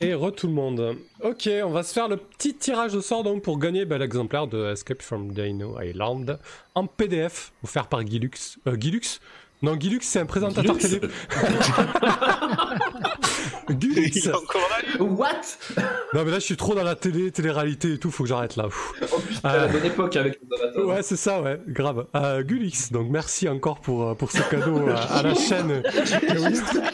Et re tout le monde. Ok, on va se faire le petit tirage au sort donc pour gagner bah, l'exemplaire de Escape from Dino Island en PDF offert par Gilux. Euh, Gilux Non, Gilux c'est un présentateur Gilux télé. Est encore là, What? Non mais là je suis trop dans la télé, télé-réalité et tout, faut que j'arrête là. À la bonne époque avec les. Ouais, c'est ça, ouais, grave. Euh, Gulix, donc merci encore pour, euh, pour ce cadeau euh, à la chaîne.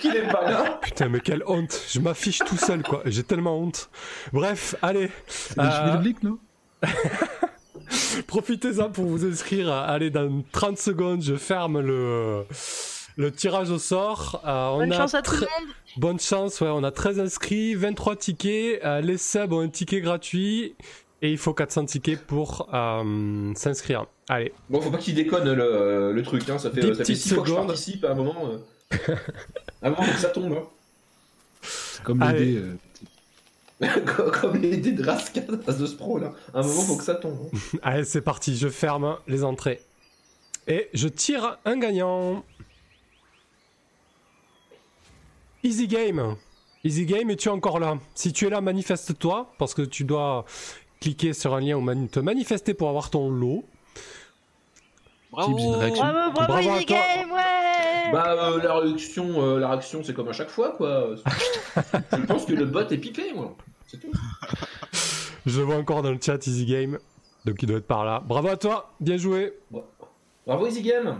qu'il est pas là. Putain, mais quelle honte. Je m'affiche tout seul, quoi. J'ai tellement honte. Bref, allez. Euh, public, non? Profitez-en pour vous inscrire. Allez, dans 30 secondes, je ferme le, le tirage au sort. Euh, on Bonne a chance à tout le monde. Bonne chance, ouais, on a 13 inscrits, 23 tickets. Euh, les subs ont un ticket gratuit. Et il faut 400 tickets pour euh, s'inscrire. Allez, Bon, faut pas qu'il déconne le, le truc, hein. ça fait, Des ça fait fois que je secondes. participe à un moment. euh. à un moment, faut que ça tombe. Hein. Comme l'idée. euh, Comme les dés de rascade à The Pro là. À un moment, faut que ça tombe. hein. Allez, c'est parti, je ferme les entrées. Et je tire un gagnant. Easy game. Easy game, et tu es encore là? Si tu es là, manifeste-toi, parce que tu dois cliquer sur un lien ou te manifester pour avoir ton lot. Bravo. Bravo, bravo, Easy. Game, ouais Bah, euh, la réaction, euh, la réaction, c'est comme à chaque fois, quoi. je pense que le bot est pipé, moi. C'est tout. Je le vois encore dans le chat Easy game, donc il doit être par là. Bravo à toi, bien joué. Bravo, Easy Game.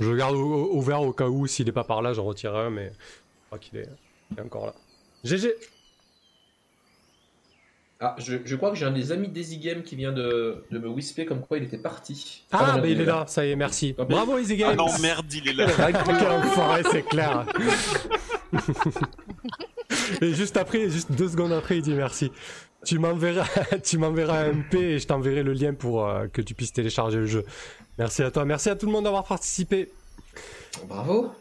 Je le garde ouvert au cas où, s'il n'est pas par là, j'en retire un, mais crois qu'il est, il est encore là. GG. Ah, je, je crois que j'ai un des amis d'Easy Game qui vient de, de me whisper comme quoi il était parti. Ah, bah il est là, ça y est, merci. Ah, Bravo Easy Ah game. non, merde, il est là Quel enfoiré, c'est clair. et juste après, juste deux secondes après, il dit merci. Tu m'enverras, tu m'enverras un MP et je t'enverrai le lien pour euh, que tu puisses télécharger le jeu. Merci à toi, merci à tout le monde d'avoir participé. Bravo.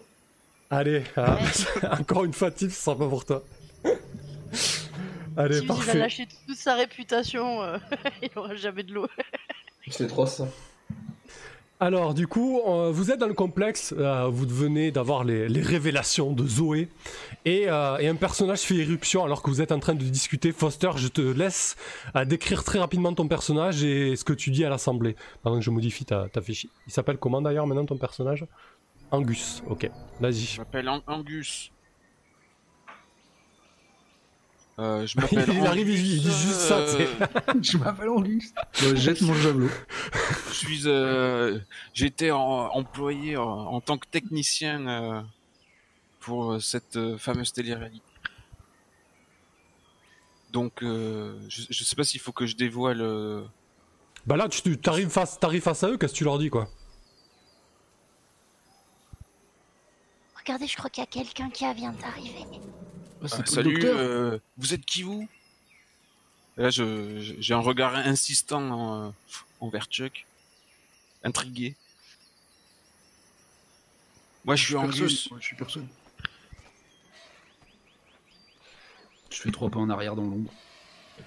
Allez, ah, encore une fois, Tips, ce sera pas pour toi. Allez, Steve, il va parfait. lâcher toute sa réputation, euh, il aura jamais de l'eau. C'est trop ça. Alors, du coup, euh, vous êtes dans le complexe, euh, vous venez d'avoir les, les révélations de Zoé, et, euh, et un personnage fait irruption alors que vous êtes en train de discuter. Foster, je te laisse euh, décrire très rapidement ton personnage et ce que tu dis à l'assemblée, pendant que je modifie ta, ta fiche. Il s'appelle comment d'ailleurs maintenant ton personnage? Angus, ok. Vas-y. Je m'appelle Ang- Angus. Euh, je Il m'appelle arrive, il- il dit Angus, juste ça, euh, Je m'appelle Angus. Jette mon javelot. Je suis, euh, j'étais en- employé en, en tant que technicien euh, pour cette euh, fameuse télé-réalité. Donc, euh, je, je sais pas s'il faut que je dévoile. euh, Bah là, tu t'arrives face, t'arrives face à eux, qu'est-ce que tu leur dis quoi? Regardez, je crois qu'il y a quelqu'un qui vient d'arriver. Ah, c'est le salut, euh, vous êtes qui vous? Et Là, je, j'ai un regard insistant euh, envers Chuck, intrigué. Moi, je suis personne. Angus. Je suis personne. Je fais trois pas en arrière dans l'ombre.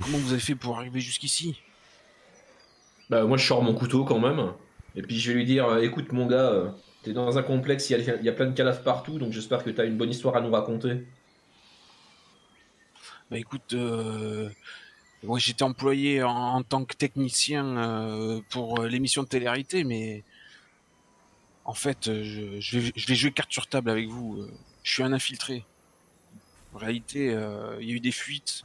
Comment vous avez fait pour arriver jusqu'ici? Bah, moi, je sors mon couteau quand même. Et puis, je vais lui dire euh, écoute, mon gars, euh, t'es dans un complexe, il y, a, plein de cadavres partout, donc j'espère que t'as une bonne histoire à nous raconter. Bah écoute, euh, moi j'étais employé en, tant que technicien euh, pour euh, l'émission de télé-réalité, mais en fait, je, vais, je vais jouer carte sur table avec vous. Je suis un infiltré. En réalité, il y a eu des fuites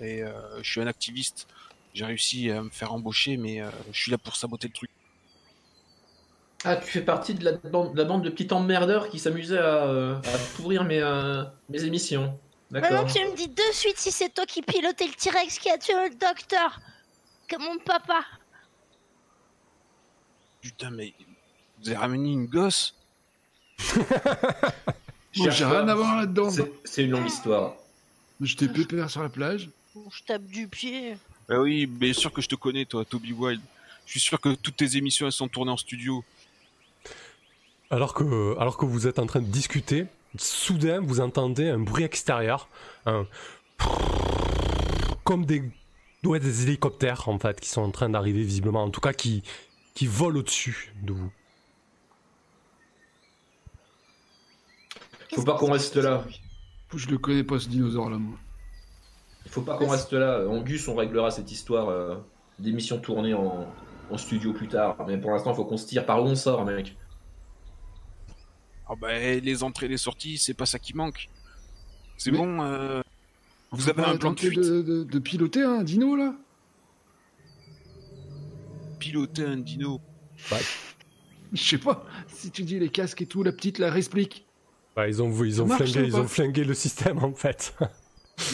et je suis un activiste. J'ai réussi à me faire embaucher, mais je suis là pour saboter le truc. Ah, tu fais partie de la bande de, la bande de petits emmerdeurs qui s'amusaient à, euh, à pourrir mes, euh, mes émissions. Maintenant, tu me dis de suite si c'est toi qui pilotais le T-Rex qui a tué le docteur. Comme mon papa. Putain, mais vous avez ramené une gosse j'ai rien à voir là-dedans. C'est- C'est une longue histoire. J'étais pépère sur la plage. Je tape du pied. Bah oui, bien sûr que je te connais, toi, Toby Wild. Je suis sûr que toutes tes émissions elles sont tournées en studio. Alors que, alors que vous êtes en train de discuter, soudain vous entendez un bruit extérieur, un comme des, ouais, des hélicoptères en fait qui sont en train d'arriver visiblement, en tout cas qui, qui volent au-dessus de vous. Faut pas qu'on reste là. Je le connais pas ce dinosaure là, moi. Il faut pas qu'on reste là. Angus, on réglera cette histoire euh, d'émission tournée en, en studio plus tard. Mais pour l'instant, il faut qu'on se tire. Par où on sort, mec? Ah bah, les entrées et les sorties, c'est pas ça qui manque. C'est Mais- bon, euh, vous avez un plan de fuite de, de- de piloter un dino là? Piloter un dino. Je sais pas. Si tu dis les casques et tout, la petite la réexplique. Bah, ils ont, ils Ça ont, marche, flingué, ils ont flingué le système en fait.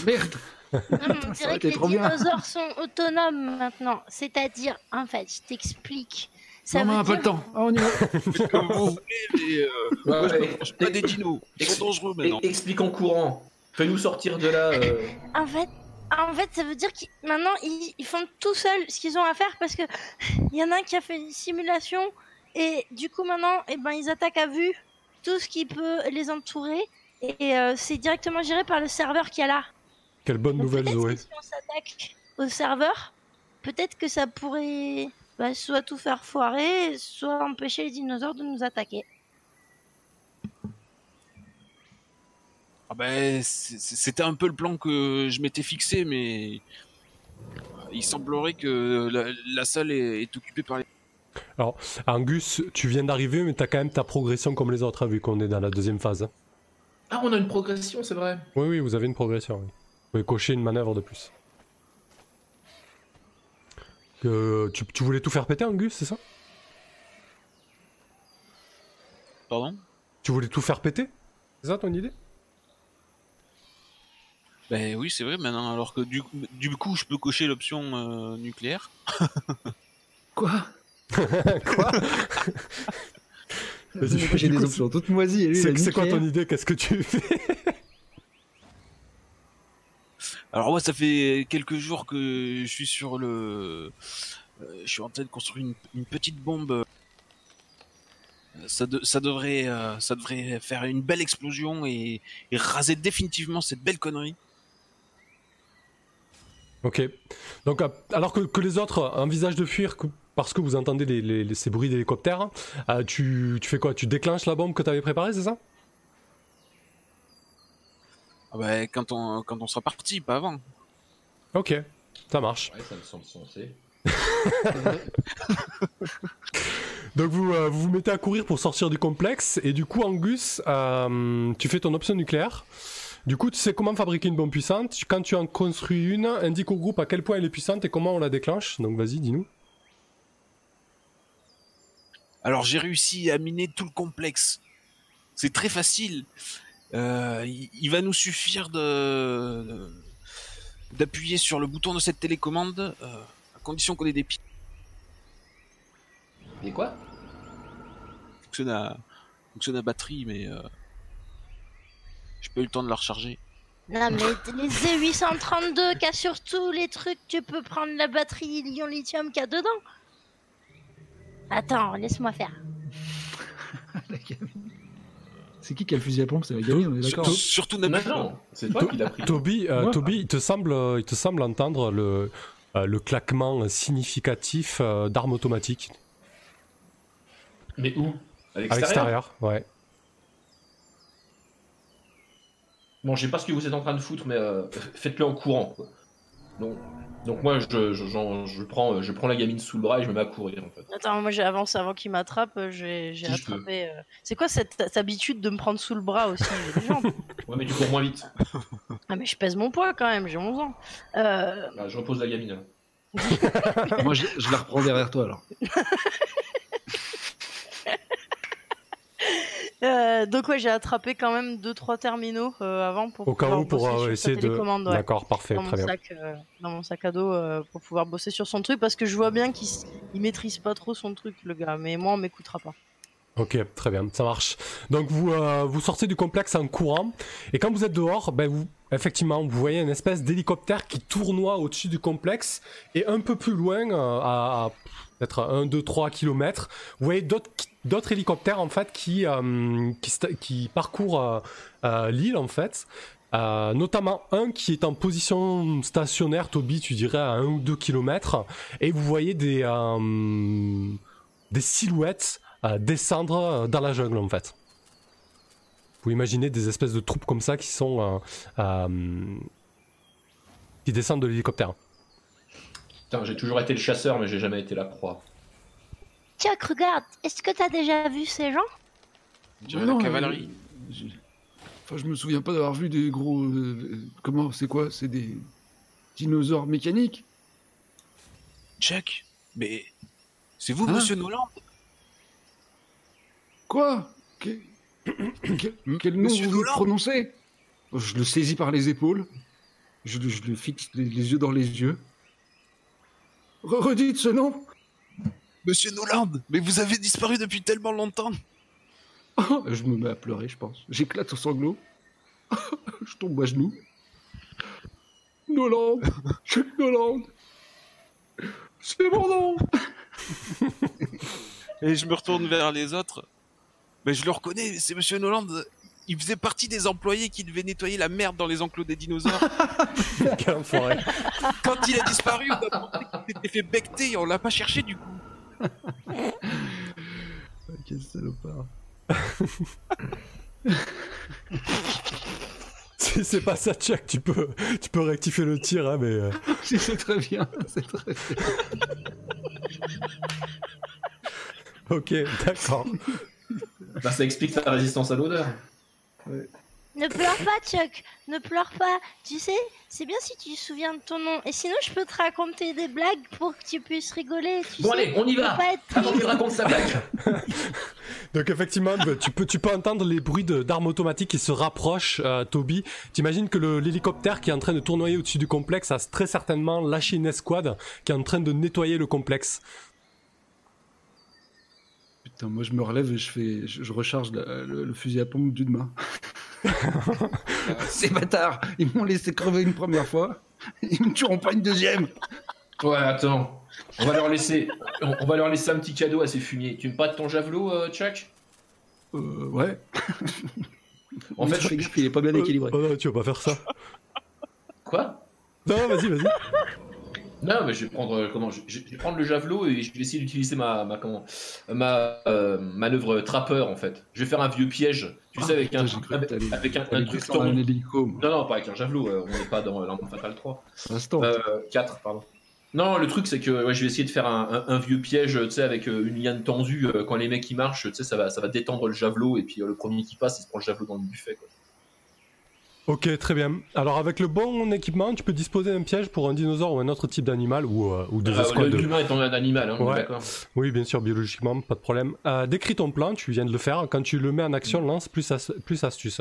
Merde Non, mais on Ça aurait dirait que été les bien. dinosaures sont autonomes maintenant. C'est-à-dire, en fait, je t'explique. Ça Non, mais veut un peu de temps. Ah, on y va. Faites comme vous voulez, mais euh, Ouais, moi, je ouais. mange pas des dinos. Ils sont dangereux maintenant. Explique en courant. Fais-nous sortir de là. euh. En fait, en fait, ça veut dire qu'ils maintenant ils, ils font tout seuls ce qu'ils ont à faire parce que il y en a un qui a fait une simulation et du coup maintenant, eh ben ils attaquent à vue tout ce qui peut les entourer et euh, c'est directement géré par le serveur qui est là. Quelle bonne Donc nouvelle, peut-être Zoé. que si on s'attaque au serveur, peut-être que ça pourrait bah, soit tout faire foirer, soit empêcher les dinosaures de nous attaquer. Ah bah, c'est- c'était un peu le plan que je m'étais fixé, mais il semblerait que la, la salle est, est occupée par les. Angus, tu viens d'arriver, mais t'as quand même ta progression comme les autres, hein, vu qu'on est dans la deuxième phase. hein. Ah, on a une progression, c'est vrai. Oui, oui, vous avez une progression. oui. Vous pouvez cocher une manœuvre de plus. Que tu, tu voulais tout faire péter, Angus, c'est ça? Pardon? Tu voulais tout faire péter? C'est ça ton idée? Ben oui, c'est vrai maintenant, alors que du, du coup, je peux cocher l'option euh, nucléaire. Quoi? Quoi? Vas-y, J'ai des coup, options. Toutes moisies. C'est quoi ton idée? Qu'est-ce que tu fais? Alors moi, ça fait quelques jours que je suis sur le... euh, je suis en train de construire une, petite bombe. Euh, Ça, de- ça, devrait, faire une belle explosion et, raser définitivement cette belle connerie. Ok. Donc, euh, alors que, les autres envisagent de fuir parce que vous entendez ces bruits d'hélicoptère, tu, fais quoi? Tu déclenches la bombe que tu préparée, c'est ça? Ah ben, quand, on, quand on sera parti, pas avant. Ok, ça marche. Ouais, ça me semble sensé. Donc vous, euh, vous vous mettez à courir pour sortir du complexe et du coup Angus, euh, tu fais ton option nucléaire. Du coup, tu sais comment fabriquer une bombe puissante. Quand tu en construis une, indique au groupe à quel point elle est puissante et comment on la déclenche. Donc vas-y, dis-nous. Alors j'ai réussi à miner tout le complexe. C'est très facile. Euh, il, il va nous suffire de d'appuyer sur le bouton de cette télécommande, euh, à condition qu'on ait des piles. Et quoi? Fonctionne à, fonctionne à batterie, mais euh, j'ai pas eu le temps de la recharger. Non mais les Z832 qui a surtout les trucs, tu peux prendre la batterie ion lithium qu'il y a dedans. Attends, laisse-moi faire. La gamine. C'est qui qui a le fusil à pompe? C'est la gamine, on est d'accord Sur- surtout pas. non, c'est toi qui l'as pris. Toby, euh, Ouais. Toby, il te semble, il te semble entendre le, euh, le claquement significatif euh, d'armes automatiques Mais où? À à l'extérieur? l'extérieur. Ouais. Bon, je sais pas ce que vous êtes en train de foutre, mais euh, faites-le en courant. Quoi. Donc, donc moi, je, je, je prends, je prends la gamine sous le bras et je me mets à courir, en fait. Attends, moi j'ai avancé avant qu'il m'attrape, euh, j'ai j'ai Si attrapé. euh, C'est quoi cette, cette habitude de me prendre sous le bras aussi? J'ai des jambes. Ouais, mais tu cours moins vite. Ah, mais je pèse mon poids quand même, j'ai 11 ans. Euh, Bah, je repose la gamine. Moi, je, je la reprends derrière toi alors. euh, donc, ouais, j'ai attrapé quand même 2-3 terminaux euh, avant pour Au cas pouvoir où, pour bosser euh, essayer de. ouais. D'accord, parfait, dans mon, bien. sac, euh, dans mon sac à dos pour pouvoir bosser sur son truc parce que je vois bien qu'il il maîtrise pas trop son truc le gars mais moi on m'écoutera pas. Ok, très bien, ça marche. Donc vous, vous sortez du complexe en courant, et quand vous êtes dehors, ben vous, effectivement, vous voyez une espèce d'hélicoptère qui tournoie au-dessus du complexe, et un peu plus loin, à, à peut-être 1, 2, 3 kilomètres, vous voyez d'autres d'autres hélicoptères en fait qui, euh, parcourent euh, euh, l'île en fait. Notamment un qui est en position stationnaire, Toby, tu dirais à 1 ou 2 kilomètres, et vous voyez des, des silhouettes descendre dans la jungle en fait. Vous imaginez des espèces de troupes comme ça qui sont qui descendent de l'hélicoptère. Putain, j'ai toujours été le chasseur, mais j'ai jamais été la proie. Chuck, regarde, est-ce que t'as déjà vu ces gens? On dirait Non, la euh, cavalerie. je- Enfin, je me souviens pas d'avoir vu des gros. euh, Comment C'est quoi C'est des dinosaures mécaniques? Chuck, mais c'est vous, Hein? Monsieur Noland Quoi? Que- Quel, quel nom Monsieur vous Nolan? prononcez? Je le saisis par les épaules. Je, le- je le fixe les, les yeux dans les yeux. Re- Redites ce nom Monsieur Noland, mais vous avez disparu depuis tellement longtemps. Je me mets à pleurer, je pense. J'éclate au sanglot. je tombe à genoux. Noland Chuck Noland C'est mon nom Et je me retourne vers les autres. Mais je le reconnais, c'est Monsieur Noland. Il faisait partie des employés qui devaient nettoyer la merde dans les enclos des dinosaures. Quel enfoiré. Quand il a disparu, on a pensé qu'il s'était fait becter et on l'a pas cherché du coup. Quel salopard. Si c'est pas ça, Chuck, tu peux, tu peux rectifier le tir, hein, mais. euh, Si, c'est très bien, c'est très bien. Ok, d'accord. Bah, ça explique ta résistance à l'odeur. Ne pleure pas, Chuck, ne pleure pas. Tu sais, c'est bien si tu te souviens de ton nom. Et sinon, je peux te raconter des blagues pour que tu puisses rigoler. Tu Bon, sais, allez, on y va Avant qu'il raconte sa blague. Donc effectivement, tu peux, tu peux entendre les bruits de- d'armes automatiques qui se rapprochent, euh, Toby. T'imagines que l'hélicoptère qui est en train de tournoyer au-dessus du complexe a très certainement lâché une escouade qui est en train de nettoyer le complexe. Putain, moi je me relève et je fais, je, je recharge la- le, le fusil à pompe d'une main. Ces bâtards, ils m'ont laissé crever une première fois, ils me tueront pas une deuxième. Ouais, attends. On va leur laisser, on va leur laisser un petit cadeau à ces fumiers. Tu me prêtes ton javelot, euh, Chuck? Euh, ouais. En fait, fais je- gaffe, il est pas bien équilibré. Oh non, tu vas pas faire ça. Quoi? Non, vas-y, vas-y. Non, mais je vais prendre euh, comment je, je vais prendre le javelot et je vais essayer d'utiliser ma ma comment ma euh, manœuvre trappeur en fait. Je vais faire un vieux piège, tu Ah, sais avec putain, un avec, avec un, truc un hélico. Non non, pas avec un javelot, euh, on n'est pas dans l'arme fatale 3. Instant. Euh, 4 pardon. Non, le truc c'est que ouais, je vais essayer de faire un, un- un vieux piège, tu sais avec une liane tendue quand les mecs ils marchent, tu sais ça va ça va détendre le javelot et puis le premier qui passe, il se prend le javelot dans le buffet quoi. Ok, très bien. Alors avec le bon équipement, tu peux disposer d'un piège pour un dinosaure ou un autre type d'animal ou, euh, ou des Euh, escouades. de- L'humain étant un animal, hein, Ouais. d'accord. Oui, bien sûr, biologiquement, pas de problème. Euh, décris ton plan, tu viens de le faire. Quand tu le mets en action, lance plus, as- plus astuce.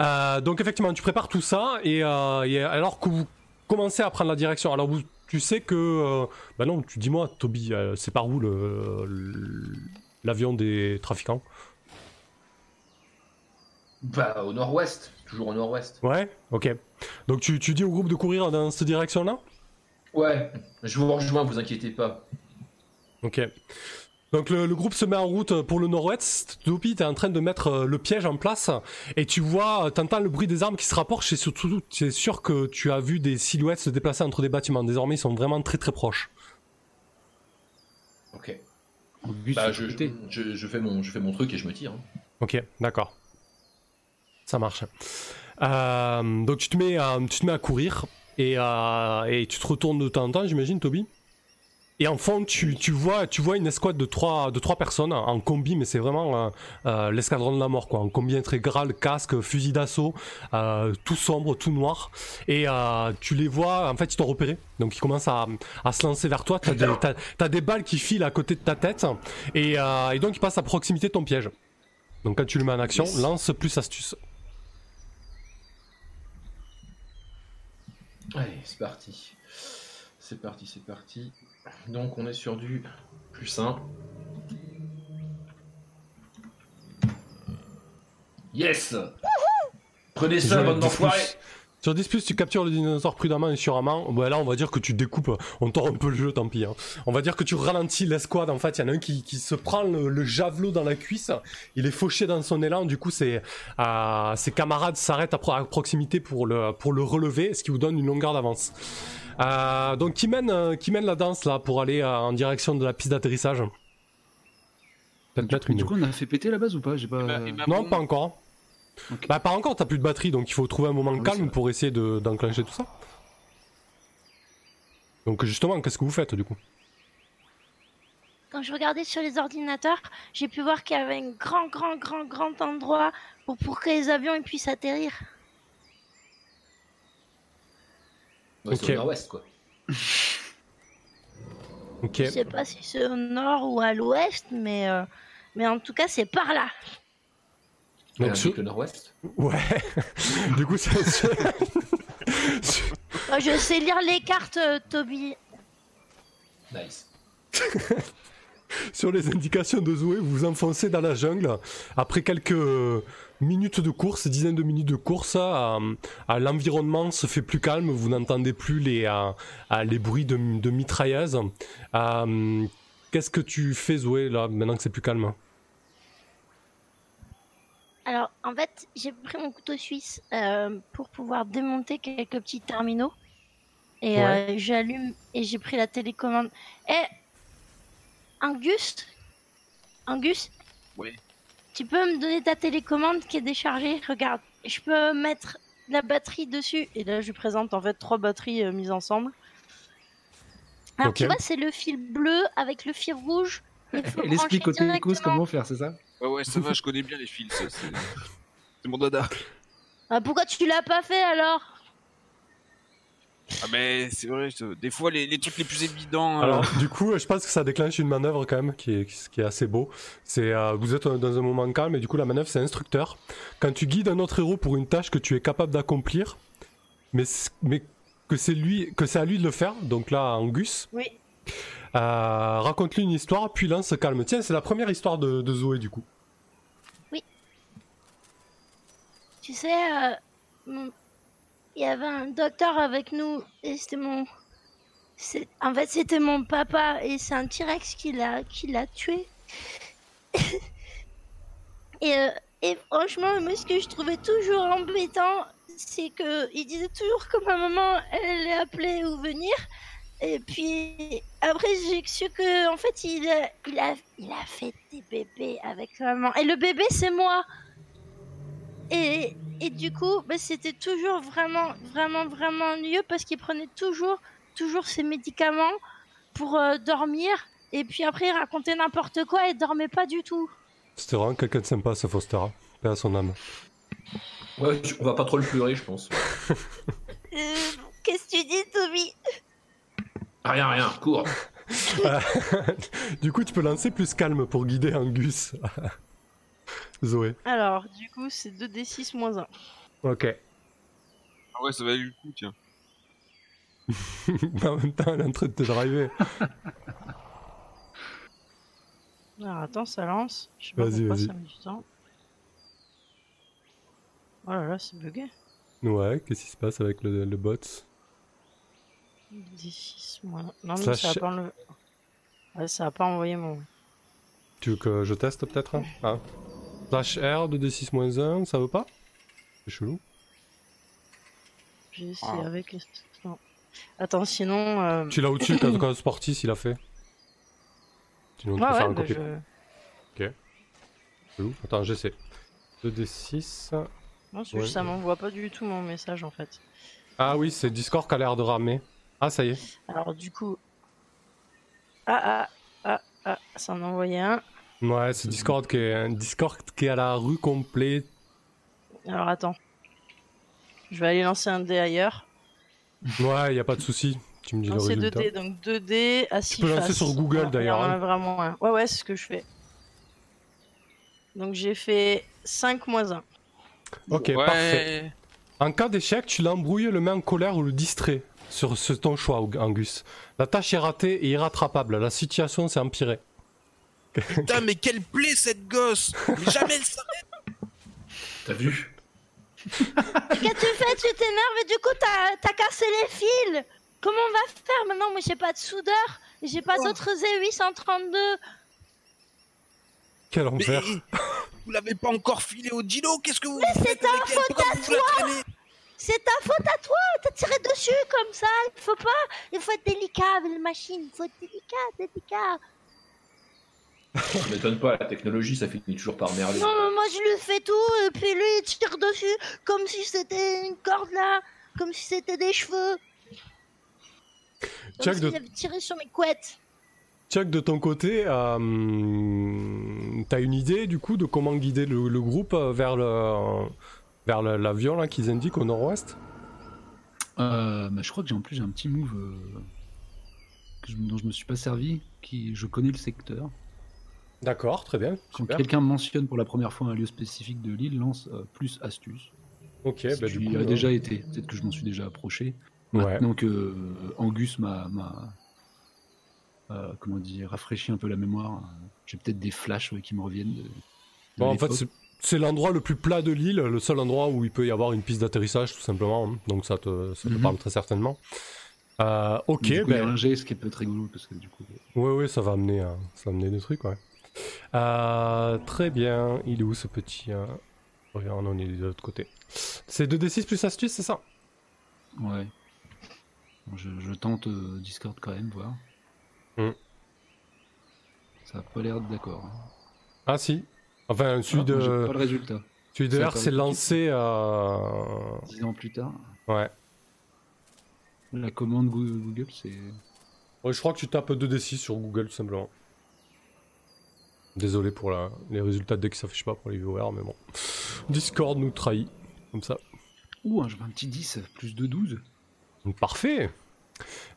Euh, donc effectivement, tu prépares tout ça et, euh, et alors que vous commencez à prendre la direction, alors vous, tu sais que... euh, bah non, tu dis-moi, Toby, c'est par où le- le- l'avion des trafiquants? Bah au nord-ouest, toujours au nord-ouest. Ouais, ok. Donc tu, tu dis au groupe de courir dans cette direction-là? Ouais, je vous rejoins, vous inquiétez pas. Ok. Donc le, le groupe se met en route pour le nord-ouest. Topi, t'es en train de mettre euh, le piège en place et tu vois, euh, t'entends le bruit des armes qui se rapprochent et surtout, tu es sûr que tu as vu des silhouettes se déplacer entre des bâtiments. Désormais, ils sont vraiment très très proches. Ok. Bah, je, je fais mon, je fais mon truc et je me tire. hein. Ok, d'accord. Ça marche. Euh, donc tu te mets à, tu te mets à courir et, euh, et tu te retournes de temps en temps, j'imagine, Toby. Et en fond, tu, tu vois, tu vois une escouade de trois, de trois personnes en combi, mais c'est vraiment euh, euh, l'escadron de la mort, quoi. En combi intégral, casque, fusil d'assaut, euh, tout sombre, tout noir. Et euh, tu les vois, en fait, ils t'ont repéré. Donc ils commencent à, à se lancer vers toi. T'as des, t'as des balles qui filent à côté de ta tête. Et, euh, et donc ils passent à proximité de ton piège. Donc quand tu le mets en action, lance plus astuce. Allez, c'est parti. C'est parti, c'est parti. Donc on est sur du plus 1. Yes Prenez ça, 10+, d'enfoirés Sur 10 tu captures le dinosaure prudemment et sûrement. Bah là, on va dire que tu découpes, on tord un peu le jeu, tant pis. hein. On va dire que tu ralentis l'escouade. En fait, il y en a un qui, qui se prend le, le javelot dans la cuisse. Il est fauché dans son élan. Du coup, ses, euh, ses camarades s'arrêtent à, pro- à proximité pour le, pour le relever, ce qui vous donne une longueur d'avance. Euh, donc, qui mène, euh, qui mène la danse là pour aller euh, en direction de la piste d'atterrissage? Peut-être mettre Mais une. du coup, on a fait péter la base ou pas? J'ai pas. Bah, et ma Non, bombe- pas encore. Bah, pas encore, t'as plus de batterie, donc il faut trouver un moment Ah oui, calme pour essayer de- d'enclencher tout ça. Donc justement, qu'est-ce que vous faites du coup? Quand je regardais sur les ordinateurs, j'ai pu voir qu'il y avait un grand, grand, grand, grand endroit pour, pour que les avions ils puissent atterrir. Ouais, au nord-ouest, quoi. Ok. Je sais pas si c'est au nord ou à l'ouest, mais, euh, mais en tout cas, c'est par là. Donc, le nord-ouest. Ouais. du coup, c'est. sur- Euh, je sais lire les cartes, euh, Toby. Nice. Sur les indications de Zoé, vous vous enfoncez dans la jungle. Après quelques minutes de course, dizaines de minutes de course, euh, l'environnement se fait plus calme. Vous n'entendez plus les, euh, euh, les bruits de, de mitrailleuses. Qu'est-ce que tu fais, Zoé, là, maintenant que c'est plus calme? Alors, en fait, j'ai pris mon couteau suisse euh, pour pouvoir démonter quelques petits terminaux. Et Ouais. euh, j'allume et j'ai pris la télécommande. Eh Angus? Angus? Oui. Tu peux me donner ta télécommande qui est déchargée? Regarde, je peux mettre la batterie dessus. Et là, je lui présente en fait trois batteries euh, mises ensemble. Alors, tu vois, c'est le fil bleu avec le fil rouge. Il faut Elle explique technicos directement. comment faire, c'est ça? Ouais, ouais, ça va, je connais bien les fils. ça, C'est c'est mon dada. Ah, pourquoi tu l'as pas fait alors? Ah, mais c'est vrai, je- des fois, les, les trucs les plus évidents. euh, Alors, du coup, je pense que ça déclenche une manœuvre quand même qui est, qui est assez beau. C'est, euh, vous êtes dans un moment calme et du coup, la manœuvre, c'est instructeur. Quand tu guides un autre héros pour une tâche que tu es capable d'accomplir, mais, c- mais que c'est lui, que c'est à lui de le faire. Donc là, Angus, Oui. Euh, raconte-lui une histoire, puis lance se calme. Tiens, c'est la première histoire de, Zoé du coup. Tu sais, euh, il y avait un docteur avec nous et c'était mon. En fait, c'était mon papa et c'est un T-Rex qui l'a qui l'a tué. et, euh, et franchement, moi, ce que je trouvais toujours embêtant, c'est que il disait toujours que ma maman, elle allait appeler ou venir. Et puis après, j'ai su que en fait, il a, il a, il a fait des bébés avec sa maman. Et le bébé, c'est moi. Et, et du coup, bah, c'était toujours vraiment, vraiment, vraiment ennuyeux parce qu'il prenait toujours, toujours ses médicaments pour euh, dormir. Et puis après, il racontait n'importe quoi et dormait pas du tout. C'était vraiment quelqu'un de sympa, ce Foster. hein. Paix à son âme. Ouais, on va pas trop le pleurer, je pense. Euh, Qu'est-ce que tu dis, Toby Rien, rien, cours. du coup, tu peux lancer plus calme pour guider Angus. Zoé. Alors, du coup, c'est 2d6 moins 1. Ok. Ah ouais, ça valait le coup, tiens. en même temps, elle est en train de te driver. Alors, attends, ça lance. Je sais pas Vas-y, pourquoi vas-y. ça met du temps. Oh là là, c'est bugué. Ouais, qu'est-ce qui se passe avec le, le bot 2d6 moins 1. Non, mais Slash- ça a pas enlevé. Ouais, ça a pas envoyé mon. Tu veux que je teste peut-être hein ah. Slash R de D6-1, ça veut pas C'est chelou. J'ai essayé Ah. avec. Non. Attends, sinon. euh, Tu l'as au-dessus quand, quand Sportis il a fait. Sinon, tu Ouais, faire ouais, un bah, copier. je... Chelou. Attends, j'essaie. 2D6. Non, c'est Ouais. ça m'envoie pas du tout mon message en fait. Ah oui, c'est Discord qui a l'air de ramer. Ah, ça y est. Alors, du coup. Ah, ah, ah, ah, ça en a envoyé un. Ouais, c'est Discord qui est, Discord qui est à la rue complète. Alors, attends. Je vais aller lancer un dé ailleurs. Ouais, y a pas de souci. Tu me dis Non, le c'est résultat. 2D, donc 2D à 6 peux lancer faces. sur Google, d'ailleurs, Il hein. vraiment un. Ouais, ouais, c'est ce que je fais. Donc j'ai fait 5 moins 1. Ok, ouais. parfait. En cas d'échec, tu l'embrouilles, le mets en colère ou le distrait. Sur ce, ton choix, Angus. La tâche est ratée et irrattrapable. La situation s'est empirée. Putain, mais quelle plaie cette gosse Mais jamais elle s'arrête T'as vu? Qu'est-ce que tu fais Tu t'énerves et du coup, t'as t'as cassé les fils. Comment on va faire maintenant? Moi, j'ai pas de soudeur. et J'ai pas d'autres Z832. Quel Mais enfer. vous l'avez pas encore filé au dino? Qu'est-ce que vous c'est faites ta faute à traînez? C'est ta faute à toi. T'as tiré dessus comme ça. Il faut pas. Il faut être délicat avec les machines. Il faut être délicat, délicat. Ça m'étonne pas, la technologie, ça finit toujours par merder. Non, mais moi, je lui fais tout. Et puis lui, il tire dessus comme si c'était une corde là. Comme si c'était des cheveux. Chuck Comme de, s'ils avaient tiré sur mes couettes. Chuck, de ton côté, euh, t'as une idée du coup de comment guider le, le groupe euh, vers le vers l'avion là qu'ils indiquent au nord-ouest Euh, bah, je crois que j'ai en plus un petit move euh, que je- dont je me suis pas servi, qui je connais le secteur. D'accord, très bien. Quand quelqu'un mentionne pour la première fois un lieu spécifique de l'île, lance euh, plus astuce. Ok, Si bah, du y coup, euh, déjà été, peut-être que je m'en suis déjà approché. Ouais. Maintenant que euh, Angus m'a, comment dire, rafraîchi un peu la mémoire, j'ai peut-être des flashs ouais, qui me reviennent. De, de Bon, en fait. C'est- l'endroit le plus plat de l'île, le seul endroit où il peut y avoir une piste d'atterrissage, tout simplement. hein. Donc ça te, ça te Mhm. parle très certainement. Euh, ok, Du coup, il y a ben, un jet, ce qui peut être rigolo parce que du coup. oui, oui, ça va amener, ça va amener des trucs, ouais. Euh, très bien. Il est où ce petit euh, Regarde, on est de l'autre côté. C'est 2d6 plus astuce, c'est ça? Ouais. Je, je tente Discord quand même, voir. Hmm. Ça a pas l'air d'accord. hein. Ah si. Enfin, celui Ah, moi, j'ai de, pas le résultat. celui de R, pas- lancé. Euh... Dix ans plus tard, Ouais. la commande Goo- Google, c'est. Ouais, je crois que tu tapes 2d6 sur Google, tout simplement. Désolé pour la- les résultats dès que ça s'affiche pas pour les viewers, mais bon. Discord nous trahit. Comme ça. Ouh, un, un petit 10, plus de 12. Parfait.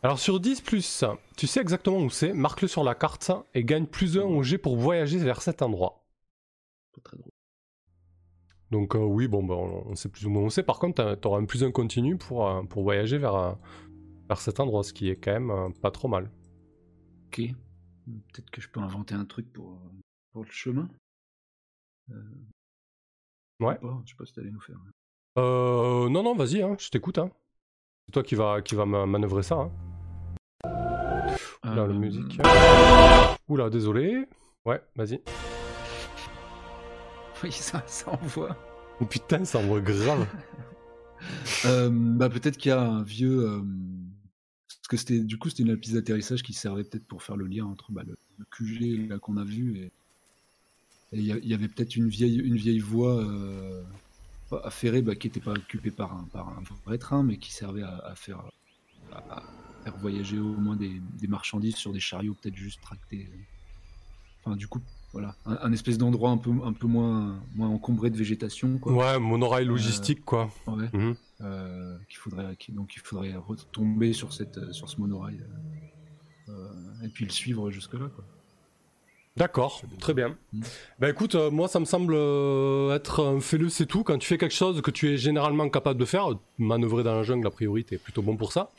Alors sur 10 plus, tu sais exactement où c'est, marque-le sur la carte et gagne plus 1 au jet pour voyager vers cet endroit. Pas très drôle. Donc euh, oui, bon, bah, on on sait plus ou moins où c'est. Par contre, tu auras un plus 1 continu pour, euh, pour voyager vers, euh, vers cet endroit, ce qui est quand même euh, pas trop mal. Ok. Peut-être que je peux inventer un truc pour, pour le chemin. Euh, Ouais. Je sais pas, je sais pas si t'allais nous faire. Euh, non, non, vas-y, hein, je t'écoute. Hein. C'est toi qui va, qui va ma- manœuvrer ça. Hein. Là, Euh, la musique. Oula, désolé. Ouais, vas-y. Oui, ça, ça envoie. Oh, putain, ça envoie grave. Euh, bah, peut-être qu'il y a un vieux. euh, Parce que c'était du coup c'était une piste d'atterrissage qui servait peut-être pour faire le lien entre bah, le, le QG là qu'on a vu et il y, avait peut-être une vieille une vieille voie euh, affairée bah, qui n'était pas occupée par un, par un vrai train mais qui servait à, à faire à, à faire voyager au moins des, des marchandises sur des chariots peut-être juste tractés. Enfin du coup voilà un, un espèce d'endroit un peu un peu moins moins encombré de végétation quoi. Ouais, monorail logistique, quoi. Ouais. Mhm. Euh, qu'il faudrait donc il faudrait retomber sur cette euh, sur ce monorail euh, euh, et puis le suivre jusque là quoi. D'accord, très bien. Mm. Bah écoute, euh, moi ça me semble euh, être un fais-le c'est tout. Quand tu fais quelque chose que tu es généralement capable de faire, manœuvrer dans la jungle a priori t'es plutôt bon pour ça.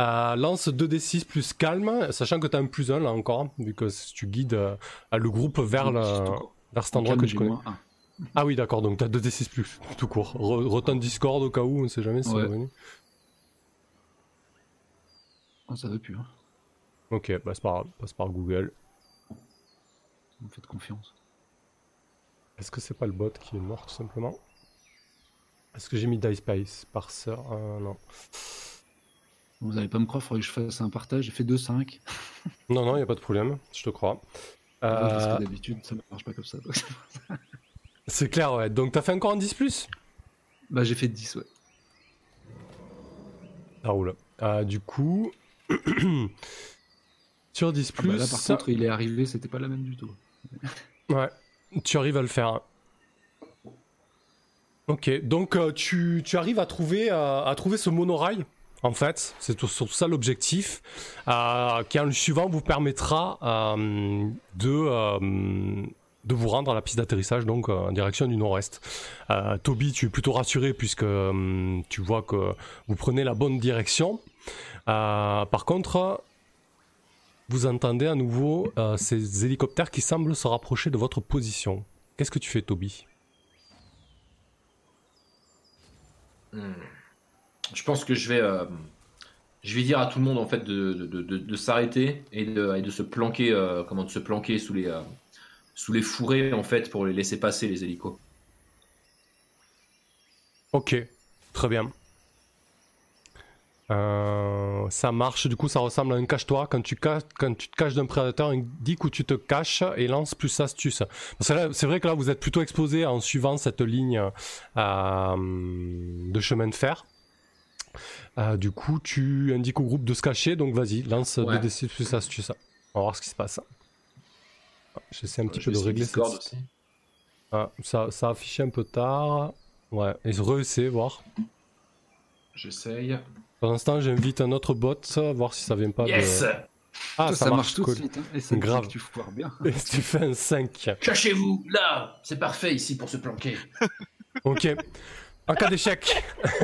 Euh, lance 2d6 plus calme, sachant que t'as un plus 1 là encore, vu que tu guides euh, le groupe vers, le, c'est vers cet En endroit calme, que tu connais. Ah oui d'accord, donc t'as 2d6 plus, tout court. Re- Retente Discord au cas où, on sait jamais si Ouais. va venir. Oh, ça veut plus hein. Ok, bah c'est pas grave, passe par Google. Vous me faites confiance. Est-ce que c'est pas le bot qui est mort tout simplement? Est-ce que j'ai mis DieSpace par sœur? Euh, Non. Vous allez pas me croire, faudrait que je fasse un partage. J'ai fait 2-5. Non, non, il a pas de problème, je te crois. Parce Euh, que d'habitude ça marche pas comme ça. c'est clair, ouais. Donc t'as fait encore un 10 plus? Bah j'ai fait 10 ouais. Ça roule. Euh, du coup, sur 10 Ah plus, bah là par contre il est arrivé, c'était pas la même du tout. ouais, tu arrives à le faire. Ok, donc euh, tu, tu arrives à trouver, euh, à trouver ce monorail? En fait, c'est tout, surtout ça l'objectif, euh, qui en le suivant vous permettra euh, de, euh, de vous rendre à la piste d'atterrissage, donc en direction du nord-est. Toby, tu es plutôt rassuré puisque tu vois que vous prenez la bonne direction. Par contre, vous entendez à nouveau ces hélicoptères qui semblent se rapprocher de votre position. Qu'est-ce que tu fais, Toby? Hmm. Je pense que je vais, euh, je vais dire à tout le monde en fait de, de, s'arrêter et de, de se planquer, euh, comment de se planquer sous les, euh, sous les fourrés en fait pour les laisser passer les hélicos. Ok, très bien. Ça marche, du coup ça ressemble à un cache-toi. Quand tu, quand tu te caches d'un prédateur, indique où tu te caches et lance plus astuce. Parce que c'est vrai que là vous êtes plutôt exposé en suivant cette ligne de chemin de fer Euh, du coup, tu indiques au groupe de se cacher, donc vas-y, lance Ouais. 2d6 plus astuce. On va voir ce qui se passe. Ah, J'essaie un petit peu de régler Discord cette... aussi. Ah, ça, ça a affiché un peu tard. Ouais, et re-essayer, voir. J'essaye. Pour l'instant, j'invite un autre bot, voir si ça vient pas Yes de... Ah, Toi, ça, marche tout cool. de suite. hein, et ça Grave. Grave. tu foires bien. Et tu fais un 5. Cachez-vous, là C'est parfait ici pour se planquer. Ok. En cas d'échec.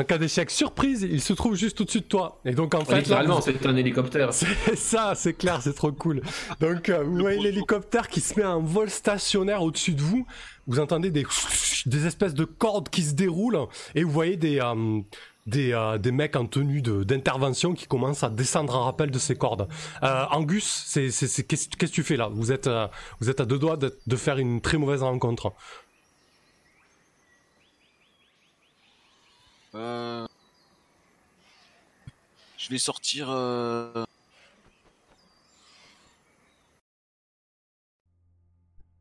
en cas d'échec, surprise, il se trouve juste au-dessus de toi. Et donc en fait, là, Littéralement, vous- c'est un hélicoptère. c'est ça, c'est clair, c'est trop cool. Donc euh, vous voyez l'hélicoptère qui se met en vol stationnaire au-dessus de vous. Vous entendez des des espèces de cordes qui se déroulent et vous voyez des euh, des, euh, des mecs en tenue d'intervention qui commencent à descendre en rappel de ces cordes. Euh, Angus, qu'est-ce que tu fais là? Vous êtes euh, vous êtes à deux doigts de, de faire une très mauvaise rencontre. Euh, Je vais sortir. euh,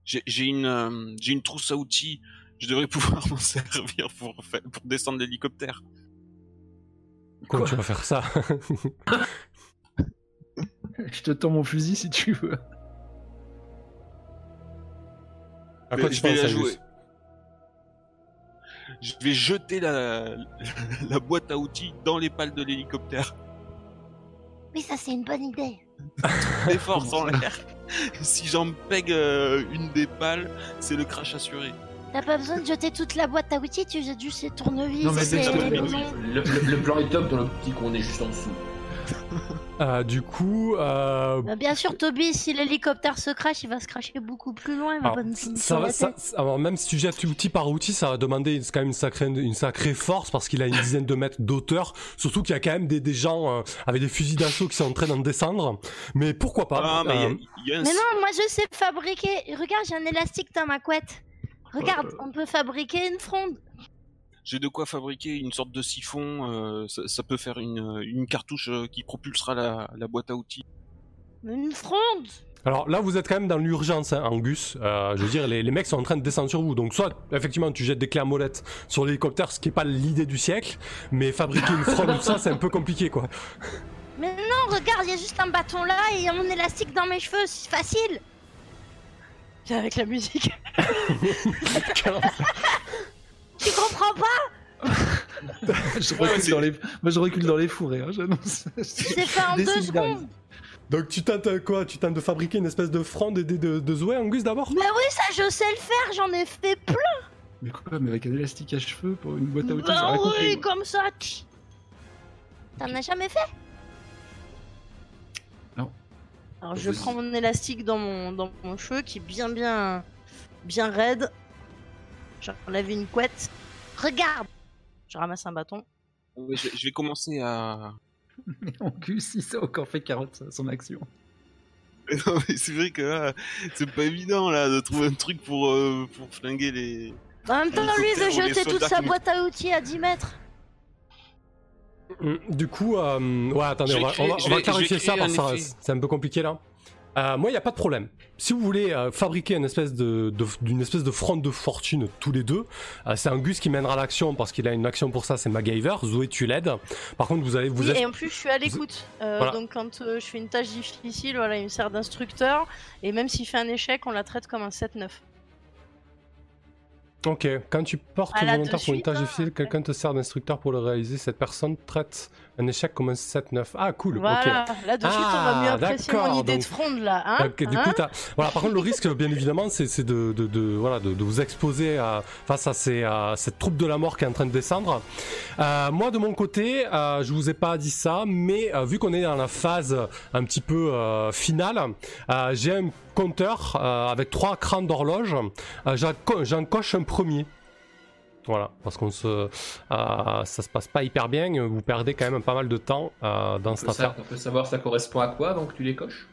J'ai une, euh, j'ai une trousse à outils. Je devrais pouvoir m'en servir pour, pour descendre l'hélicoptère. Comment tu vas faire ça? Je te tends mon fusil si tu veux. À quoi Mais tu je vais penses, la Angus jouer. Je vais jeter la, la boîte à outils dans les pales de l'hélicoptère. Oui, ça c'est une bonne idée. Des forces en l'air. Si j'en pègue euh, une des pales, c'est le crash assuré. T'as pas besoin de jeter toute la boîte à outils, tu jettes juste ces tournevis. Non, mais c'est- le, le- le- le plan est top dans l'optique où on est juste en dessous. Euh, Du coup, euh, Bah, bien sûr, Toby, si l'hélicoptère se crache, il va se cracher beaucoup plus loin, ma Alors, bonne ça, va- ça- alors même si tu jettes outil par outil, ça va demander quand même une sacrée, une sacrée force parce qu'il a une dizaine de mètres d'auteur. Surtout qu'il y a quand même des, des gens euh, avec des fusils d'assaut qui sont en train d'en descendre. Mais pourquoi pas Ah, mais y a- Euh, il y, a un Mais non, moi je sais fabriquer. Regarde, j'ai un élastique dans ma couette. Regarde, Euh. on peut fabriquer une fronde. J'ai de quoi fabriquer une sorte de siphon. euh, ça, ça peut faire une, une cartouche euh, qui propulsera la, la boîte à outils. Une fronde Alors là, vous êtes quand même dans l'urgence, hein, Angus. Euh, je veux dire, les, les mecs sont en train de descendre sur vous. Donc soit, effectivement, tu jettes des clés à molette sur l'hélicoptère, ce qui est pas l'idée du siècle. Mais fabriquer une fronde, ça, c'est un peu compliqué, quoi. Mais non, regarde, il y a juste un bâton là et il y a mon élastique dans mes cheveux, c'est facile. Viens avec la musique. Tu comprends pas je recule dans les... Moi, je recule dans les fourrés. Hein, j'annonce. C'est fait en deux secondes. Donc tu tentes euh, quoi? Tu tentes de fabriquer une espèce de fronde et de, de, de Zoé, Angus, d'abord? Bah oui, ça je sais le faire, j'en ai fait plein. Mais quoi Mais avec un élastique à cheveux pour une boîte à outils Bah compris, oui, comme ça. tch. T'en as jamais fait? Non. Alors je Vas-y. prends mon élastique dans mon, dans mon cheveu qui est bien bien bien raide. J'enlève une couette. Regarde Je ramasse un bâton. Ouais, je, je vais commencer à. Mais en cul, si ça a encore fait carotte son action. Non, mais c'est vrai que là, c'est pas évident là de trouver un truc pour, euh, pour flinguer les. En même temps, lui les jeter toute sa boîte à outils à 10 mètres. Mm, Du coup, euh, ouais, attendez, on va, créer- on va- je on va vais- je vais clarifier ça parce que c'est un peu compliqué là. Euh, moi, il n'y a pas de problème. Si vous voulez euh, fabriquer une espèce de, d'une espèce de fronde de fortune tous les deux, euh, c'est Angus qui mènera l'action parce qu'il a une action pour ça, c'est MacGyver. Zoé, tu l'aides. Par contre, vous allez vous Oui, et en plus, je suis à l'écoute. Voilà. Donc, quand je fais une tâche difficile, voilà, il me sert d'instructeur. Et même s'il fait un échec, on la traite comme un 7-9. Ok, quand tu portes volontaire pour une tâche hein. difficile, quelqu'un te sert d'instructeur pour le réaliser. Cette personne traite un échec comme un 7-9. Ah, cool. Voilà, là de suite, on va Ah, mieux apprécier mon idée donc- de fronde là. Hein du Hein coup, voilà. Par contre, le risque, bien évidemment, c'est de, de, de- voilà, de, de vous exposer à, face à, ces, à cette troupe de la mort qui est en train de descendre. Euh, moi, de mon côté, euh, je vous ai pas dit ça, mais euh, vu qu'on est dans la phase un petit peu euh, finale, j'ai un compteur avec trois crans d'horloge. J'en coche un premier. Voilà, parce qu'on se, euh, ça se passe pas hyper bien. Vous perdez quand même pas mal de temps euh, dans On cette affaire. on peut savoir ça correspond à quoi, donc tu les coches?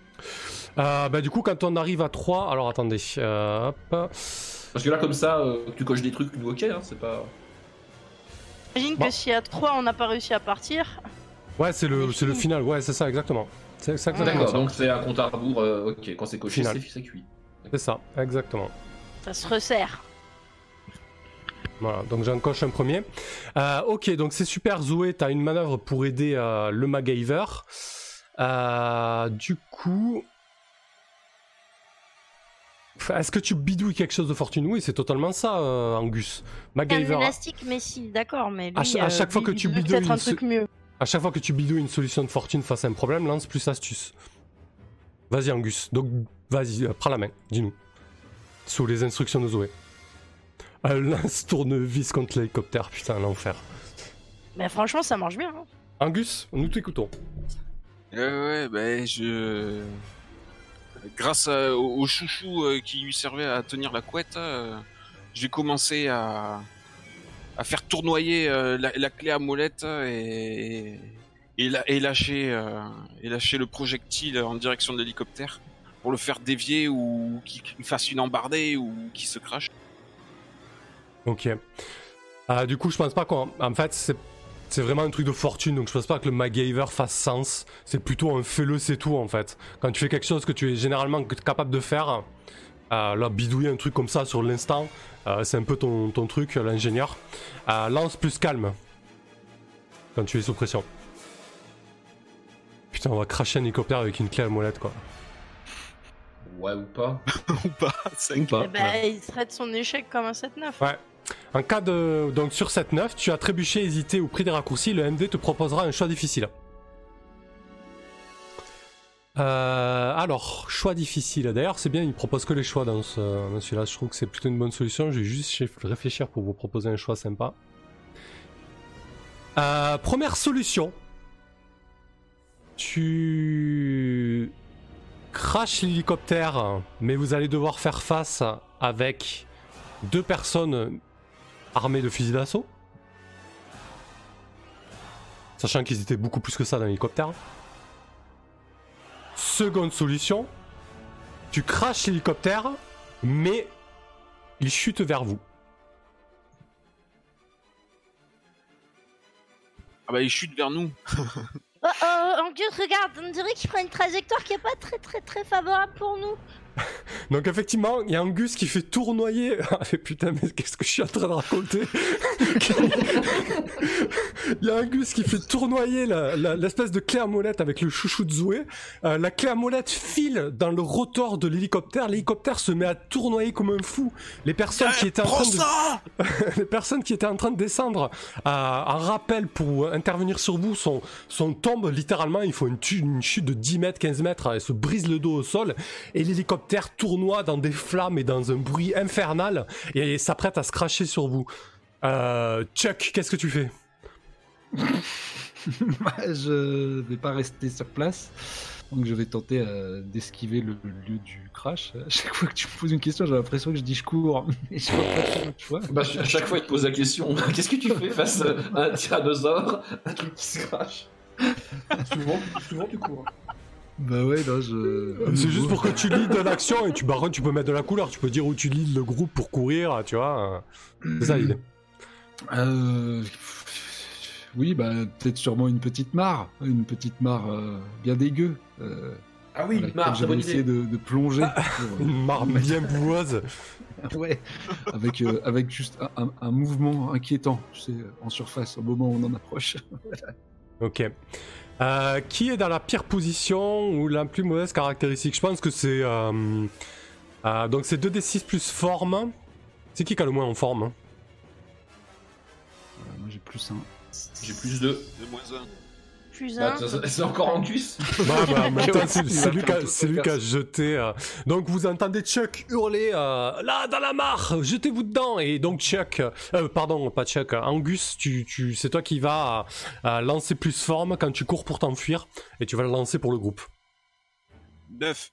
Euh, bah, du coup, quand on arrive à 3, alors attendez, euh, hop. Parce que là, comme ça, euh, tu coches des trucs, nous, ok, hein, c'est pas. J'imagine Bon. que si à 3 on n'a pas réussi à partir, Ouais, c'est le, le final, ouais, c'est ça, exactement. C'est exactement D'accord, ça. donc c'est un compte à rebours, euh, ok, quand c'est coché, c'est cuit. C'est ça, exactement. ça se resserre. Voilà, donc j'en coche un premier. Euh, ok, donc c'est super, Zoé, t'as une manœuvre pour aider euh, le MacGyver. Euh, du coup... Est-ce que tu bidouilles quelque chose de fortune Oui, c'est totalement ça, Angus. Un MacGyver, élastique, mais si, d'accord, mais lui, À cha- à chaque fois que tu bidouilles peut-être un une truc mieux. à chaque fois que tu bidouilles une solution de fortune face à un problème, lance plus astuce. Vas-y, Angus. Donc, vas-y, prends la main, dis-nous. Sous les instructions de Zoé. Elle lance tournevis contre l'hélicoptère, putain, l'enfer. Mais franchement, ça marche bien. hein. Angus, nous t'écoutons. Ouais, ouais, ben je. Grâce à- au, au chouchou euh, qui lui servait à tenir la couette, euh, j'ai commencé à, à faire tournoyer euh, la, la clé à molette et, et, la- et lâcher, euh, et lâcher le projectile en direction de l'hélicoptère pour le faire dévier ou qu'il fasse une embardée ou qu'il se crache. Ok. Euh, du coup, je pense pas qu'en en fait, c'est c'est vraiment un truc de fortune, donc je pense pas que le MacGyver fasse sens. C'est plutôt un fais-le, c'est tout en fait. Quand tu fais quelque chose que tu es généralement capable de faire, euh, là, bidouiller un truc comme ça sur l'instant, euh, c'est un peu ton, ton truc, l'ingénieur. Euh, lance plus calme quand tu es sous pression. Putain, on va cracher un hélicoptère avec une clé à molette quoi. Ouais ou pas ou pas, cinq. Ou pas. Eh ben, il traite son échec comme un 7-9. Ouais. En cas de. Donc sur cette 9, tu as trébuché, hésité ou pris des raccourcis, le MD te proposera un choix difficile. Euh, alors, choix difficile. D'ailleurs, c'est bien, il propose que les choix dans, ce, celui-là. Je trouve que c'est plutôt une bonne solution. Je vais juste ch- réfléchir pour vous proposer un choix sympa. Euh, première solution. Tu craches l'hélicoptère, mais vous allez devoir faire face avec deux personnes armées de fusils d'assaut. Sachant qu'ils étaient beaucoup plus que ça dans l'hélicoptère. Seconde solution, tu craches l'hélicoptère, mais il chute vers vous. Ah bah il chute vers nous. Oh, oh, Angus, regarde, on dirait qu'il prend une trajectoire qui est pas très très très favorable pour nous. Donc effectivement, il y a Angus qui fait tournoyer. Ah mais putain, mais qu'est-ce que je suis en train de raconter? Il y a Angus qui fait tournoyer l'espèce de clé à molette avec le chouchou de Zoé. Euh, la clé à molette file dans le rotor de l'hélicoptère. L'hélicoptère se met à tournoyer comme un fou. Les personnes qui étaient en train de les personnes qui étaient en train de descendre euh, en rappel pour intervenir sur vous sont, sont tombent littéralement, il faut une, chute de 10 mètres, 15 mètres, et se brisent le dos au sol, et l'hélicoptère tournoie dans des flammes et dans un bruit infernal, et s'apprête à se cracher sur vous. Euh, Chuck, qu'est-ce que tu fais? Je vais pas rester sur place. Donc je vais tenter euh, d'esquiver le lieu du crash. À chaque fois que tu me poses une question, j'ai l'impression que je dis je cours. Mais je vois pas trop, tu vois. Bah, à chaque fois, il te pose la question qu'est-ce que tu fais face à un tyrannosaure Un truc qui se crache? Souvent, souvent, tu cours. Bah ouais, non, je. C'est juste pour que tu lides de l'action, et tu, contre, tu peux mettre de la couleur, tu peux dire où tu lides le groupe pour courir, tu vois. euh, C'est ça l'idée. Euh, Oui, bah peut-être sûrement une petite mare. Une petite mare euh, bien dégueu. Euh, Ah oui, laquelle Marc, je très vais bonne essayer idée. de, de plonger. pour, euh, Une marme bien boueuse. Ouais, avec, euh, avec juste un, un- un mouvement inquiétant, tu sais, en surface au moment où on en approche. Ok. Euh, qui est dans la pire position ou la plus mauvaise caractéristique? Je pense que c'est. euh, euh, donc c'est 2d6 plus forme. C'est qui qui a le moins en forme hein? Voilà, moi j'ai plus un. J'ai plus de. De moins un. Plus Bah, c'est encore en cuisse Bah, bah, c'est lui, qui a- lui qui jeté. euh. Donc vous entendez Chuck hurler euh, là dans la mare, jetez-vous dedans. Et donc Chuck, euh, pardon, pas Chuck, Angus, tu, tu, c'est toi qui vas euh, lancer plus forme quand tu cours pour t'enfuir et tu vas le lancer pour le groupe. Neuf.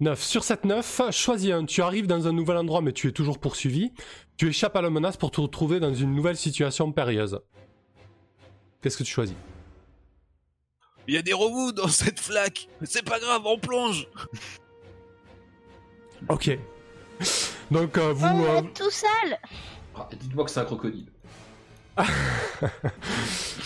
9. Sur cette 9, choisis un. Tu arrives dans un nouvel endroit, mais tu es toujours poursuivi. Tu échappes à la menace pour te retrouver dans une nouvelle situation périlleuse. Qu'est-ce que tu choisis? Il y a des remous dans cette flaque. Mais C'est pas grave, on plonge. Ok. Donc, euh, vous. On euh, est tout seul. Ah, Dites-moi que c'est un crocodile.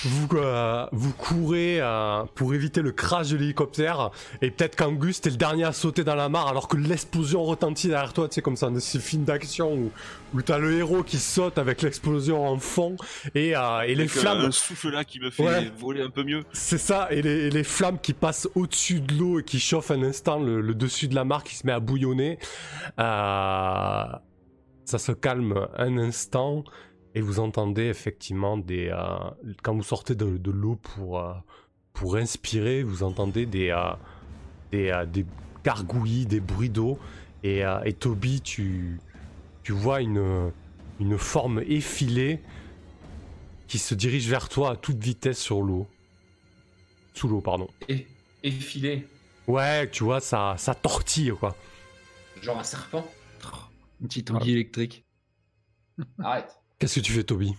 vous, euh, vous courez euh, pour éviter le crash de l'hélicoptère et peut-être qu'Angus t'es le dernier à sauter dans la mare alors que l'explosion retentit derrière toi, tu sais comme ça, de ces films d'action où, où t'as le héros qui saute avec l'explosion en fond et, euh, et les flammes. Un souffle là qui me fait Ouais. voler un peu mieux. C'est ça, et les, et les flammes qui passent au-dessus de l'eau et qui chauffent un instant le, le dessus de la mare qui se met à bouillonner. Ça se calme un instant et vous entendez effectivement des... euh, quand vous sortez de, de l'eau pour, euh, pour inspirer, vous entendez des, euh, des, euh, des gargouillis, des bruits d'eau. Et, euh, et Toby, tu, tu vois une, une forme effilée qui se dirige vers toi à toute vitesse sur l'eau. Sous l'eau, pardon. Et, effilé, Ouais, tu vois, ça, ça tortille, quoi. genre un serpent. Une petite anguille électrique. Arrête. Qu'est-ce que tu fais, Toby?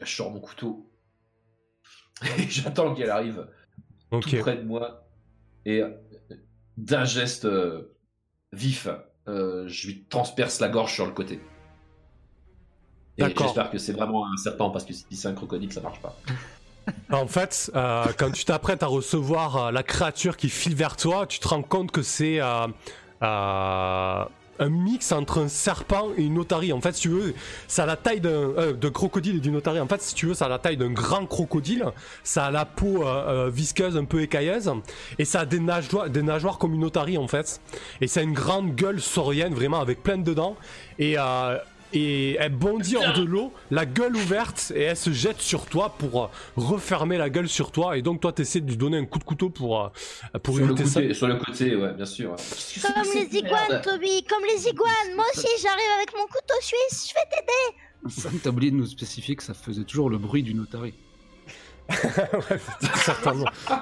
Je sors mon couteau. Et j'attends qu'elle arrive Ok. tout près de moi. Et euh, d'un geste euh, vif, euh, je lui transperce la gorge sur le côté. Et j'espère que c'est vraiment un serpent parce que si c'est un crocodile, ça marche pas. En fait, euh, quand tu t'apprêtes à recevoir la créature qui file vers toi, tu te rends compte que c'est un mix entre un serpent et une otarie. En fait, si tu veux, ça a la taille d'un euh, de crocodile et d'une otarie. En fait, si tu veux, ça a la taille d'un grand crocodile. Ça a la peau euh, euh, visqueuse, un peu écailleuse, et ça a des nageoires, des nageoires comme une otarie en fait. Et ça a une grande gueule saurienne, vraiment avec plein de dents. Et et elle bondit hors de l'eau, la gueule ouverte, et elle se jette sur toi pour euh, refermer la gueule sur toi. Et donc toi, t'essaies de lui donner un coup de couteau pour euh, pour Sur le, éviter ça. côté, sur le côté, ouais, bien sûr. Comme les iguanes, Toby, comme les iguanes. Moi aussi, j'arrive avec mon couteau suisse. Je vais t'aider. T'as oublié de nous spécifier que ça faisait toujours le bruit d'une otarie. Ouais, certainement.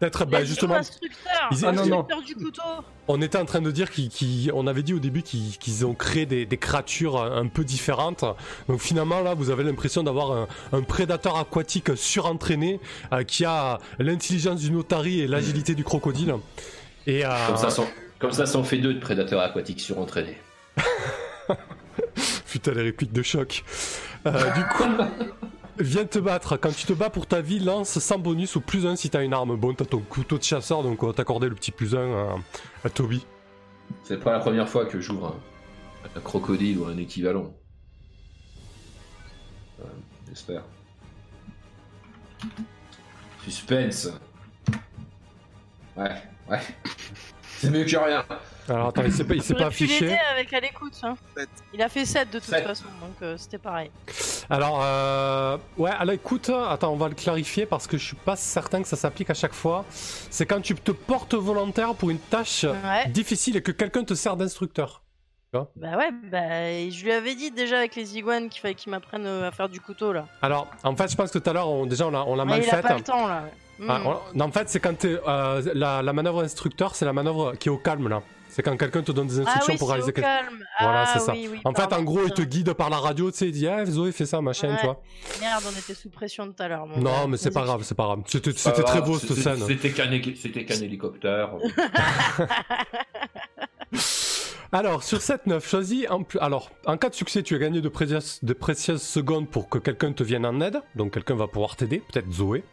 Peut-être, bah, justement, Instructeur, ils- Ah, non, non. du couteau. on était en train de dire qu'ils, qu'ils- on avait dit au début qu'ils, ont créé des, des créatures un peu différentes. Donc finalement, là, vous avez l'impression d'avoir un, un prédateur aquatique surentraîné euh, qui a l'intelligence d'une otarie et l'agilité du crocodile. Et euh, Comme ça, ça en- comme ça, ça en fait deux de prédateurs aquatiques surentraînés. Putain, les répliques de choc. Euh, du coup, viens te battre. Quand tu te bats pour ta vie, lance sans bonus ou plus 1 si t'as une arme. Bon, t'as ton couteau de chasseur, donc on va t'accorder le petit plus 1 à, Toby. C'est pas la première fois que j'ouvre un, un crocodile ou un équivalent. Euh, J'espère. Suspense. Ouais, ouais. C'est mieux que rien. Alors attends, il s'est pas, il s'est pas affiché. avec à l'écoute. Hein. Il a fait 7 de toute façon, donc euh, c'était pareil. Alors, euh, ouais, alors écoute, attends, on va le clarifier parce que je suis pas certain que ça s'applique à chaque fois. C'est quand tu te portes volontaire pour une tâche Ouais. difficile et que quelqu'un te sert d'instructeur. Bah ouais, bah je lui avais dit déjà avec les iguanes qu'il fallait qu'il m'apprenne euh, à faire du couteau là. Alors, en fait, je pense que tout à l'heure, on, déjà, on l'a on l'a Mais mal il a faite. pas le temps là. Ah, on- non, en fait, c'est quand euh, la, la manœuvre instructeur, c'est la manœuvre qui est au calme là. C'est quand quelqu'un te donne des Ah instructions oui, pour c'est réaliser au quelque calme. Voilà, Ah c'est ça. oui, oui, En fait, en gros, il te guide par la radio, tu sais, il dit, ah, Zoé, fais ça, machin, Ouais. tu vois. Merde, on était sous pression tout à l'heure. Non, mais c'est pas grave, c'est pas grave. C'était très beau cette scène. C'était qu'un hé- c'était qu'un hélicoptère. Alors, sur 7-9, choisis en plus. Alors, en cas de succès, tu as gagné de précieuses, de précieuses secondes pour que quelqu'un te vienne en aide. Donc, quelqu'un va pouvoir t'aider, peut-être Zoé.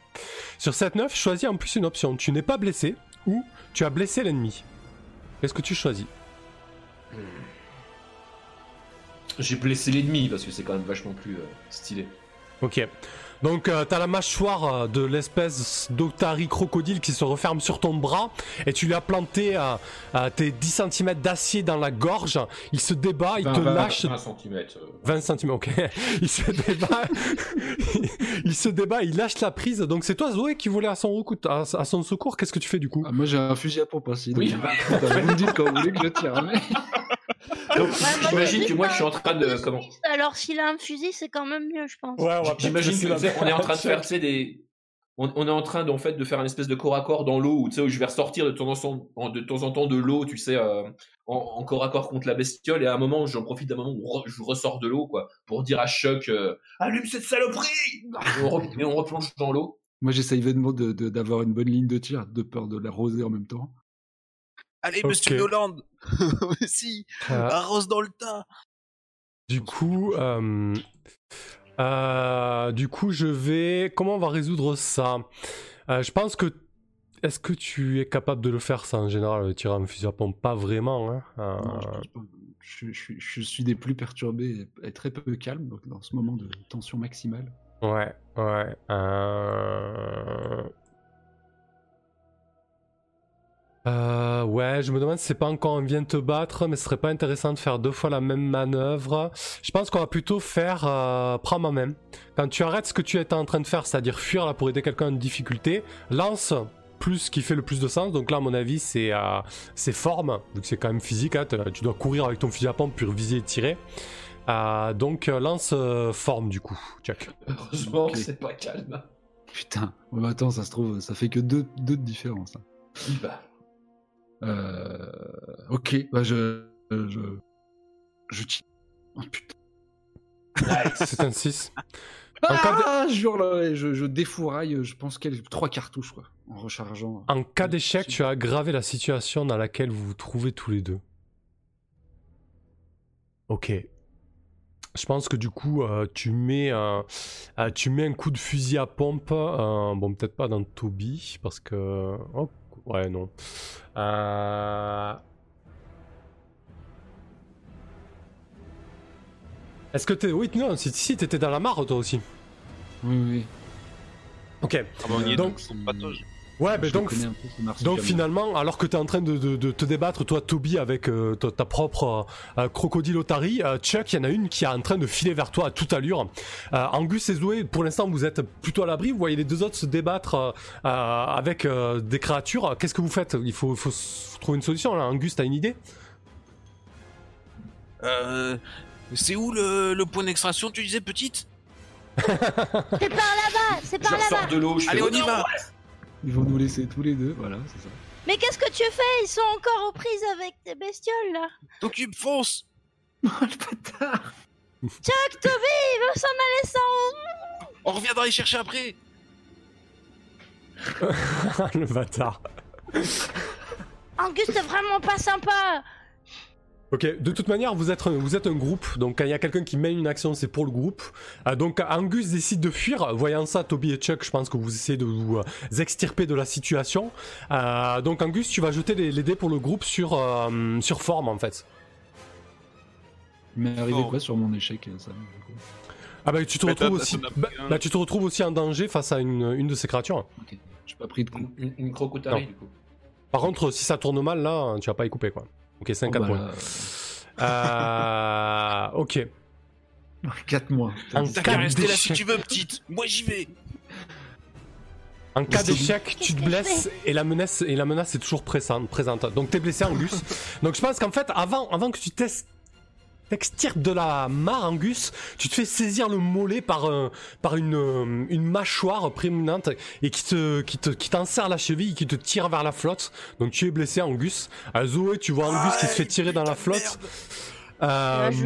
Sur 7-9, choisis en plus une option. Tu n'es pas blessé ou tu as blessé l'ennemi. Qu'est-ce que tu choisis? J'ai blessé l'ennemi parce que c'est quand même vachement plus euh, stylé. Ok. Donc, euh, t'as la mâchoire euh, de l'espèce d'Otari crocodile qui se referme sur ton bras et tu lui as planté euh, euh, tes 10 cm d'acier dans la gorge. Il se débat, il te lâche 20 cm. 20 cm, ok. Il se débat, il se débat, il lâche la prise. Donc c'est toi Zoé qui voulait à son, recoute- à, à son secours. Qu'est-ce que tu fais du coup Ah, moi j'ai un fusil à pompe aussi. Oui, donc- bah, Vous me dites quand vous voulez que je tire. hein, mais- donc, Ouais, j'imagine que moi je suis en train de. Comment Alors s'il a un fusil, c'est quand même mieux, je pense. Ouais, J'imagine que on est en train de faire tu sais, des. On, on est en train d'en fait de faire une espèce de corps à corps dans l'eau où tu sais où je vais ressortir de temps en temps, de temps en temps de l'eau, tu sais, euh, en, en corps à corps contre la bestiole et à un moment j'en profite d'un moment où re- je ressors de l'eau quoi pour dire à Chuck euh, allume cette saloperie et on, re- et on replonge dans l'eau. Moi j'essaye vainement de- de- d'avoir une bonne ligne de tir, de peur de l'arroser en même temps. Allez, monsieur Noland Si Euh, Arrose dans le tas Du coup, euh, euh, du coup, je vais. Comment on va résoudre ça? Euh, Je pense que. Est-ce que tu es capable de le faire ça en général, tirer un fusil à pompe? Pas vraiment. Hein Euh, Non, je, pense pas. Je- je- je suis des plus perturbés et très peu calme donc dans ce moment de tension maximale. Ouais, ouais. euh, Euh, ouais, je me demande si c'est pas encore on vient de te battre, mais ce serait pas intéressant de faire deux fois la même manœuvre. Je pense qu'on va plutôt faire euh, prends ma main. Quand tu arrêtes ce que tu étais en train de faire, c'est-à-dire fuir là pour aider quelqu'un en difficulté, lance plus ce qui fait le plus de sens. Donc là, à mon avis, c'est euh, forme, vu que c'est quand même physique. hein, tu dois courir avec ton fusil à pompe puis viser et tirer. Euh, donc euh, lance euh, forme du coup, Chuck. Heureusement, c'est pas calme. Putain, ouais, bah attends, ça se trouve, ça fait que deux, deux de différence. hein. Il va. Euh, ok, bah je. Je. Je tire. Oh putain. C'est un 6. En cas de- Ah, jure, là, je, je défouraille, je pense qu'elle trois cartouches, quoi, en rechargeant. En cas d'échec, tu as aggravé la situation dans laquelle vous vous trouvez tous les deux. Ok. Je pense que du coup, euh, tu, mets, euh, euh, tu mets un coup de fusil à pompe. euh, bon, peut-être pas dans Toby, parce que. Oh, ouais, non. Euh, Est-ce que t'es. Oui, non, si, si t'étais dans la mare, toi aussi. Oui, oui. Ok. Ah bah, on y est Donc- donc. Ouais, Je donc. Donc finalement, alors que tu es en train de, de- de te débattre, toi Toby, avec euh, ta, ta propre euh, crocodile Otari, euh, Chuck, il y en a une qui est en train de filer vers toi à toute allure. Euh, Angus et Zoé, pour l'instant vous êtes plutôt à l'abri, vous voyez les deux autres se débattre avec euh, des créatures. Qu'est-ce que vous faites? Il faut, trouver une solution là. Angus, t'as une idée? Euh, c'est où le, le point d'extraction, tu disais, petite? C'est par là-bas, c'est par là-bas. de l'eau, je Allez, on y va Ils vont nous laisser tous les deux, voilà, c'est ça. Mais qu'est-ce que tu fais? Ils sont encore aux prises avec tes bestioles là. T'occupe, fonce Oh le bâtard Chuck, Toby, il veut s'en aller sans. On reviendra y chercher après Le bâtard. Angus, t'es vraiment pas sympa. Ok, de toute manière, vous êtes, un- vous êtes un groupe, donc quand il y a quelqu'un qui mène une action, c'est pour le groupe. Euh, donc Angus décide de fuir, voyant ça, Toby et Chuck, je pense que vous essayez de vous euh, extirper de la situation. Euh, donc Angus, tu vas jeter les, les dés pour le groupe sur, euh, sur forme en fait. Mais arrivé Oh. quoi sur mon échec, ça du coup Ah bah tu te Mais retrouves aussi, bah, un. bah, tu te retrouves aussi en danger face à une, une de ces créatures. J'ai pas pris de coup. Une, du coup. Par contre, si ça tourne mal là, tu vas pas y couper quoi. Ok, 5 Oh, 4 bah, points. Euh, ok. là, 4 mois. T'as Quatre qu'à rester là si tu veux, petite Moi, j'y vais En cas d'échec, tu te blesses et la menace et la menace est toujours présente. présente. Donc t'es blessé Angus. Donc je pense qu'en fait avant avant que tu t'es- t'extirpes de la mare Angus, tu te fais saisir le mollet par un- par une euh, une mâchoire prééminente et qui te qui te qui t'enserre la cheville et qui te tire vers la flotte. Donc tu es blessé Angus. Euh, Zoé, tu vois Angus qui se fait tirer dans la flotte. Euh, Là, je-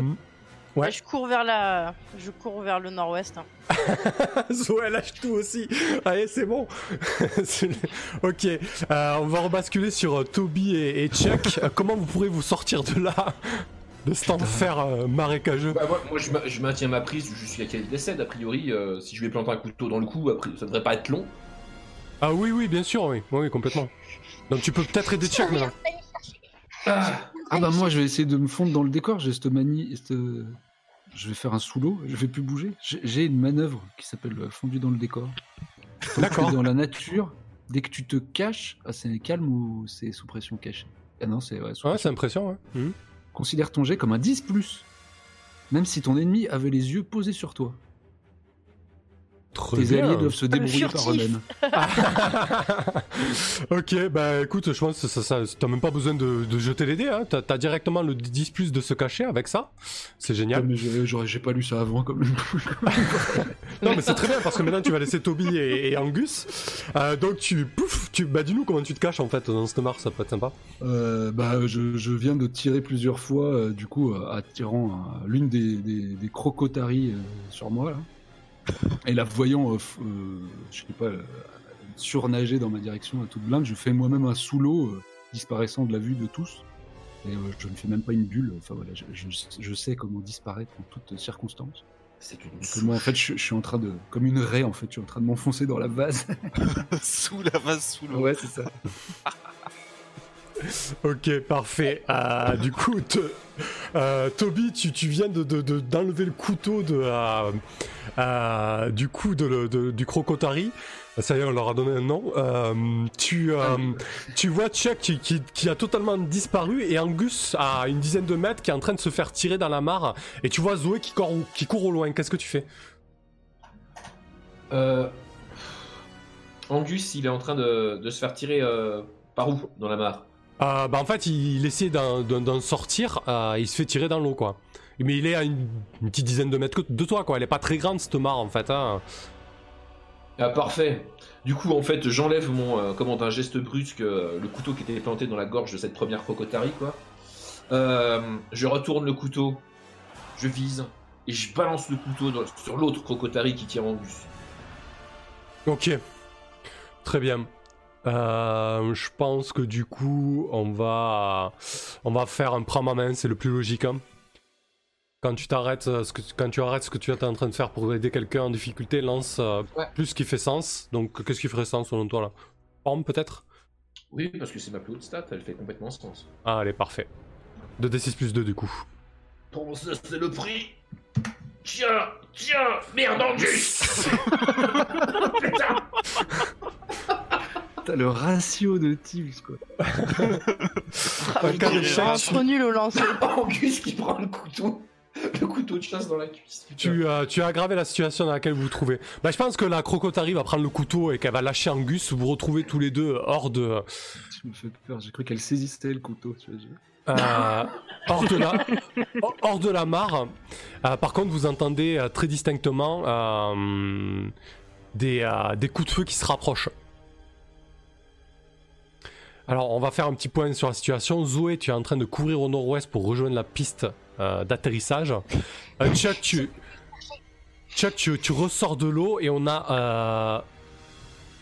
Ouais. Là, je cours vers la, je cours vers le nord-ouest. hein. Zoé lâche tout aussi. Allez, c'est bon. C'est- ok, euh, on va rebasculer sur euh, Toby et, et Chuck. Euh, comment vous pourrez vous sortir de là? De cet enfer euh, marécageux Bah, moi, moi, je, ma- je maintiens ma prise jusqu'à qu'elle décède. A priori, euh, si je lui ai planté un couteau dans le cou, après, ça devrait pas être long. Ah oui, oui, bien sûr, oui. Oui, oui, complètement. Donc tu peux peut-être aider Chuck maintenant. Ah, Ah bah moi je vais essayer de me fondre dans le décor, j'ai cette manie, cette- je vais faire un sous l'eau, je vais plus bouger. J'ai- une manœuvre qui s'appelle euh, fondu dans le décor. D'accord. dans la nature, dès que tu te caches, ah, c'est calme ou c'est sous pression cachée? Ah non, c'est ouais, sous Ouais, c'est impressionnant, ouais. Mhm. Considère ton jet comme un 10 même si ton ennemi avait les yeux posés sur toi. Très Tes bien. alliés doivent se débrouiller par eux-mêmes. ok, bah écoute, je pense que ça, ça, t'as même pas besoin de, de jeter les dés, hein. T'as, directement le 10 plus de se cacher avec ça. C'est génial. mais j'ai pas lu ça avant même. Non, mais c'est très bien parce que maintenant tu vas laisser Toby et, et Angus. Euh, donc tu, pouf, tu, bah dis-nous comment tu te caches en fait dans cette mare, ça peut être sympa. Euh, bah, je, je viens de tirer plusieurs fois, euh, du coup, euh, attirant euh, l'une des, des, des crocotaries euh, sur moi. Là. Et la voyant, euh, euh, je sais pas, euh, surnager dans ma direction à toute blinde, je fais moi-même un sous l'eau, euh, disparaissant de la vue de tous. Et euh, je ne fais même pas une bulle. Enfin voilà, je, je- je sais comment disparaître en toutes circonstances. C'est une Donc, moi, en fait, je, je suis en train de, comme une raie, en fait, je suis en train de m'enfoncer dans la vase. sous la vase, sous l'eau. ouais, c'est ça. Ok, parfait. Euh, du coup, euh, Toby, tu, viens de, de- de- d'enlever le couteau de, euh, du coup de, du crocotari. Ça y est, on leur a donné un nom. Tu, tu vois Chuck qui, qui- a totalement disparu et Angus à une dizaine de mètres qui est en train de se faire tirer dans la mare. Et tu vois Zoé qui court, qui court au loin. Qu'est-ce que tu fais? Angus, il est en train de, se faire tirer par où? Dans la mare Euh, bah en fait, il, il essaie d'en, sortir, euh, il se fait tirer dans l'eau, quoi. Mais il est à une, une petite dizaine de mètres de toi, quoi. Elle est pas très grande, cette mare, en fait. Hein. Ah parfait. Du coup, en fait, j'enlève mon, euh, comment d'un geste brusque, euh, le couteau qui était planté dans la gorge de cette première crocotari, quoi. Je retourne le couteau, je vise et je balance le couteau dans- sur l'autre crocotari qui tire Angus. Ok. Très bien. Euh, je pense que du coup, on va, on va faire un prends ma main, c'est le plus logique. hein. Quand tu t'arrêtes, euh, ce que, quand tu arrêtes ce que tu es en train de faire pour aider quelqu'un en difficulté, lance euh, Ouais. plus ce qui fait sens. Donc, qu'est-ce qui ferait sens selon toi là? Forme peut-être? Oui, parce que c'est ma plus haute stat, elle fait complètement sens. Ah, allez, parfait. 2d6 plus 2 du coup. Bon, ça c'est le prix. Tiens, tiens, merde Angus T'as le ratio de Tibbs, quoi. Rien. tu- Trop nul au lancer. Angus qui prend le couteau, le couteau de chasse dans la cuisse. Tu, euh, tu as aggravé la situation dans laquelle vous vous trouvez. Bah, je pense que la crocotari va prendre le couteau et qu'elle va lâcher Angus. Vous vous retrouvez tous les deux hors de, Tu me fais peur. J'ai cru qu'elle saisissait le couteau. Tu vois, je- euh, hors de la, hors- hors de la mare. Euh, par contre, vous entendez euh, très distinctement euh, des, euh, des coups de feu qui se rapprochent. Alors, on va faire un petit point sur la situation. Zoé, tu es en train de courir au nord-ouest pour rejoindre la piste euh, d'atterrissage. Euh, Chuck, tu, Chuck tu, tu ressors de l'eau et on a, euh,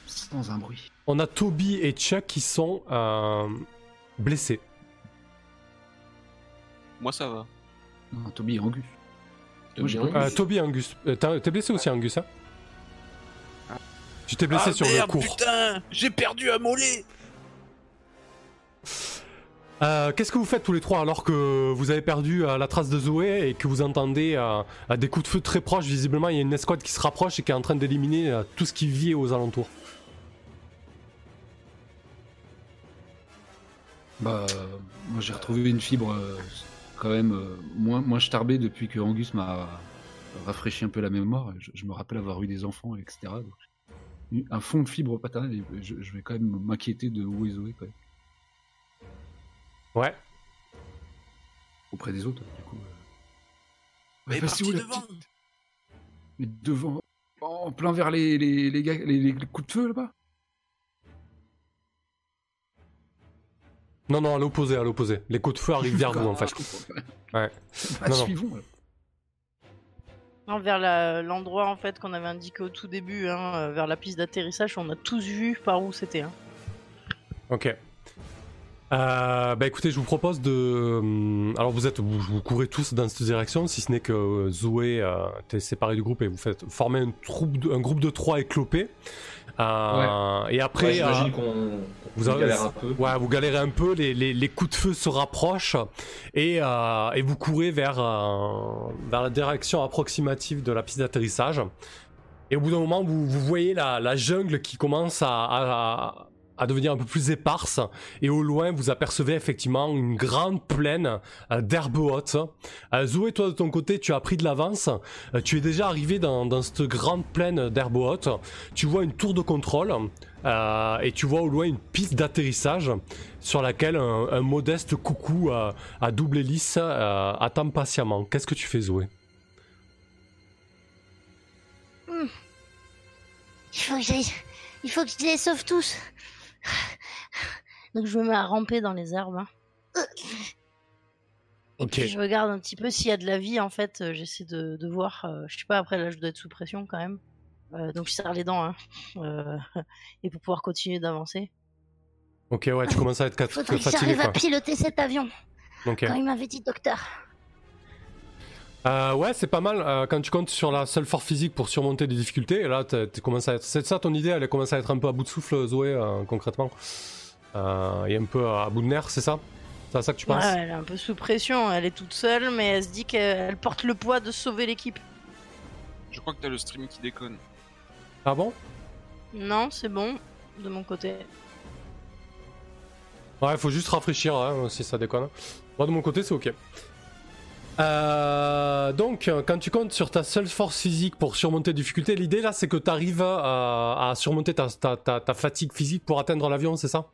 Sans un bruit. on a Toby et Chuck qui sont euh, blessés. Moi, ça va. Non, Toby et Angus. Euh, Toby et Angus. Euh, t'as- T'es blessé aussi, Angus, hein? Tu t'es blessé ah, sur merde, le cours. putain J'ai perdu un mollet Euh, Qu'est-ce que vous faites tous les trois alors que vous avez perdu euh, la trace de Zoé et que vous entendez euh, des coups de feu très proches Visiblement, il y a une escouade qui se rapproche et qui est en train d'éliminer euh, tout ce qui vit aux alentours? Bah, moi j'ai retrouvé une fibre quand même moins, moins starbée depuis que Angus m'a rafraîchi un peu la mémoire. Je, me rappelle avoir eu des enfants, etc. Un fond de fibre paternelle, je, je vais quand même m'inquiéter de où est Zoé quand même, Ouais. auprès des autres. Du coup. Mais parti où, la devant petite Mais devant, en plein vers les, les, les, gars, les, les coups de feu là-bas Non, non, à l'opposé, à l'opposé. Les coups de feu arrivent vers vous en fait. Ouais. pas. Non, suivons. Non, vers la- l'endroit en fait qu'on avait indiqué au tout début, hein, euh, vers la piste d'atterrissage, on a tous vu par où c'était. Hein. Ok. Euh, bah écoutez, je vous propose de. hum, Alors vous êtes, vous, vous courez tous dans cette direction, si ce n'est que euh, Zoé euh, t'es séparé du groupe et vous faites former un, troupe de- un groupe de trois éclopés. Euh, Et après, Ouais, J'imagine euh, qu'on vous qu'on avez- galère un peu. ouais, vous galérez un peu, les, les- les coups de feu se rapprochent et, euh, et vous courez vers, vers la direction approximative de la piste d'atterrissage. Et au bout d'un moment, vous, vous voyez la, la jungle qui commence à, à- à devenir un peu plus éparse. Et au loin, vous apercevez effectivement une grande plaine euh, d'herbes hautes. Euh, Zoé, toi de ton côté, tu as pris de l'avance. Euh, tu es déjà arrivé dans, cette grande plaine d'herbes hautes. Tu vois une tour de contrôle. euh, et tu vois au loin une piste d'atterrissage sur laquelle un, modeste coucou à double hélice attend patiemment. Qu'est-ce que tu fais, Zoé j'aille. Il faut que je les sauve tous. Donc je me mets à ramper dans les herbes. hein. Ok. Je regarde un petit peu s'il y a de la vie en fait. euh, J'essaie de, de voir. euh, je sais pas, après là je dois être sous pression quand même. Euh, donc je serre les dents. Hein. Et pour pouvoir continuer d'avancer. Ok, ouais, tu commences à être cat- Faudrait que fatigué j'arrive à piloter cet avion. Ok. quand il m'avait dit docteur. Euh, ouais, c'est pas mal euh, quand tu comptes sur la seule force physique pour surmonter des difficultés. Et là, t'es commencé à être... c'est ça ton idée Elle commence à être un peu à bout de souffle, Zoé, euh, concrètement? Euh, et un peu à bout de nerfs, c'est ça? C'est à ça que tu Ouais, penses? elle est un peu sous pression, elle est toute seule, mais elle se dit qu'elle porte le poids de sauver l'équipe. Je crois que t'as le stream qui déconne. Ah bon? Non, c'est bon, de mon côté. Ouais, faut juste rafraîchir hein, si ça déconne. Moi, de mon côté, c'est ok. Euh, donc, euh, quand tu comptes sur ta seule force physique pour surmonter les difficultés, l'idée là, c'est que tu arrives à, à surmonter ta, ta- ta- ta fatigue physique pour atteindre l'avion, c'est ça?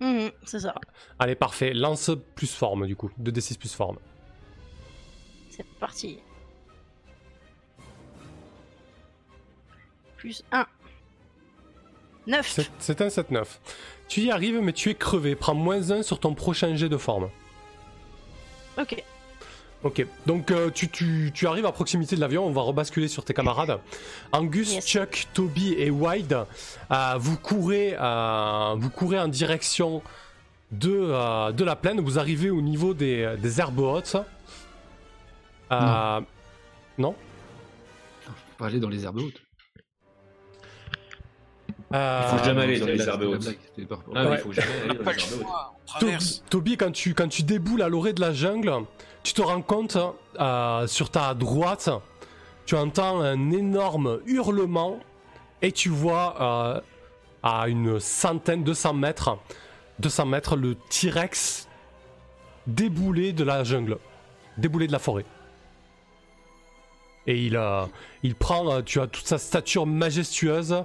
Mhm, c'est ça, Allez, parfait. Lance plus forme, du coup. 2d6 plus forme. c'est parti. Plus 1. 9. C'est- C'est un 7-9. Tu y arrives, mais tu es crevé. Prends moins 1 sur ton prochain jet de forme. Ok. Ok, donc euh, tu, tu- tu arrives à proximité de l'avion, on va rebasculer sur tes camarades. Angus, Yes. Chuck, Toby et Wide, euh, vous, courez, euh, vous courez en direction de, euh, de la plaine, vous arrivez au niveau des, des herbes hautes. Euh, non, Faut pas aller dans les herbes hautes. Euh, Il faut jamais aller dans les herbes hautes. Ah, Ouais. il faut jamais aller dans les herbes hautes. Toby, quand tu, quand tu déboules à l'orée de la jungle, tu te rends compte, euh, sur ta droite, tu entends un énorme hurlement et tu vois euh, à une centaine, 200 mètres, 200 mètres, le T-Rex débouler de la jungle, débouler de la forêt. Et il, euh, il prend, tu as toute sa stature majestueuse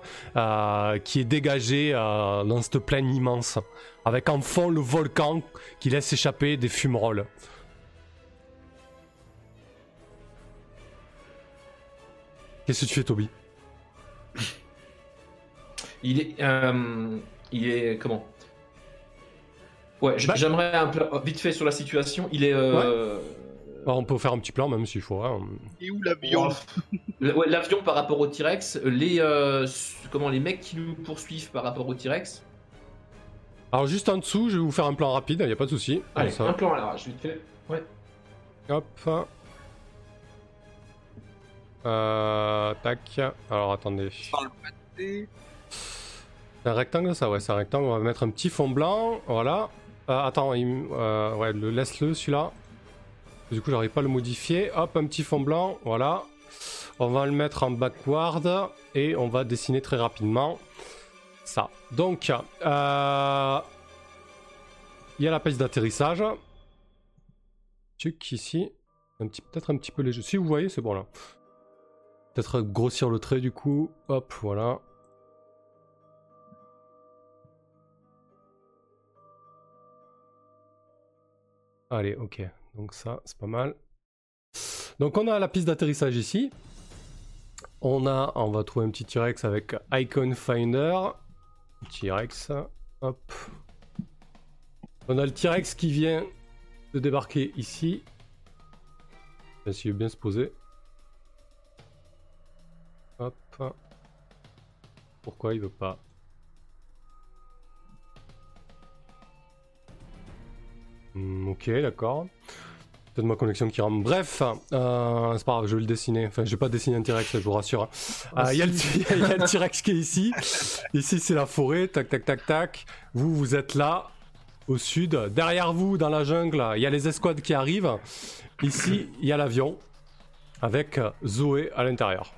qui est dégagée dans cette plaine immense avec en fond le volcan qui laisse échapper des fumerolles. Qu'est-ce que tu fais, Toby? Il est. euh, il est. Comment? Ouais, Bah- j'aimerais un peu. Vite fait sur la situation. Il est. euh, Alors, On peut faire un petit plan, même s'il faut. hein. Et où l'avion? Ouais, L'avion par rapport au T-Rex, les euh, comment les mecs qui nous poursuivent par rapport au T-Rex? Alors, juste en dessous, je vais vous faire un plan rapide, il n'y a pas de souci. Allez, ça. un plan à l'arrache, vite fait. Hop. Euh, tac. Alors, attendez. C'est un rectangle, ça Ouais, c'est un rectangle. On va mettre un petit fond blanc. Voilà. Euh, attends, il euh, ouais, le, laisse-le celui-là. Du coup, j'arrive pas à le modifier. Hop, un petit fond blanc. Voilà. On va le mettre en backward et on va dessiner très rapidement ça. Donc, euh, il y a la piste d'atterrissage. Tuc ici. Un petit, peut-être un petit peu léger. Si vous voyez, c'est bon là. Peut-être grossir le trait du coup. Hop, voilà. Allez, ok. Donc ça, c'est pas mal. Donc on a la piste d'atterrissage ici. On a, on va trouver un petit T-Rex avec Icon Finder. T-Rex, hop. On a le T-Rex qui vient de débarquer ici. Essayer de bien se poser. Pourquoi il veut pas Hmm, Ok, d'accord. Peut-être ma connexion qui rame. Bref, euh, c'est pas grave, je vais le dessiner. Enfin, je vais pas dessiner un T-Rex, je vous rassure. Ah, Euh, Il y a le y a T-Rex qui est ici. Ici, c'est la forêt. Tac, tac, tac, tac. Vous, vous êtes là, au sud. Derrière vous, dans la jungle, il y a les escouades qui arrivent. Ici, il y a l'avion avec Zoé à l'intérieur.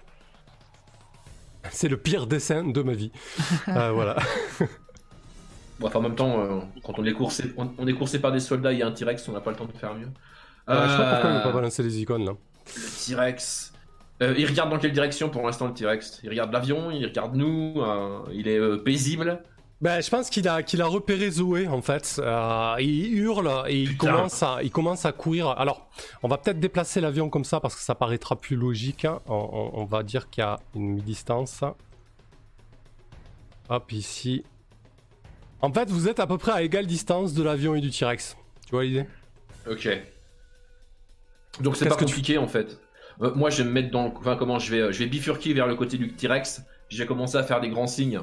C'est le pire dessin de ma vie. Euh, voilà. Bon, enfin, en même temps, euh, quand on est coursé, on, on est coursé par des soldats, il y a un T-Rex, on n'a pas le temps de faire mieux. Euh, je sais pas pourquoi il Euh, veut pas balancer les icônes là. Le T-Rex. Euh, il regarde dans quelle direction pour l'instant le T-Rex? Il regarde l'avion, il regarde nous, euh, il est euh, paisible. Ben, je pense qu'il a, qu'il a repéré Zoé en fait. Euh, il hurle et il Putain. commence, à, il commence à courir. Alors, on va peut-être déplacer l'avion comme ça parce que ça paraîtra plus logique. hein. On, on- on va dire qu'il y a une mi-distance. Hop, ici. En fait, vous êtes à peu près à égale distance de l'avion et du T-Rex. Tu vois l'idée? Ok. Donc c'est Qu'est-ce pas que tu- compliqué en fait. Euh, moi je vais me mettre dans. Enfin, comment je vais, euh, je vais bifurquer vers le côté du T-Rex. vais commencer à faire des grands signes.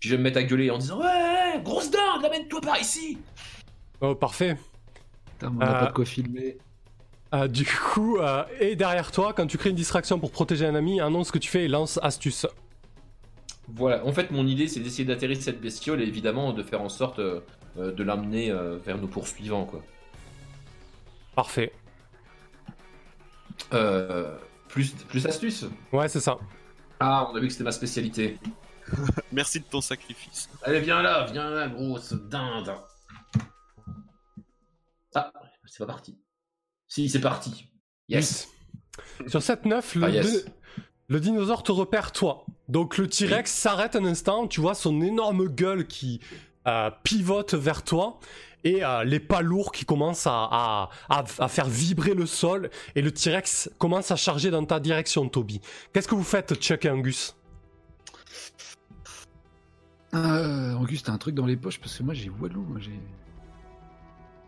Puis je vais me mettre à gueuler en disant Ouais, grosse dinde, amène-toi par ici Oh, parfait. Putain, on n'a Euh, pas de quoi filmer. Euh, du coup, euh, et derrière toi, quand tu crées une distraction pour protéger un ami, annonce ce que tu fais et lance astuce. Voilà, en fait, mon idée, c'est d'essayer d'atterrir cette bestiole et évidemment de faire en sorte euh, euh, de l'amener euh, vers nos poursuivants, quoi. Parfait. Euh, plus, plus astuce Ouais, c'est ça. Ah, on a vu que c'était ma spécialité. Merci de ton sacrifice. Allez, viens là, viens là, grosse dinde. Ah, c'est pas parti. Si, c'est parti. Yes. Sur cette 9, le, Ah, yes. le dinosaure te repère toi. Donc le T-Rex s'arrête un instant, tu vois son énorme gueule qui euh, pivote vers toi et euh, les pas lourds qui commencent à, à- à- à faire vibrer le sol et le T-Rex commence à charger dans ta direction, Toby. Qu'est-ce que vous faites, Chuck et Angus? Angus, t'as un truc dans les poches parce que moi j'ai Walou. Moi, j'ai...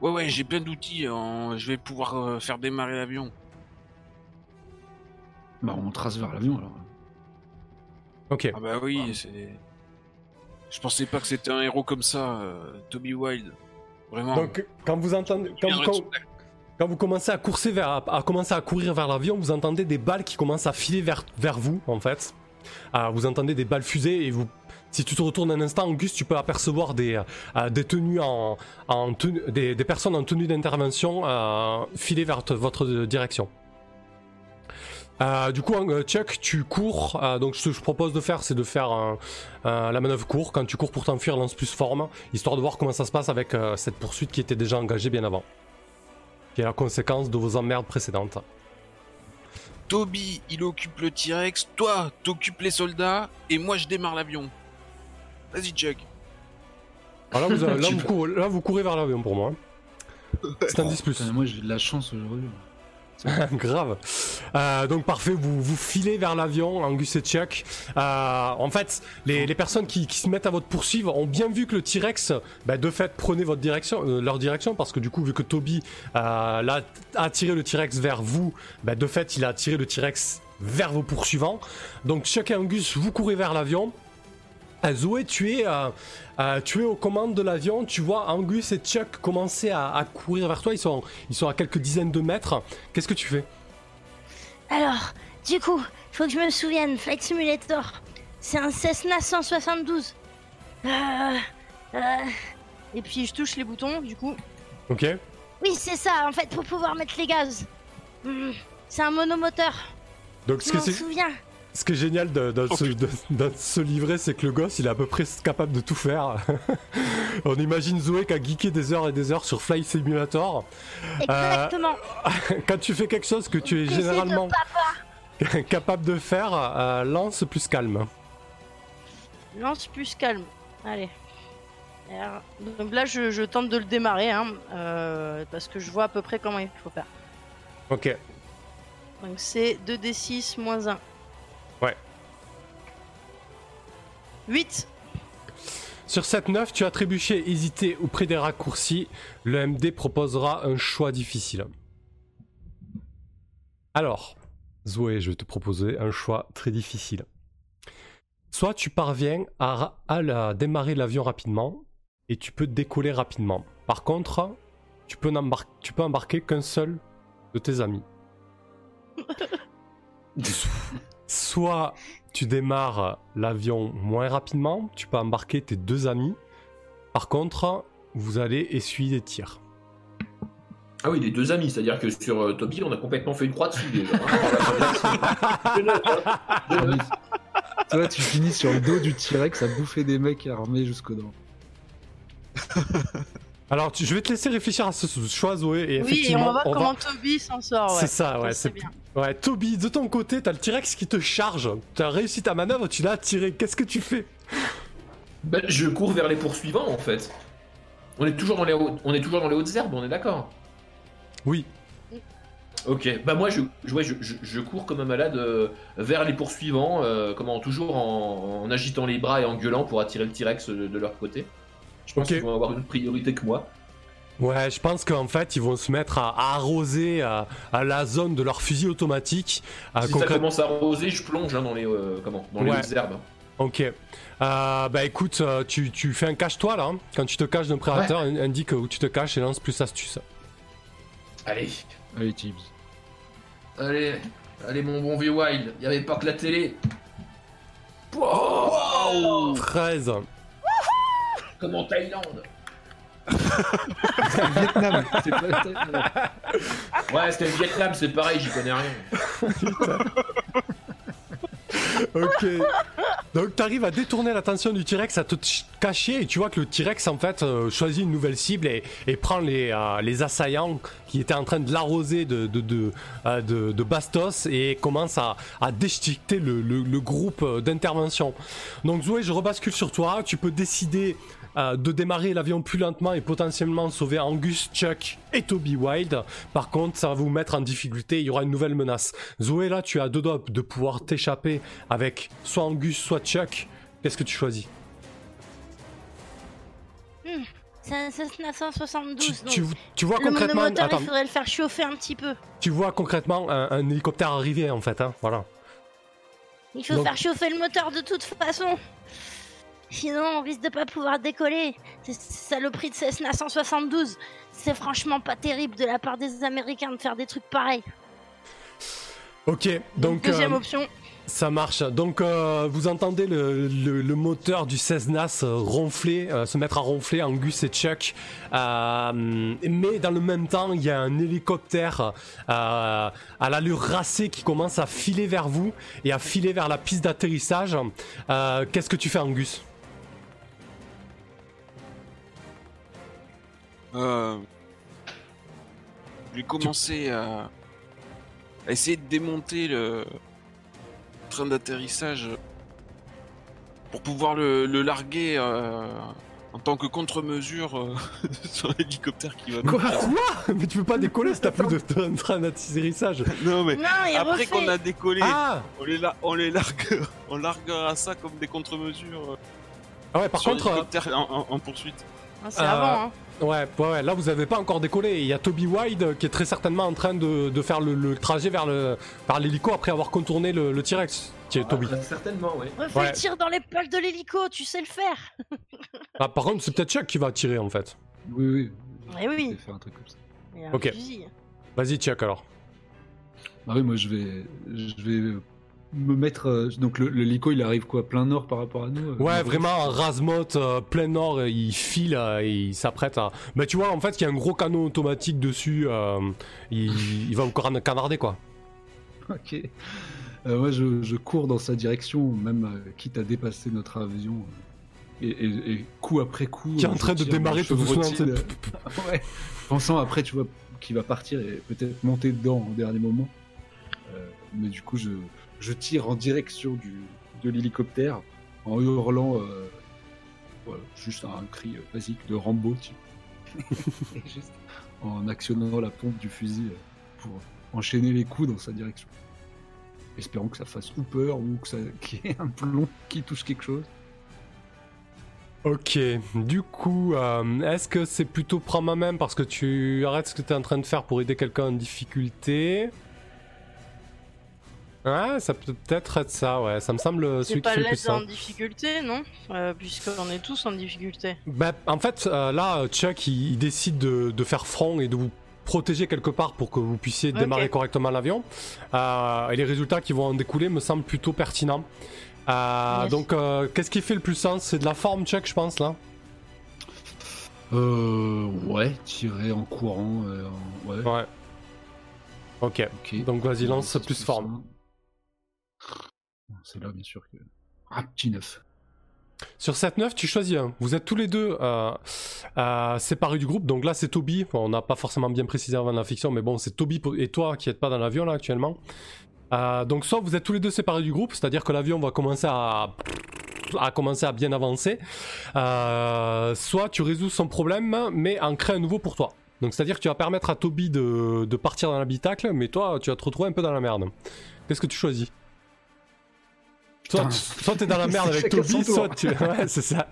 Ouais, ouais, j'ai plein d'outils. euh, Je vais pouvoir euh, faire démarrer l'avion. Bah, on trace vers l'avion alors. Ok. Ah bah oui, c'est. Je pensais pas que c'était un héros comme ça, euh, Toby Wild. Vraiment. Donc quand vous entendez... Quand, vous- quand- Quand commencez à courser vers, à, à commencer à courir vers l'avion, vous entendez des balles qui commencent à filer vers, vers vous, en fait. Ah, vous entendez des balles fusées et vous, si tu te retournes un instant, Auguste, tu peux apercevoir des, euh, des tenues en, des, personnes en tenue d'intervention euh, filer vers votre direction. Euh, du coup, Chuck, tu cours. donc, ce que je propose de faire, c'est de faire la manœuvre court. Quand tu cours pour t'enfuir, lance plus forme, histoire de voir comment ça se passe avec cette poursuite qui était déjà engagée bien avant qui est la conséquence de vos emmerdes précédentes. Toby, il occupe le T-Rex, toi, t'occupes les soldats, et moi, je démarre l'avion. Vas-y, Chuck. Alors là, vous, là, courez, là, vous courez vers l'avion pour moi. hein. C'est un 10 plus. Putain, moi j'ai de la chance aujourd'hui. Grave. Euh, donc parfait, vous, vous filez vers l'avion, Angus et Chuck. Euh, en fait, les, les personnes qui, qui se mettent à votre poursuivre ont bien vu que le T-Rex, bah, de fait, prenait votre direction, euh, leur direction, parce que du coup, vu que Toby euh, l'a a attiré le T-Rex vers vous, bah, de fait, il a attiré le T-Rex vers vos poursuivants. Donc Chuck et Angus, vous courez vers l'avion. Euh, Zoé, tu es, euh, euh, tu es aux commandes de l'avion. Tu vois Angus et Chuck commencer à, à courir vers toi. Ils sont, ils sont à quelques dizaines de mètres. Qu'est-ce que tu fais? Alors, du coup, faut que je me souvienne, Flight Simulator, c'est un Cessna 172. Euh, Et puis je touche les boutons, du coup. Ok. oui, c'est ça, en fait, pour pouvoir mettre les gaz. Hmm, c'est un monomoteur, Donc je m'en souviens. Ce qui est génial de, de Oh, ce, de- de ce livret, c'est que le gosse, il est à peu près capable de tout faire. On imagine Zoé qui a geeké des heures et des heures sur Flight Simulator. Exactement. Quand tu fais quelque chose que tu es généralement capable de faire, euh, lance plus calme. Lance plus calme. Allez. Alors, Donc là, je, je tente de le démarrer, hein, euh, parce que je vois à peu près comment il faut faire. Ok. Donc c'est 2d6 moins 1. 8 Sur cette 9, tu as trébuché, hésité ou près des raccourcis. Le MD proposera un choix difficile. Alors, Zoé, je vais te proposer un choix très difficile. Soit tu parviens à, ra- à la- démarrer l'avion rapidement et tu peux décoller rapidement. Par contre, tu peux, n'embar- tu peux embarquer qu'un seul de tes amis. Soit tu démarres l'avion moins rapidement, tu peux embarquer tes deux amis. Par contre, vous allez essuyer des tirs. Ah oui, les deux amis, c'est-à-dire que sur euh, Toby, on a complètement fait une croix dessus déjà. hein. Hein. Toi, tu finis sur le dos du T-Rex à bouffer des mecs armés jusqu'aux dents. Alors, tu- je vais te laisser réfléchir à ce choix, Zoé. Et Oui, et on va voir on va- comment Toby s'en sort. Ouais. C'est ça, ouais. c'est C'est bien. ouais. Toby, de ton côté, t'as le T-Rex qui te charge. T'as réussi ta manœuvre, tu l'as attiré. Qu'est-ce que tu fais? Ben, je cours vers les poursuivants en fait. On est toujours dans les, hautes- on est toujours dans les hautes herbes, on est d'accord? Oui. Ok, bah moi je, je, ouais, je, je- je cours comme un malade euh, vers les poursuivants, euh, comment, toujours en, en agitant les bras et en gueulant pour attirer le T-Rex de, de leur côté. Je pense qu'ils vont avoir une priorité que moi. Ouais, je pense qu'en fait, ils vont se mettre à, à arroser à, à la zone de leur fusil automatique. à si ça commence à arroser, je plonge hein, dans les, euh, comment, dans les Ouais. herbes. Ok. Euh, bah écoute, euh, tu, tu fais un cache-toi là. hein. Quand tu te caches d'un prédateur, in- indique où tu te caches et lance plus astuce. Allez, Allez, Tibbs. allez, allez, mon bon vieux Wild. Il y avait pas que la télé. 13. Comme en Thaïlande. C'est le Vietnam. c'est pas la Thaïlande. Ouais, c'était le Vietnam, c'est pareil, j'y connais rien. Ok. Donc t'arrives à détourner l'attention du T-Rex, à te ch- cacher, et tu vois que le T-Rex en fait euh, choisit une nouvelle cible et, et prend les, euh, les assaillants qui étaient en train de l'arroser de, de, de, euh, de- de bastos et commence à, à déchiqueter le, le- le groupe d'intervention. Donc Zoé, je rebascule sur toi, tu peux décider euh, de démarrer l'avion plus lentement et potentiellement sauver Angus, Chuck et Toby Wild. Par contre, ça va vous mettre en difficulté, il y aura une nouvelle menace. Zoé, là, tu as deux doigts de pouvoir t'échapper avec soit Angus, soit Chuck. Qu'est-ce que tu choisis? C'est un Cessna 172. tu, donc tu- tu vois le concrètement, monomoteur, attends, il faudrait le faire chauffer un petit peu. tu vois concrètement un, un hélicoptère arriver en fait, hein, voilà. Il faut Donc- faire chauffer le moteur de toute façon. Sinon, on risque de pas pouvoir décoller. C'est saloperie de Cessna 172. C'est franchement pas terrible de la part des Américains de faire des trucs pareils. Ok, donc Deuxième euh, option. ça marche. Donc euh, vous entendez le, le- le moteur du Cessnas ronfler, euh, se mettre à ronfler, Angus et Chuck. Euh, mais dans le même temps, il y a un hélicoptère à l'allure racée qui commence à filer vers vous et à filer vers la piste d'atterrissage. Qu'est-ce que tu fais, Angus? Euh, je vais commencer à... à essayer de démonter le train d'atterrissage pour pouvoir le, le larguer euh, en tant que contre-mesure euh, sur l'hélicoptère qui va. Quoi Mais tu peux pas décoller si t'as plus de train- train d'atterrissage. Non mais Non, après qu'on a décollé, Ah on les, la- on les largue, on larguera ça comme des contre-mesures euh, Ah ouais, par sur contre, en, en- en poursuite. Ah, C'est Euh, avant, hein. Ouais, ouais, ouais, là vous avez pas encore décollé. Il y a Toby Wide euh, qui est très certainement en train de, de faire le, le trajet vers le vers l'hélico après avoir contourné le, le T-Rex. Qui est Toby. Ah, certainement, oui. Ouais. le tir dans les poils de l'hélico, tu sais le faire. Ah, par contre, c'est peut-être Chuck qui va tirer en fait. Oui, oui. Eh oui. Faire un truc comme ça. Ok. Vas-y, Chuck alors. Ah oui, moi je vais, je vais me mettre. euh, donc le, le Lico, il arrive quoi, plein nord par rapport à nous euh, Ouais, vraiment, Rasmot, euh, plein nord, euh, il file euh, et il s'apprête à. Bah, tu vois, en fait, il y a un gros canon automatique dessus. euh, il, il va vous can- canarder quoi. Ok. Moi, je, je cours dans sa direction, même quitte à dépasser notre avion. et, et- et coup après coup. Qui est en train de démarrer tout doucement. ouais. Pensant après, tu vois, qu'il va partir et peut-être monter dedans au dernier moment. Mais du coup, je, je tire en direction du, de l'hélicoptère en hurlant euh, voilà, juste un cri euh, basique de Rambo, tu Et juste en actionnant la pompe du fusil euh, pour enchaîner les coups dans sa direction. Espérons que ça fasse ou peur ou que ça qu'il y ait un plomb qui touche quelque chose. Ok, du coup, euh, est-ce que c'est plutôt prends ma main parce que tu arrêtes ce que tu es en train de faire pour aider quelqu'un en difficulté? Ouais, ça peut peut-être être ça, ouais. Ça me semble celui qui pas fait le plus l'aide en ça. difficulté, non? Euh, Puisqu'on est tous en difficulté. Bah, en fait, euh, là, Chuck, il, il décide de, de faire front et de vous protéger quelque part pour que vous puissiez démarrer correctement l'avion. Euh, et les résultats qui vont en découler me semblent plutôt pertinents. Euh, Yes. Donc, euh, qu'est-ce qui fait le plus sens? C'est de la forme, Chuck, je pense, là? Euh, ouais, tirer en courant. euh, en- ouais, Ouais. Ok. ok. Donc, vas-y, lance plus forme. C'est là, bien sûr que. Ah, petit 9. Sur cette 9, tu choisis un. Vous êtes tous les deux euh, séparés du groupe. Donc là, c'est Toby. On n'a pas forcément bien précisé avant la fiction, mais bon, c'est Toby et toi qui n'êtes pas dans l'avion là actuellement. Euh, donc soit vous êtes tous les deux séparés du groupe, c'est-à-dire que l'avion va commencer à bien avancer, euh, soit tu résous son problème, mais en crée un nouveau pour toi. Donc c'est-à-dire que tu vas permettre à Toby de, de partir dans l'habitacle, mais toi, tu vas te retrouver un peu dans la merde. Qu'est-ce que tu choisis? Putain. soit t'es dans la merde avec Toby, soit tu... Ouais, c'est ça.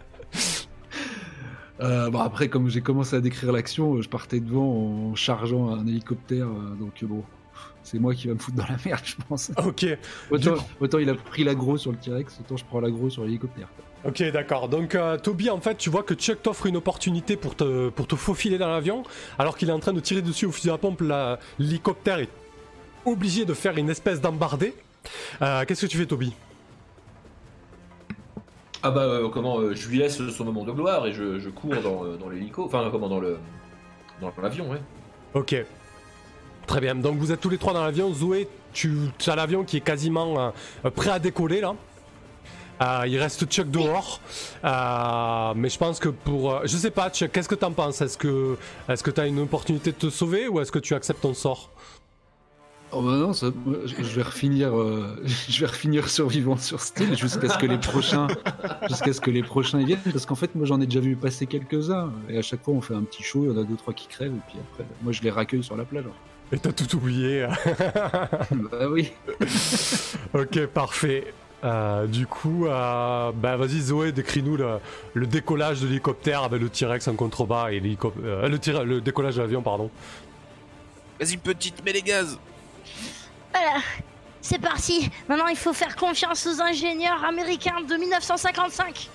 Euh, bon, après, comme j'ai commencé à décrire l'action, euh, je partais devant en chargeant un hélicoptère. euh, donc, bon, c'est moi qui va me foutre dans la merde, je pense. Ok, Autant, Du coup- autant il a pris l'agro sur le T-Rex, autant je prends l'agro sur l'hélicoptère. ok, d'accord. Donc, euh, Toby, en fait, tu vois que Chuck t'offre une opportunité pour te, pour te faufiler dans l'avion, alors qu'il est en train de tirer dessus au fusil à pompe. L'hélicoptère est obligé de faire une espèce d'embardée. Euh, Qu'est-ce que tu fais, Toby? Ah bah euh, comment euh, je lui laisse son moment de gloire et je, cours dans, euh, dans l'hélico, enfin comment dans le dans l'avion, ouais. Ok. Très bien. Donc vous êtes tous les trois dans l'avion. Zoé, tu, as l'avion qui est quasiment prêt à décoller là. Il reste Chuck dehors. Mais je pense que pour... je sais pas, Chuck, qu'est-ce que t'en penses? Est-ce que t'as une opportunité de te sauver ou est-ce que tu acceptes ton sort? Oh bah non, ça- je vais refinir, euh, je vais refinir survivant sur Steel jusqu'à ce que les prochains, jusqu'à ce que les prochains y viennent, parce qu'en fait moi j'en ai déjà vu passer quelques-uns et à chaque fois on fait un petit show, il y en a deux trois qui crèvent et puis après moi je les raccueille sur la plage. Et t'as tout oublié. bah oui. ok, parfait. Euh, du coup, euh, bah vas-y Zoé, décris-nous le, le décollage de l'hélicoptère avec le T-Rex en contrebas et l'hélico- euh, le, le décollage de l'avion, pardon. Vas-y, petite, mets les gaz. Voilà, c'est parti. Maintenant, il faut faire confiance aux ingénieurs américains de 1955.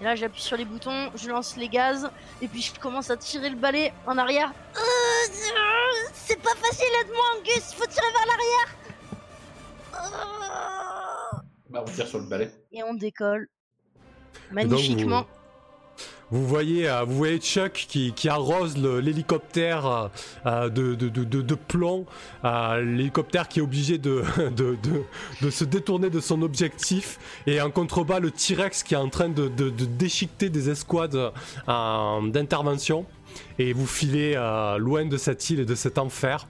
Et là, j'appuie sur les boutons, je lance les gaz, et puis je commence à tirer le balai en arrière. Euh, euh, c'est pas facile, aide-moi, Angus, il faut tirer vers l'arrière. Euh, Bah on tire sur le balai. Et on décolle. Magnifiquement. Vous voyez, euh, vous voyez Chuck qui, arrose l'hélicoptère euh, euh, de, plomb. Euh, l'hélicoptère qui est obligé de, se détourner de son objectif. Et en contrebas, le T-Rex qui est en train de, déchiqueter des escouades euh, d'intervention. Et vous filez euh, loin de cette île et de cet enfer.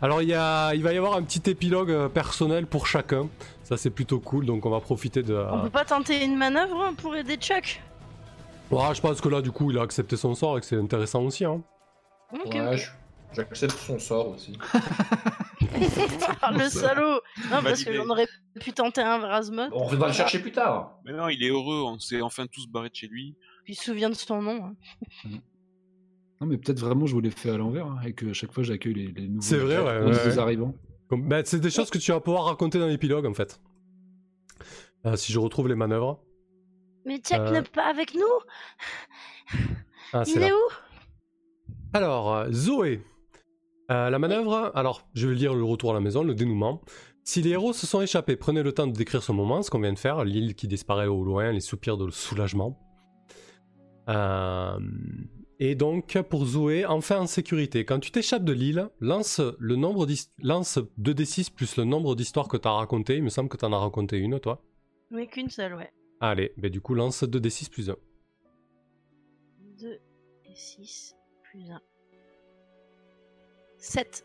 Alors il, va y avoir un petit épilogue euh, personnel pour chacun. Ça c'est plutôt cool, donc on va profiter de... On peut pas tenter une manœuvre hein, pour aider Chuck? Ouais, je pense que là, du coup, il a accepté son sort et que c'est intéressant aussi. Hein. Ouais, j'accepte son sort aussi. Ah, le salaud Non, parce que j'en aurais pu tenter un Vrasmot, On reviendra le chercher plus tard. Mais non, il est heureux, on s'est enfin tous barrés de chez lui. puis il se souvient de son nom. hein. Non mais peut-être vraiment je vous l'ai fait à l'envers hein, et que à chaque fois j'accueille les, les nouveaux C'est vrai, ouais, ouais, arrivants. Comme- bah, c'est des choses que tu vas pouvoir raconter dans l'épilogue, en fait. Euh, si je retrouve les manœuvres. Mais Chuck Euh. n'est pas avec nous Ah, Il là. est où? Alors, euh, Zoé. Euh, la manœuvre, alors, je vais lire le retour à la maison, le dénouement. Si les héros se sont échappés, prenez le temps de décrire ce moment, ce qu'on vient de faire, l'île qui disparaît au loin, les soupirs de soulagement. Euh, et donc, pour Zoé, enfin en sécurité. Quand tu t'échappes de l'île, lance le nombre lance 2d6 plus le nombre d'histoires que tu as racontées. Il me semble que tu en as raconté une, toi. Mais qu'une seule, ouais. Allez, ben du coup, lance 2d6 plus 1. 2 et 6 plus 1. 7.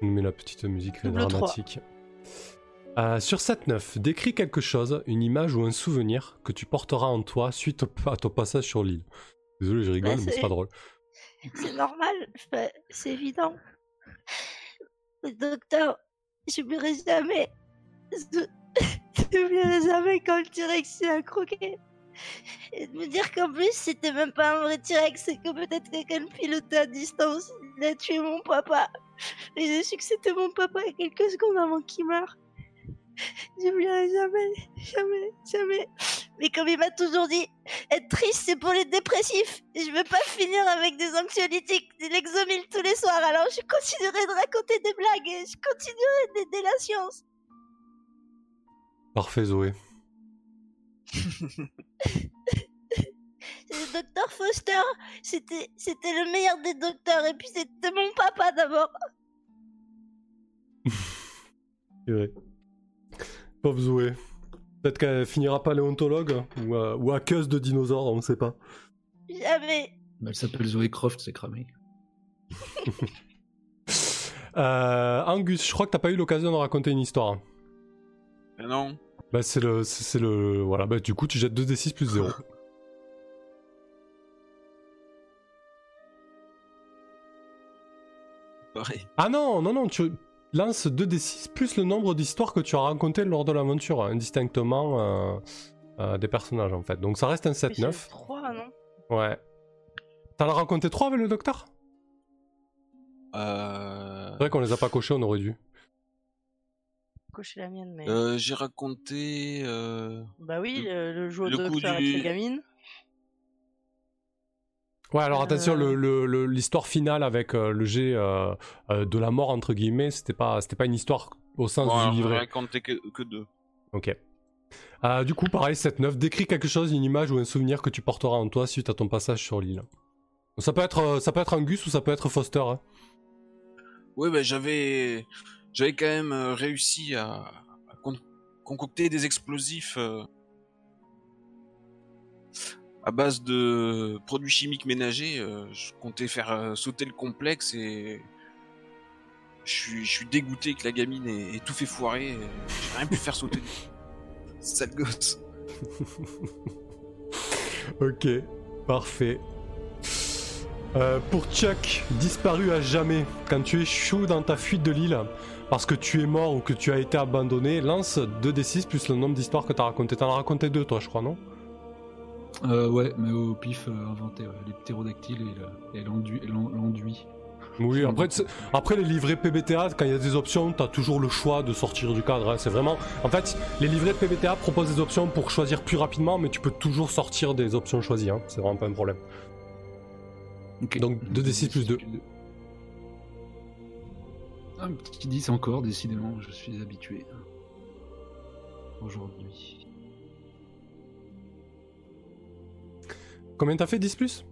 On met la petite musique Double dramatique. Euh, sur 7-9, décris quelque chose, une image ou un souvenir que tu porteras en toi suite au- à ton passage sur l'île. Désolé, je rigole, Bah, mais c'est pas drôle. C'est normal, c'est évident. Le docteur, j'oublierai jamais. Je- J'oublierai jamais quand le T-Rex s'est accroqué. Et de me dire qu'en plus, c'était même pas un vrai T-Rex, c'est que peut-être quelqu'un pilotait à distance. Il a tué mon papa. Et j'ai su que c'était mon papa quelques secondes avant qu'il meure. J'oublierai jamais, jamais, jamais. Mais comme il m'a toujours dit, être triste, c'est pour les dépressifs. Et je veux pas finir avec des anxiolytiques, des Lexomil tous les soirs. Alors je continuerai de raconter des blagues et je continuerai d'aider la science. Parfait, Zoé. Le docteur Foster, c'était, c'était le meilleur des docteurs. Et puis c'était mon papa d'abord. C'est vrai. Pauvre Zoé. Peut-être qu'elle finira paléontologue ou, euh, ou hackeuse de dinosaures, on ne sait pas. Jamais. Bah, Elle s'appelle Zoé Croft, c'est cramé. Euh, Angus, je crois que t'as pas eu l'occasion de raconter une histoire. Mais non. Bah, c'est le, c'est le, voilà. Bah, du coup, tu jettes 2d6 plus 0. Pareil. Ah non, non, non, tu lances 2d6 plus le nombre d'histoires que tu as racontées lors de l'aventure, indistinctement euh, euh, des personnages en fait. Donc ça reste un 7-9. 3, non? Ouais. T'en as raconté 3 avec le docteur? Euh... C'est vrai qu'on les a pas cochés, on aurait dû. Cocher la mienne, mais. Euh, j'ai raconté. euh, Bah oui, le, le jeu le de coup docteur du- avec la gamine. Ouais, alors attention, Euh. le- le- le- l'histoire finale avec euh, le jet euh, euh, de la mort, entre guillemets, c'était pas, c'était pas une histoire au sens bon, du livret. raconté que, que deux. Ok. Euh, du coup, pareil, 7-9, décris quelque chose, une image ou un souvenir que tu porteras en toi suite à ton passage sur l'île. Ça peut être, ça peut être Angus ou ça peut être Foster. hein. Oui, ben j'avais, j'avais quand même euh, réussi à, à con- concocter des explosifs euh, à base de produits chimiques ménagers. euh, je comptais faire sauter le complexe et je suis, dégoûté que la gamine ait, tout fait foirer. J'ai rien pu faire sauter. Sale gosse. Ok, parfait. Pour Chuck, disparu à jamais, quand tu échoues dans ta fuite de l'île, parce que tu es mort ou que tu as été abandonné, lance 2d6 plus le nombre d'histoires que tu as raconté. T'en as raconté deux, toi, je crois, non? Euh, ouais, mais au pif euh, inventé, ouais, les ptérodactyles et le- et l'enduit. Oui, après, les livrets PBTA, quand il y a des options, tu as toujours le choix de sortir du cadre. hein. C'est vraiment. En fait, les livrets PBTA proposent des options pour choisir plus rapidement, mais tu peux toujours sortir des options choisies. hein. C'est vraiment pas un problème. Donc, 2d6 plus 2. Un petit 10 encore, décidément, je suis habitué. Aujourd'hui. Combien t'as fait 10 plus?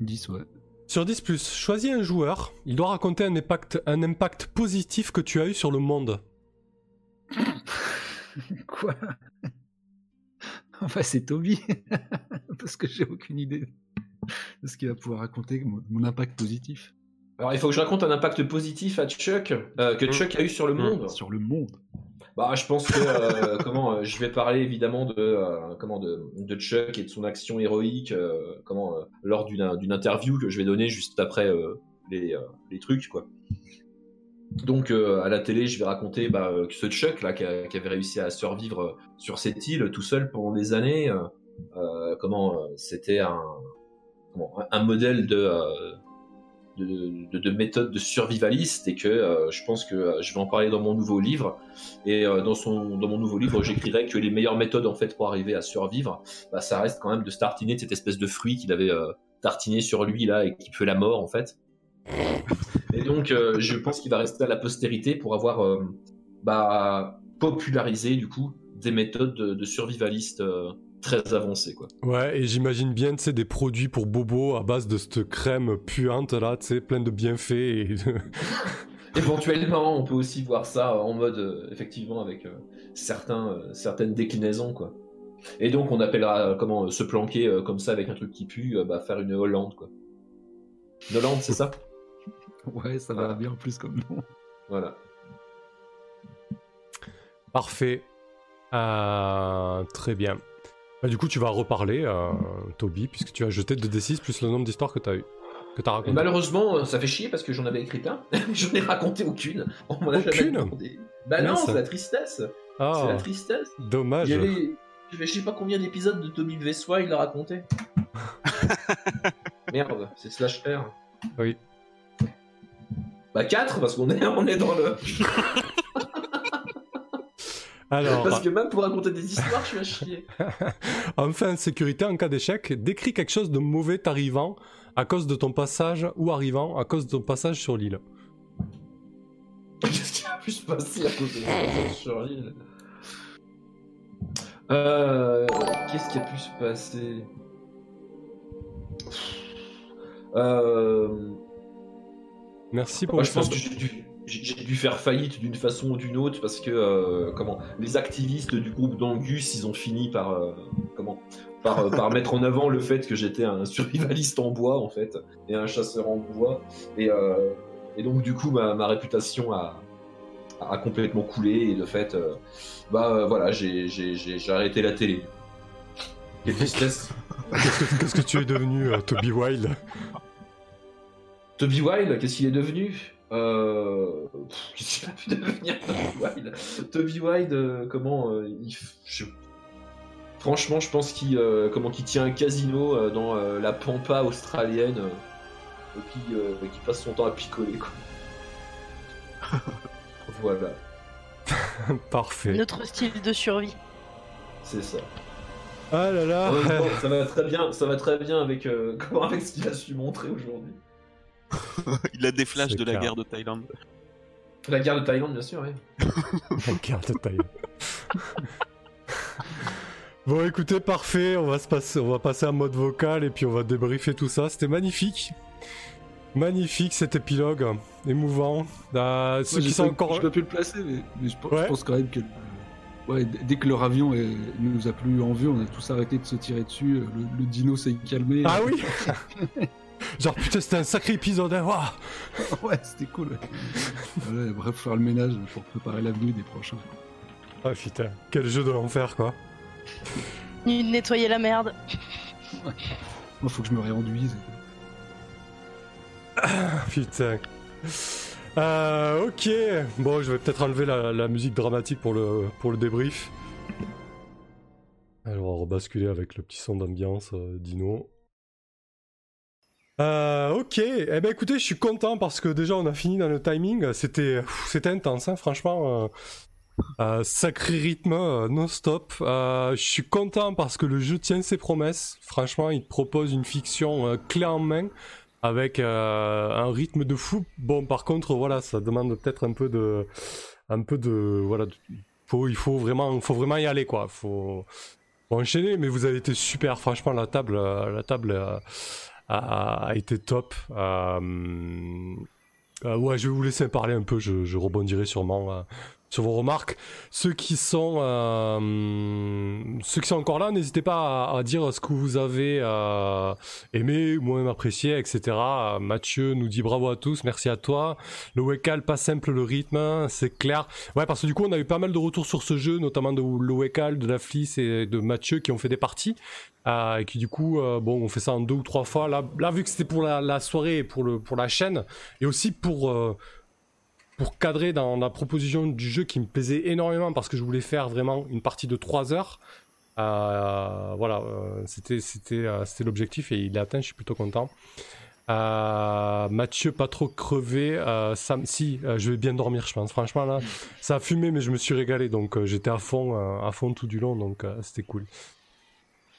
10, ouais. Sur 10 plus, choisis un joueur. Il doit raconter un impact, un impact positif que tu as eu sur le monde. Quoi? Enfin, c'est Toby. Parce que j'ai aucune idée de ce qu'il va pouvoir raconter, mon, mon impact positif. Alors, il faut que je raconte un impact positif à Chuck, euh, que Mm. Chuck a eu sur le monde. Sur le monde. Bah, je pense que euh, comment euh, je vais parler évidemment de euh, comment de, de Chuck et de son action héroïque comment lors d'une interview que je vais donner juste après les, les trucs quoi. Donc à la télé, je vais raconter bah, que ce Chuck là qui, a- qui avait réussi à survivre sur cette île tout seul pendant des années, comment c'était un un- modèle de de, de, de méthode de survivaliste et que euh, je pense que euh, je vais en parler dans mon nouveau livre et euh, dans, son, dans mon nouveau livre, j'écrirai que les meilleures méthodes en fait pour arriver à survivre, bah, ça reste quand même de se tartiner de cette espèce de fruit qu'il avait tartiné sur lui là et qui peut la mort en fait. Et donc, je pense qu'il va rester à la postérité pour avoir bah, popularisé du coup des méthodes de, survivaliste très avancées quoi. Ouais, et j'imagine bien, tu sais, des produits pour bobo à base de cette crème puante là, tu sais, pleine de bienfaits. Et... de- Éventuellement, on peut aussi voir ça en mode euh, effectivement avec euh, certains, euh, certaines déclinaisons quoi. Et donc on appellera euh, comment euh, se planquer euh, comme ça avec un truc qui pue, euh, bah, faire une Hollande quoi. Une Hollande, c'est ça? Ouais, ça va bien plus comme nom. Voilà. Parfait. Euh, très bien. Bah, du coup, tu vas reparler, euh, Toby, puisque tu as jeté 2d6 plus le nombre d'histoires que tu as eu. Que as Et raconté. malheureusement, euh, ça fait chier parce que j'en avais écrit plein. J'en ai raconté aucune. On m'en a jamais Aucune demandé. Bah non, c'est la tristesse. C'est Ah, la tristesse. dommage. Il y avait, je sais pas combien d'épisodes de Tommy Vessois il a raconté. Merde, c'est slash R. Oui. Bah 4 parce qu'on est, on est dans le. Alors, Parce que même pour raconter des histoires, je suis à chier. enfin, sécurité en cas d'échec, décris quelque chose de mauvais t'arrivant à cause de ton passage ou arrivant à cause de ton passage sur l'île. Qu'est-ce qui a pu se passer à cause de mon passage sur l'île? Euh, Qu'est-ce qui a pu se passer? Euh, Merci pour Moi, le je pense sub. que j'ai dû, j'ai- dû faire faillite d'une façon ou d'une autre parce que euh, comment les activistes du groupe d'Angus, ils ont fini par euh, comment par, euh, par mettre en avant le fait que j'étais un survivaliste en bois en fait et un chasseur en bois et, euh, et donc du coup ma, ma réputation a, a complètement coulé et de fait bah voilà j'ai j'ai- j'ai- j'ai arrêté la télé. Quelle tristesse. Qu'est-ce que, qu'est-ce que tu es devenu, Toby Wilde? Toby Wilde, qu'est-ce qu'il est devenu? Euh... pff, Qu'est-ce qu'il a pu devenir Toby Wilde? Toby Wilde, euh, comment euh, il... je- Franchement, je pense qu'il euh, comment qu'il tient un casino euh, dans euh, la pampa australienne euh, et qui, euh, qui passe son temps à picoler. Quoi. Voilà, Parfait. Notre style de survie. c'est ça. Ah là là. Ça va très bien, ça va très bien avec, euh, comment- avec ce qu'il a su montrer aujourd'hui. Il a des flashs de la clair. guerre de Thaïlande. La guerre de Thaïlande, bien sûr, oui. La carte de taille. bon, écoutez, parfait. On va se passer, on va passer en mode vocal et puis on va débriefer tout ça. C'était magnifique, magnifique cet épilogue, émouvant. Euh, ceux qui sont encore. J'ai pas pu le placer, mais, mais je, pense- Ouais. je pense quand même que. ouais, dès que leur avion est- nous a plus en vue, on a tous arrêté de se tirer dessus. euh, Le, le dino s'est calmé. Ah oui. Genre putain, c'était un sacré épisode. Hein. Waouh. ouais, c'était cool. ouais. Voilà, bref, faire le ménage pour préparer l'avenue des prochains. Ah putain, quel jeu de l'enfer quoi. Nettoyer la merde. Moi, faut que je me réenduise. Putain. Euh, ok. Bon, je vais peut-être enlever la, la musique dramatique pour le, pour le débrief. Alors, on va rebasculer avec le petit son d'ambiance euh, Dino. Euh, ok. Eh ben, écoutez, je suis content parce que déjà, on a fini dans le timing. C'était, c'était intense, hein, franchement. euh, euh, sacré rythme, euh, non-stop. Je suis content parce que le jeu tient ses promesses. Franchement, il propose une fiction clé en main avec un rythme de fou. Bon, par contre, voilà, ça demande peut-être un peu de, un peu de, voilà, il faut vraiment, faut vraiment y aller, quoi. Faut, faut enchaîner. Mais vous avez été super, franchement, la table, la table a, été top. Euh, euh, ouais, je vais vous laisser parler un peu. Je, je rebondirai sûrement. Sur vos remarques. Ceux qui sont, euh, ceux qui sont encore là, n'hésitez pas à, dire ce que vous avez euh, aimé, moins apprécié, etc. Mathieu nous dit bravo à tous, merci à toi. Le Wekal, pas simple le rythme, c'est clair. Ouais, parce que du coup, on a eu pas mal de retours sur ce jeu, notamment de le de la Fliss et de Mathieu qui ont fait des parties. Euh, et qui du coup, bon, on fait ça en deux ou trois fois. Là, vu que c'était pour la, soirée et pour, le, pour la chaîne, et aussi pour, pour cadrer dans la proposition du jeu qui me plaisait énormément parce que je voulais faire vraiment une partie de 3 heures. Euh, voilà, euh, c'était c'était euh, c'était l'objectif et il est atteint, je suis plutôt content. Mathieu, pas trop crevé. Si, je vais bien dormir, je pense. Franchement, là, ça a fumé, mais je me suis régalé. Donc, j'étais à fond, à fond tout du long. Donc, c'était cool.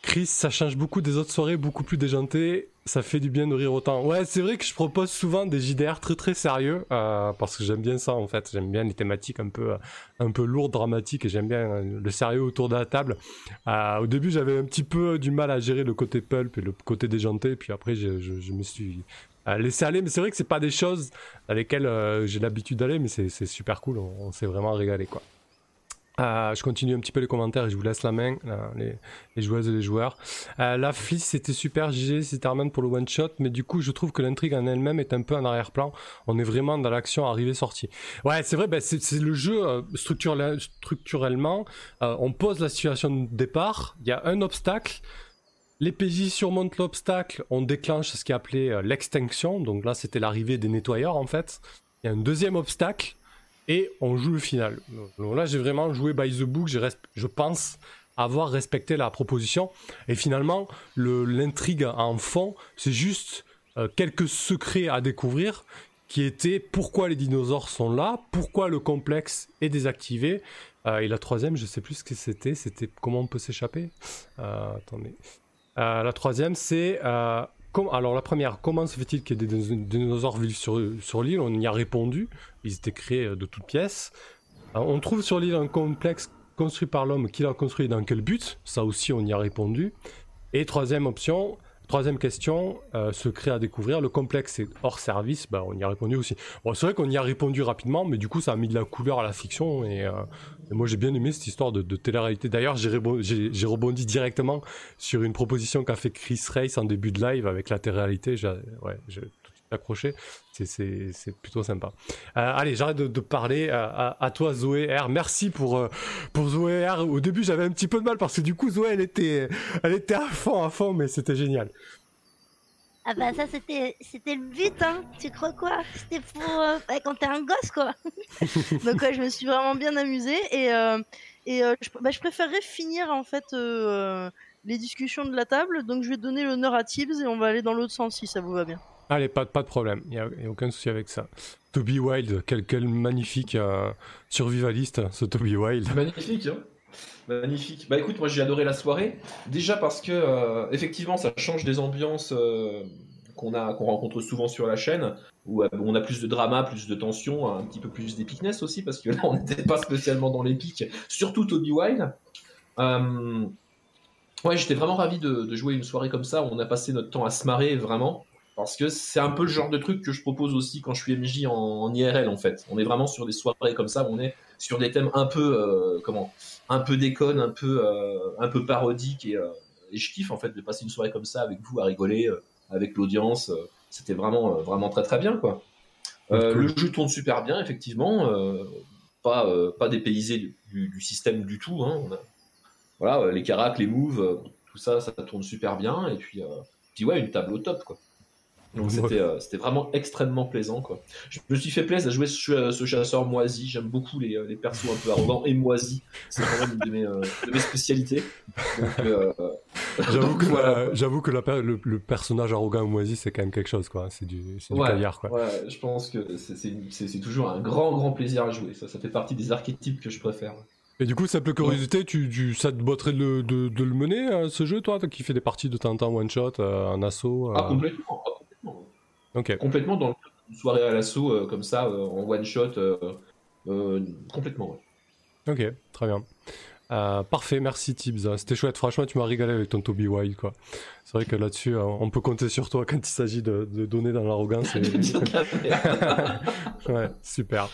Chris, ça change beaucoup des autres soirées, beaucoup plus déjanté. Ça fait du bien de rire autant. Ouais, c'est vrai que je propose souvent des JDR très très sérieux euh, parce que j'aime bien ça en fait. J'aime bien les thématiques un peu un peu lourdes, dramatiques et j'aime bien le sérieux autour de la table. Euh, au début, j'avais un petit peu du mal à gérer le côté pulp et le côté déjanté, puis après, je, me suis euh, laissé aller. Mais c'est vrai que c'est pas des choses dans lesquelles j'ai l'habitude d'aller, mais c'est c'est super cool. On, on s'est vraiment régalé quoi. Euh, je continue un petit peu les commentaires et je vous laisse la main, là, les, joueuses et les joueurs. Euh, la Fliss, c'était super. JG, c'était Armand pour le one shot, mais du coup, je trouve que l'intrigue en elle-même est un peu en arrière-plan. On est vraiment dans l'action arrivée-sortie. Ouais, c'est vrai, ben, c'est le jeu euh, structurel- structurellement. euh, on pose la situation de départ. Il y a un obstacle. Les PJ surmontent l'obstacle. On déclenche ce qui est appelé euh, l'extinction. Donc là, c'était l'arrivée des nettoyeurs en fait. Il y a un deuxième obstacle et on joue le final. Là, j'ai vraiment joué by the book. Je pense avoir respecté la proposition. Et finalement, le- l'intrigue en fond, c'est juste euh, quelques secrets à découvrir qui étaient pourquoi les dinosaures sont là, pourquoi le complexe est désactivé. Euh, et la troisième, je sais plus ce que c'était. C'était comment on peut s'échapper? Euh, attendez. La troisième, c'est alors la première, comment se fait-il ait des dino- dinosaures vivent sur, l'île? On y a répondu. Ils étaient créés euh, de toutes pièces. On trouve sur l'île un complexe construit par l'homme. Qui l'a construit dans quel but? Ça aussi, on y a répondu. Et troisième option, troisième question, euh, secret à découvrir. Le complexe est hors service. Bah, on y a répondu aussi. Bon, c'est vrai qu'on y a répondu rapidement, mais du coup, ça a mis de la couleur à la fiction. Et, euh, moi, j'ai bien aimé cette histoire de, télé-réalité. D'ailleurs, j'ai rebo- j'ai j'ai rebondi directement sur une proposition qu'a fait Chris Race en début de live avec la télé-réalité. Accroché. C'est- plutôt sympa. Euh, allez, j'arrête de, de parler. Euh, à, à toi, Zoé R. Merci pour, euh, pour Zoé R. Au début, j'avais un petit peu de mal parce que du coup, Zoé, elle était, elle était à fond, à fond, mais c'était génial. Ah bah ça c'était c'était le but hein. Tu crois quoi? C'était pour euh, bah, quand t'es un gosse quoi. Donc ouais, je me suis vraiment bien amusée et euh, et euh, je, bah, je préférerais finir en fait les discussions de la table. Donc je vais donner l'honneur à Tibbs et on va aller dans l'autre sens si ça vous va bien. Allez, pas, de problème, il n'y a, aucun souci avec ça. Toby Wild, quel, magnifique euh, survivaliste, ce Toby Wild. Magnifique, hein Magnifique. Bah écoute, moi j'ai adoré la soirée. Déjà parce que, euh, effectivement, ça change des ambiances euh, qu'on rencontre souvent sur la chaîne, où on a plus de drama, plus de tension, un petit peu plus d'épicness aussi, parce que là on n'était pas spécialement dans l'épique, surtout Toby Wild. Ouais, j'étais vraiment ravi de, de, jouer une soirée comme ça, où on a passé notre temps à se marrer vraiment. Parce que c'est un peu le genre de truc que je propose aussi quand je suis MJ en, en, IRL en fait. On est vraiment sur des soirées comme ça, on est sur des thèmes un peu euh, comment, un peu déconne, un peu euh, un peu parodique et, euh, et, je kiffe en fait de passer une soirée comme ça avec vous à rigoler, euh, avec l'audience. C'était vraiment vraiment très très bien quoi. Le jeu tourne super bien effectivement, pas pas dépaysé du, du, du, système du tout. Hein. On a, voilà les caracs, les moves, tout ça ça tourne super bien et puis puis ouais une table au top quoi. Donc c'était euh, vraiment extrêmement plaisant quoi. Je me suis fait plaisir à jouer ce, ce chasseur moisi. J'aime beaucoup les, les persos un peu arrogants et moisis. C'est vraiment une de mes, euh, de mes spécialités. Euh, j'avoue que voilà. que la, le, le, personnage arrogant et moisi c'est quand même quelque chose quoi. C'est du ouais, du caviar quoi. Ouais, je pense que c'est toujours un grand grand plaisir à jouer. Ça ça fait partie des archétypes que je préfère. Et du coup, simple curiosité, tu, tu, ça te botterait de le, de, de le mener, euh, ce jeu, toi, qui fait des parties de temps en temps one-shot, euh, en assaut Ah, complètement. Okay. Complètement dans une soirée à l'assaut euh, comme ça, euh, en one shot, euh, complètement. Ouais. Ok, très bien. parfait, merci Tibbs. C'était chouette, franchement, tu m'as régalé avec ton Toby Wild. quoi. C'est vrai que là-dessus, on peut compter sur toi quand il s'agit de, de, donner dans l'arrogance. Et... ouais, super.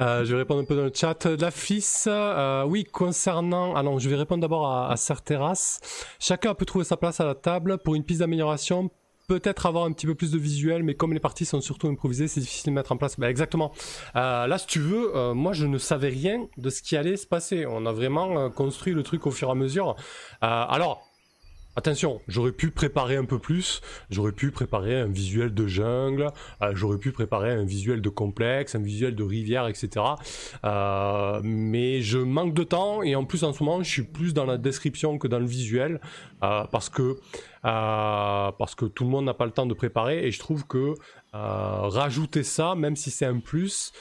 Euh, je vais répondre un peu dans le chat. La FIS, euh, oui, concernant... Alors, je vais répondre d'abord à, à Serteras. Chacun peut trouver sa place à la table pour une piste d'amélioration peut-être avoir un petit peu plus de visuel, mais comme les parties sont surtout improvisées, c'est difficile de mettre en place. Bah, exactement. Euh, là, si tu veux, euh, moi, je ne savais rien de ce qui allait se passer. On a vraiment euh, construit le truc au fur et à mesure. alors, Attention, j'aurais pu préparer un peu plus, j'aurais pu préparer un visuel de jungle, euh, j'aurais pu préparer un visuel de complexe, un visuel de rivière, etc. Euh, mais je manque de temps et en plus en ce moment je suis plus dans la description que dans le visuel euh, parce que parce que tout le monde n'a pas le temps de préparer et je trouve que rajouter ça, même si c'est un plus,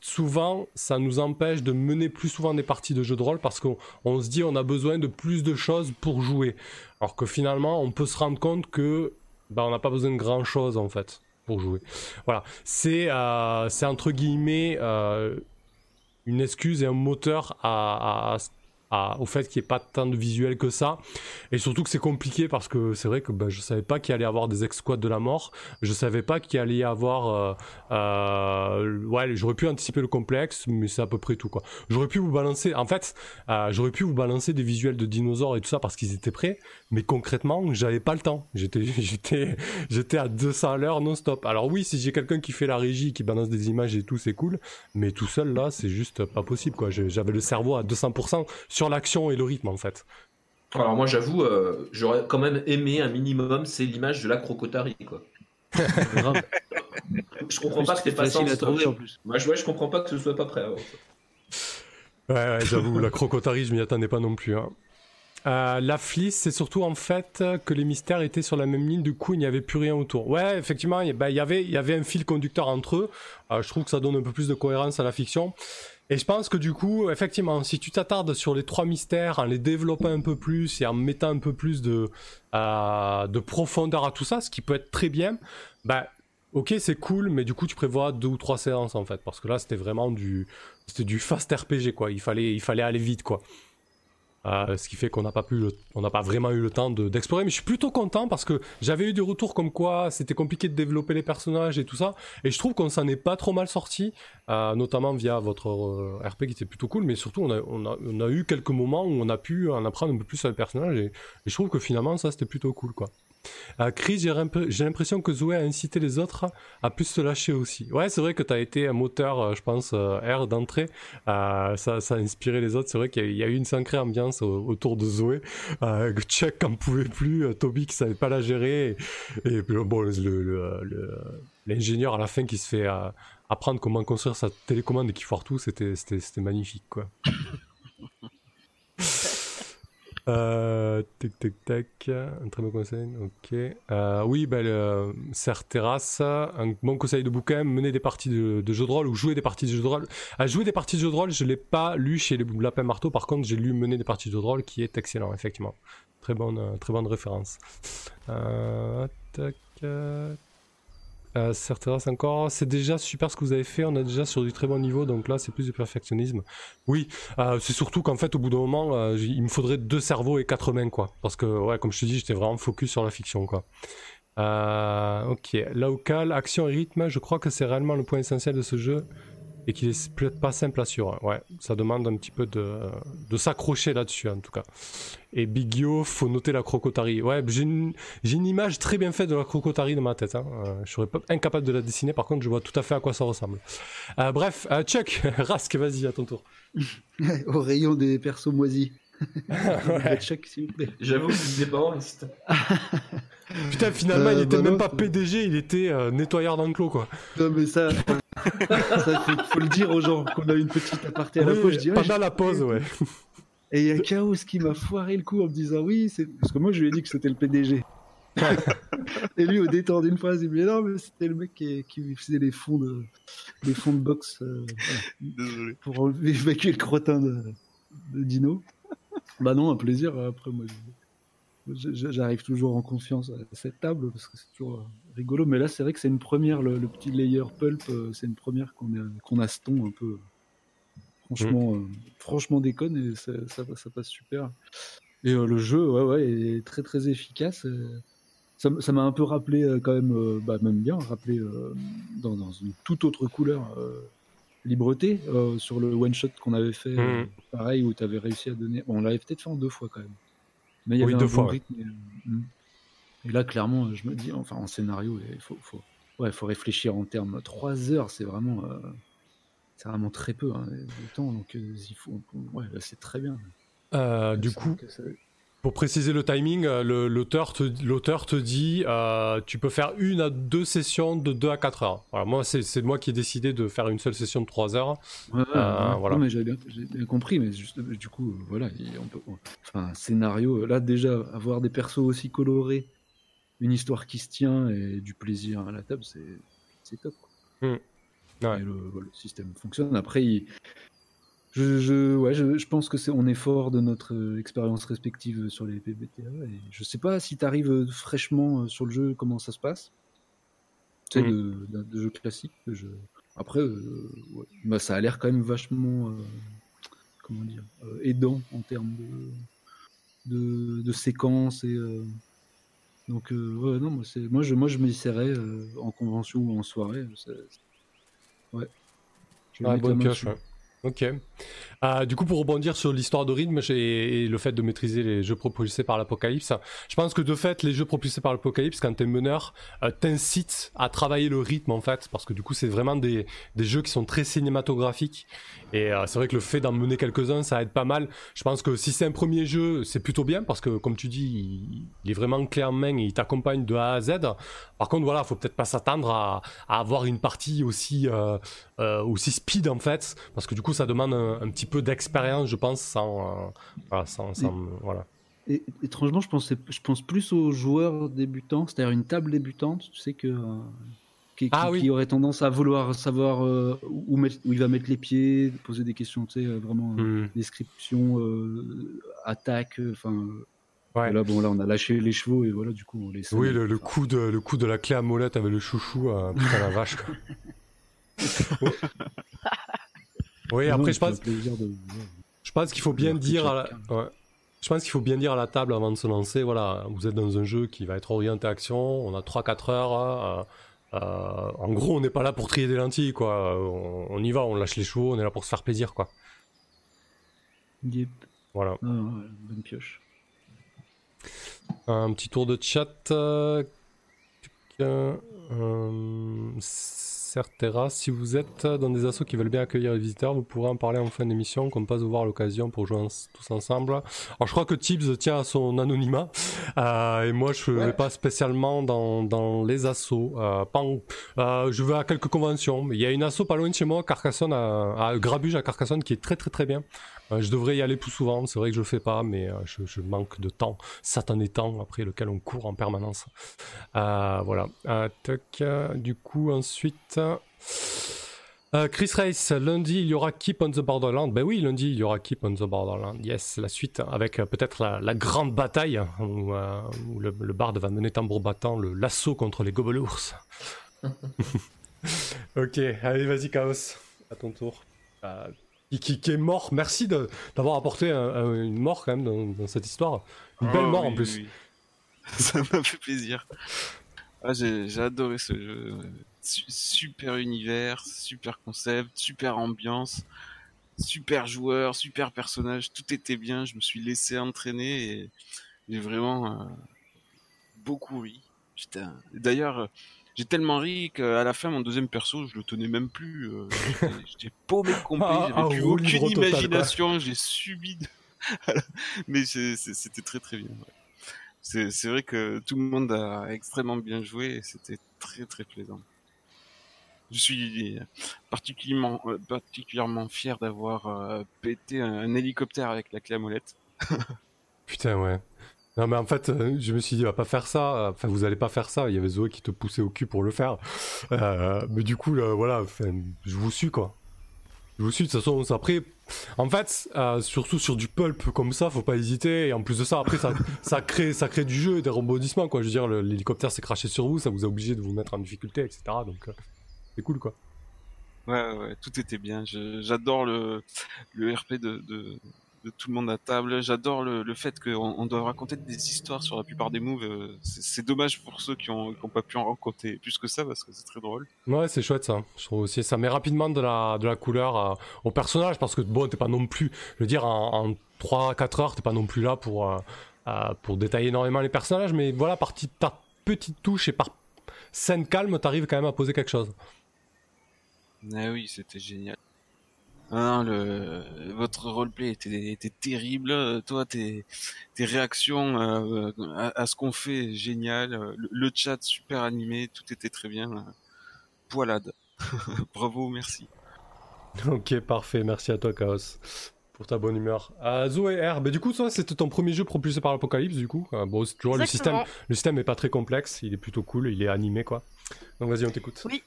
souvent, ça nous empêche de mener plus souvent des parties de jeu de rôle parce qu'on se dit on a besoin de plus de choses pour jouer. Alors que finalement, on peut se rendre compte que bah, on n'a pas besoin de grand chose en fait pour jouer. Voilà, c'est euh, entre guillemets euh, une excuse et un moteur à, à, à, au fait qu'il n'y ait pas tant de visuel que ça. Et surtout que c'est compliqué parce que c'est vrai que bah, je savais pas qu'il allait y avoir des ex-squads de la mort. Je savais pas qu'il allait y avoir... Euh, euh, ouais, j'aurais pu anticiper le complexe, mais c'est à peu près tout. quoi. J'aurais pu vous balancer... En fait, euh, j'aurais pu vous balancer des visuels de dinosaures et tout ça parce qu'ils étaient prêts. Mais concrètement, j'avais pas le temps. J'étais, j'étais, j'étais à 200 à l'heure non-stop. Alors oui, si j'ai quelqu'un qui fait la régie, qui balance des images et tout, c'est cool. Mais tout seul, là, c'est juste pas possible. quoi. J'avais le cerveau à 200% sur l'action et le rythme en fait. Alors moi j'avoue, euh, j'aurais quand même aimé un minimum, c'est l'image de la crocotarie quoi. je comprends pas que c'était pas facile à trouver en plus. Moi je, ouais, je comprends pas que ce soit pas prêt. Alors. Ouais, ouais j'avoue, la crocotarie je m'y attendais pas non plus. Hein. Euh, la flisse, c'est surtout en fait que les mystères étaient sur la même ligne, du coup il n'y avait plus rien autour. Ouais, effectivement, il bah, y, avait, y avait un fil conducteur entre eux. Euh, je trouve que ça donne un peu plus de cohérence à la fiction. Et je pense que du coup, effectivement, si tu t'attardes sur les trois mystères en les développant un peu plus et en mettant un peu plus de, euh, de profondeur à tout ça, ce qui peut être très bien, bah ok c'est cool, mais du coup tu prévois deux ou trois séances en fait, parce que là c'était vraiment du, c'était du fast RPG quoi. Il fallait, il fallait aller vite quoi. Euh, ce qui fait qu'on n'a pas pu, n'a pas vraiment eu le temps d'explorer. De, mais je suis plutôt content parce que j'avais eu des retours comme quoi c'était compliqué de développer les personnages et tout ça. Et je trouve qu'on s'en est pas trop mal sorti, euh, notamment via votre euh, RP qui était plutôt cool. Mais surtout, on a, eu quelques moments où on a pu en apprendre un peu plus sur les personnages. Et, et je trouve que finalement, ça c'était plutôt cool, quoi. Euh, Chris, j'ai l'impression que Zoé a incité les autres à plus se lâcher aussi. Ouais, c'est vrai que tu as été un moteur, euh, je pense, euh, R d'entrée. Euh, ça, a inspiré les autres. C'est vrai qu'il y, a eu une sacrée ambiance autour de Zoé. Euh, Chuck en pouvait plus, Toby qui savait pas la gérer. Et, et bon, l'ingénieur à la fin qui se fait apprendre comment construire sa télécommande et qui foire tout, c'était magnifique, quoi. Euh, tac, tac, tac. Un très bon conseil. Ok. Euh, oui, ben, le Serre Terrasse, un bon conseil de bouquin, mener des parties de, de jeux de rôle ou jouer des parties de jeux de rôle. À jouer des parties de jeux de rôle, je l'ai pas lu chez les Lapins Marteau. Par contre, j'ai lu mener des parties de jeux de rôle qui est excellent, effectivement. Très bonne, euh, très bonne référence. Euh, tac. Euh, encore, c'est déjà super ce que vous avez fait, on est déjà sur du très bon niveau, donc là c'est plus du perfectionnisme. Oui, euh, c'est surtout qu'en fait au bout d'un moment, euh, il me faudrait deux cerveaux et quatre mains, quoi. Parce que, ouais, comme je te dis, j'étais vraiment focus sur la fiction, quoi. Ok, local, action et rythme, je crois que c'est réellement le point essentiel de ce jeu et qu'il est peut-être pas simple à suivre. Ouais, ça demande un petit peu de, s'accrocher là-dessus en tout cas. Et Big Yo, faut noter la crocotarie. Ouais, j'ai une, j'ai une image très bien faite de la crocotarie dans ma tête. Hein. Euh, je serais pas incapable de la dessiner, par contre, je vois tout à fait à quoi ça ressemble. Euh, bref, euh, Chuck, Rask, vas-y, à ton tour. Au rayon des persos moisis. Ouais. Check, s'il vous plaît. J'avoue que c'est pas honte. Putain, finalement, il Euh, était bah même non, pas PDG, il était euh, nettoyeur d'enclos, quoi. Non, mais ça, ça faut, faut le dire aux gens qu'on a une petite aparté à la pause. Je dis, ouais, pendant la pause, ouais. Et il y a Chaos qui m'a foiré le coup en me disant oui, c'est parce que moi je lui ai dit que c'était le PDG. et lui au détour d'une phrase, il me dit non mais c'était le mec qui, qui faisait les fonds de les fonds de boxe euh, voilà, pour enlever- évacuer le crottin de, de Dino. Bah non, un plaisir. Après moi, j'arrive toujours en confiance à cette table parce que c'est toujours euh, rigolo. Mais là c'est vrai que c'est une première, le, le petit layer pulp, euh, c'est une première qu'on a qu'on a ce ton un peu. Franchement, euh, franchement déconne et ça, ça, ça passe super. Et euh, le jeu, ouais, ouais, est très très efficace. euh. Ça m'a un peu rappelé euh, quand même, euh, bah, même bien rappelé euh, dans, dans une toute autre couleur. Libreté euh, sur le one shot qu'on avait fait, euh, Mhm. pareil où tu avais réussi à donner. Bon, on l'avait peut-être fait en deux fois quand même, mais il y Oui, avait deux un fois, bon ouais. rythme. Et, euh, mhm. et là, clairement, je me dis, enfin en scénario, il faut, faut, ouais, faut réfléchir en termes. Trois heures, c'est vraiment, euh, c'est vraiment très peu hein, de temps, donc euh, il faut, ouais, là, c'est très bien. Euh, du coup, que ça- Pour préciser le timing, euh, l'auteur te, te dit euh, tu peux faire une à deux sessions de 2 à 4 heures. Voilà, moi, c'est moi qui ai décidé de faire une seule session de 3 heures. Ouais, Euh, ouais. voilà. Bien, j'ai bien compris, mais juste, du coup, voilà, il- on peut, on- enfin, scénario, là déjà, avoir des persos aussi colorés, une histoire qui se tient et du plaisir à la table, c'est, top. quoi. Mm. Ouais. Et le, système fonctionne. Après, il- je, je, ouais, je, je pense que c'est, on est fort de notre euh, expérience respective sur les PBTA. Et je sais pas si tu arrives fraîchement euh, sur le jeu, comment ça se passe. Tu sais, Mm. de, de, de jeux classiques. que Je... Après, euh, ouais. bah, ça a l'air quand même vachement, euh, comment dire, euh, aidant en termes de, de, séquences et. euh, donc, euh, ouais, non, moi, c'est, moi, je, moi, je m'y serais euh, en convention ou en soirée. c'est- c'est- Ouais. La bonne pioche, ouais. Ok. Euh, du coup, pour rebondir sur l'histoire de rythme et le fait de maîtriser les jeux propulsés par l'Apocalypse, je pense que de fait, les jeux propulsés par l'Apocalypse, quand t'es meneur, euh, t'incitent à travailler le rythme en fait, parce que du coup, c'est vraiment des, des jeux qui sont très cinématographiques. Et euh, c'est vrai que le fait d'en mener quelques-uns, ça aide pas mal. Je pense que si c'est un premier jeu, c'est plutôt bien, parce que comme tu dis, il, est vraiment clé en main et il t'accompagne de A à Z. Par contre, voilà, faut peut-être pas s'attendre à, à avoir une partie aussi. euh, aussi speed en fait, parce que du coup ça demande un, un petit peu d'expérience, je pense, sans, euh, voilà, sans, sans- voilà. Et, étrangement, je pense, je pense plus aux joueurs débutants, c'est-à-dire une table débutante, tu sais, que, euh, qui, Ah qui- oui. qui aurait tendance à vouloir savoir euh, où, mettre- où il va mettre les pieds, poser des questions, tu sais, vraiment Hmm, description, euh, attaque, enfin. ouais. Là, bon, là, on a lâché les chevaux et voilà, du coup, on les. Oui, le, coup de le coup de la clé à molette avec le chouchou, euh, putain la vache. Quoi. oui, après je pense, de- je pense qu'il faut bien dire, à la, ouais. je pense qu'il faut bien dire à la table avant de se lancer, voilà, vous êtes dans un jeu qui va être orienté action, on a 3-4 heures. euh, euh, en gros, on n'est pas là pour trier des lentilles, quoi. On, on y va, on lâche les chevaux, on est là pour se faire plaisir, quoi. Yep. Voilà. Ah, bonne pioche. Un petit tour de chat. Euh, euh, Certera, si vous êtes dans des assos qui veulent bien accueillir les visiteurs, vous pourrez en parler en fin d'émission, qu'on passe voir l'occasion pour jouer en- tous ensemble. Alors je crois que Tibbs tient à son anonymat. Euh, et moi, je ne vais pas spécialement dans, dans les assauts. Euh, euh, je vais à quelques conventions. Il y a une asso pas loin de chez moi, Carcassonne, à, à Grabuge à Carcassonne, qui est très très très bien. Je devrais y aller plus souvent. C'est vrai que je le fais pas, mais je, je manque de temps, satané temps après lequel on court en permanence. Voilà. Tac, du coup, ensuite. Euh, Chris Race, lundi il y aura Keep on the Borderland. Ben oui, lundi il y aura Keep on the Borderland. Yes, la suite avec euh, peut-être la, la grande bataille où, euh, où le, le barde va mener tambour battant le- l'assaut contre les gobelours. ok, allez, vas-y, Chaos, à ton tour. Euh, qui, qui- qui est mort, merci de- d'avoir apporté un- un- une mort quand même dans, dans cette histoire. Une belle Oh, mort en plus. oui. Ça m'a fait plaisir. Ah, j'ai j'ai adoré ce jeu. Su- super univers, super concept, super ambiance, super joueur, super personnage. Tout était bien. Je me suis laissé entraîner et j'ai vraiment euh, beaucoup ri. D'ailleurs, j'ai tellement ri qu'à la fin, mon deuxième perso, je le tenais même plus. euh, j'étais- paumé complet. Ah, J'avais plus aucune imagination. J'ai subi. de- Mais c'était très très bien. ouais. C'est vrai que tout le monde a extrêmement bien joué et c'était très très plaisant. Je suis particulièrement, euh, particulièrement fier d'avoir euh, pété un, hélicoptère avec la clé à molette. Putain, ouais. Non, mais en fait, euh, je me suis dit, va pas faire ça. Enfin, vous allez pas faire ça. Il y avait Zoé qui te poussait au cul pour le faire. Euh, mais du coup, là, voilà, je vous suis, quoi. Je vous suis, de toute façon, après. En fait, euh, surtout sur du pulp comme ça, faut pas hésiter. Et en plus de ça, après, ça, ça, crée, ça crée du jeu et des rebondissements, quoi. Je veux dire, l'hélicoptère s'est craché sur vous, ça vous a obligé de vous mettre en difficulté, etc. Donc, euh, c'est cool, quoi. Ouais, ouais, tout était bien. J'adore le, le RP de, de, de tout le monde à table. J'adore le, le fait qu'on on doit raconter des histoires sur la plupart des moves. Euh, C'est dommage pour ceux qui ont, qui ont pas pu en raconter plus que ça parce que c'est très drôle. Ouais, c'est chouette ça. Je trouve aussi ça met rapidement de la, de la couleur euh, au personnage parce que bon, t'es pas non plus, je veux dire, en, en 3-4 heures, t'es pas non plus là pour, euh, pour détailler énormément les personnages, mais voilà, par, par petite touche et par scène calme, t'arrives quand même à poser quelque chose. Ah oui, c'était génial. Ah non, le, votre roleplay était, était terrible. Toi, tes, tes réactions euh, à, à ce qu'on fait, génial. Le, le chat, super animé, tout était très bien. Poilade. Bravo, merci. ok, parfait, merci à toi, Chaos, pour ta bonne humeur. Euh, Zoé R, bah, du coup, ça, c'était ton premier jeu propulsé par l'Apocalypse, du coup. Euh, bon, c'est toujours le système, le système est pas très complexe, il est plutôt cool, il est animé, quoi. Donc vas-y, on t'écoute. Oui.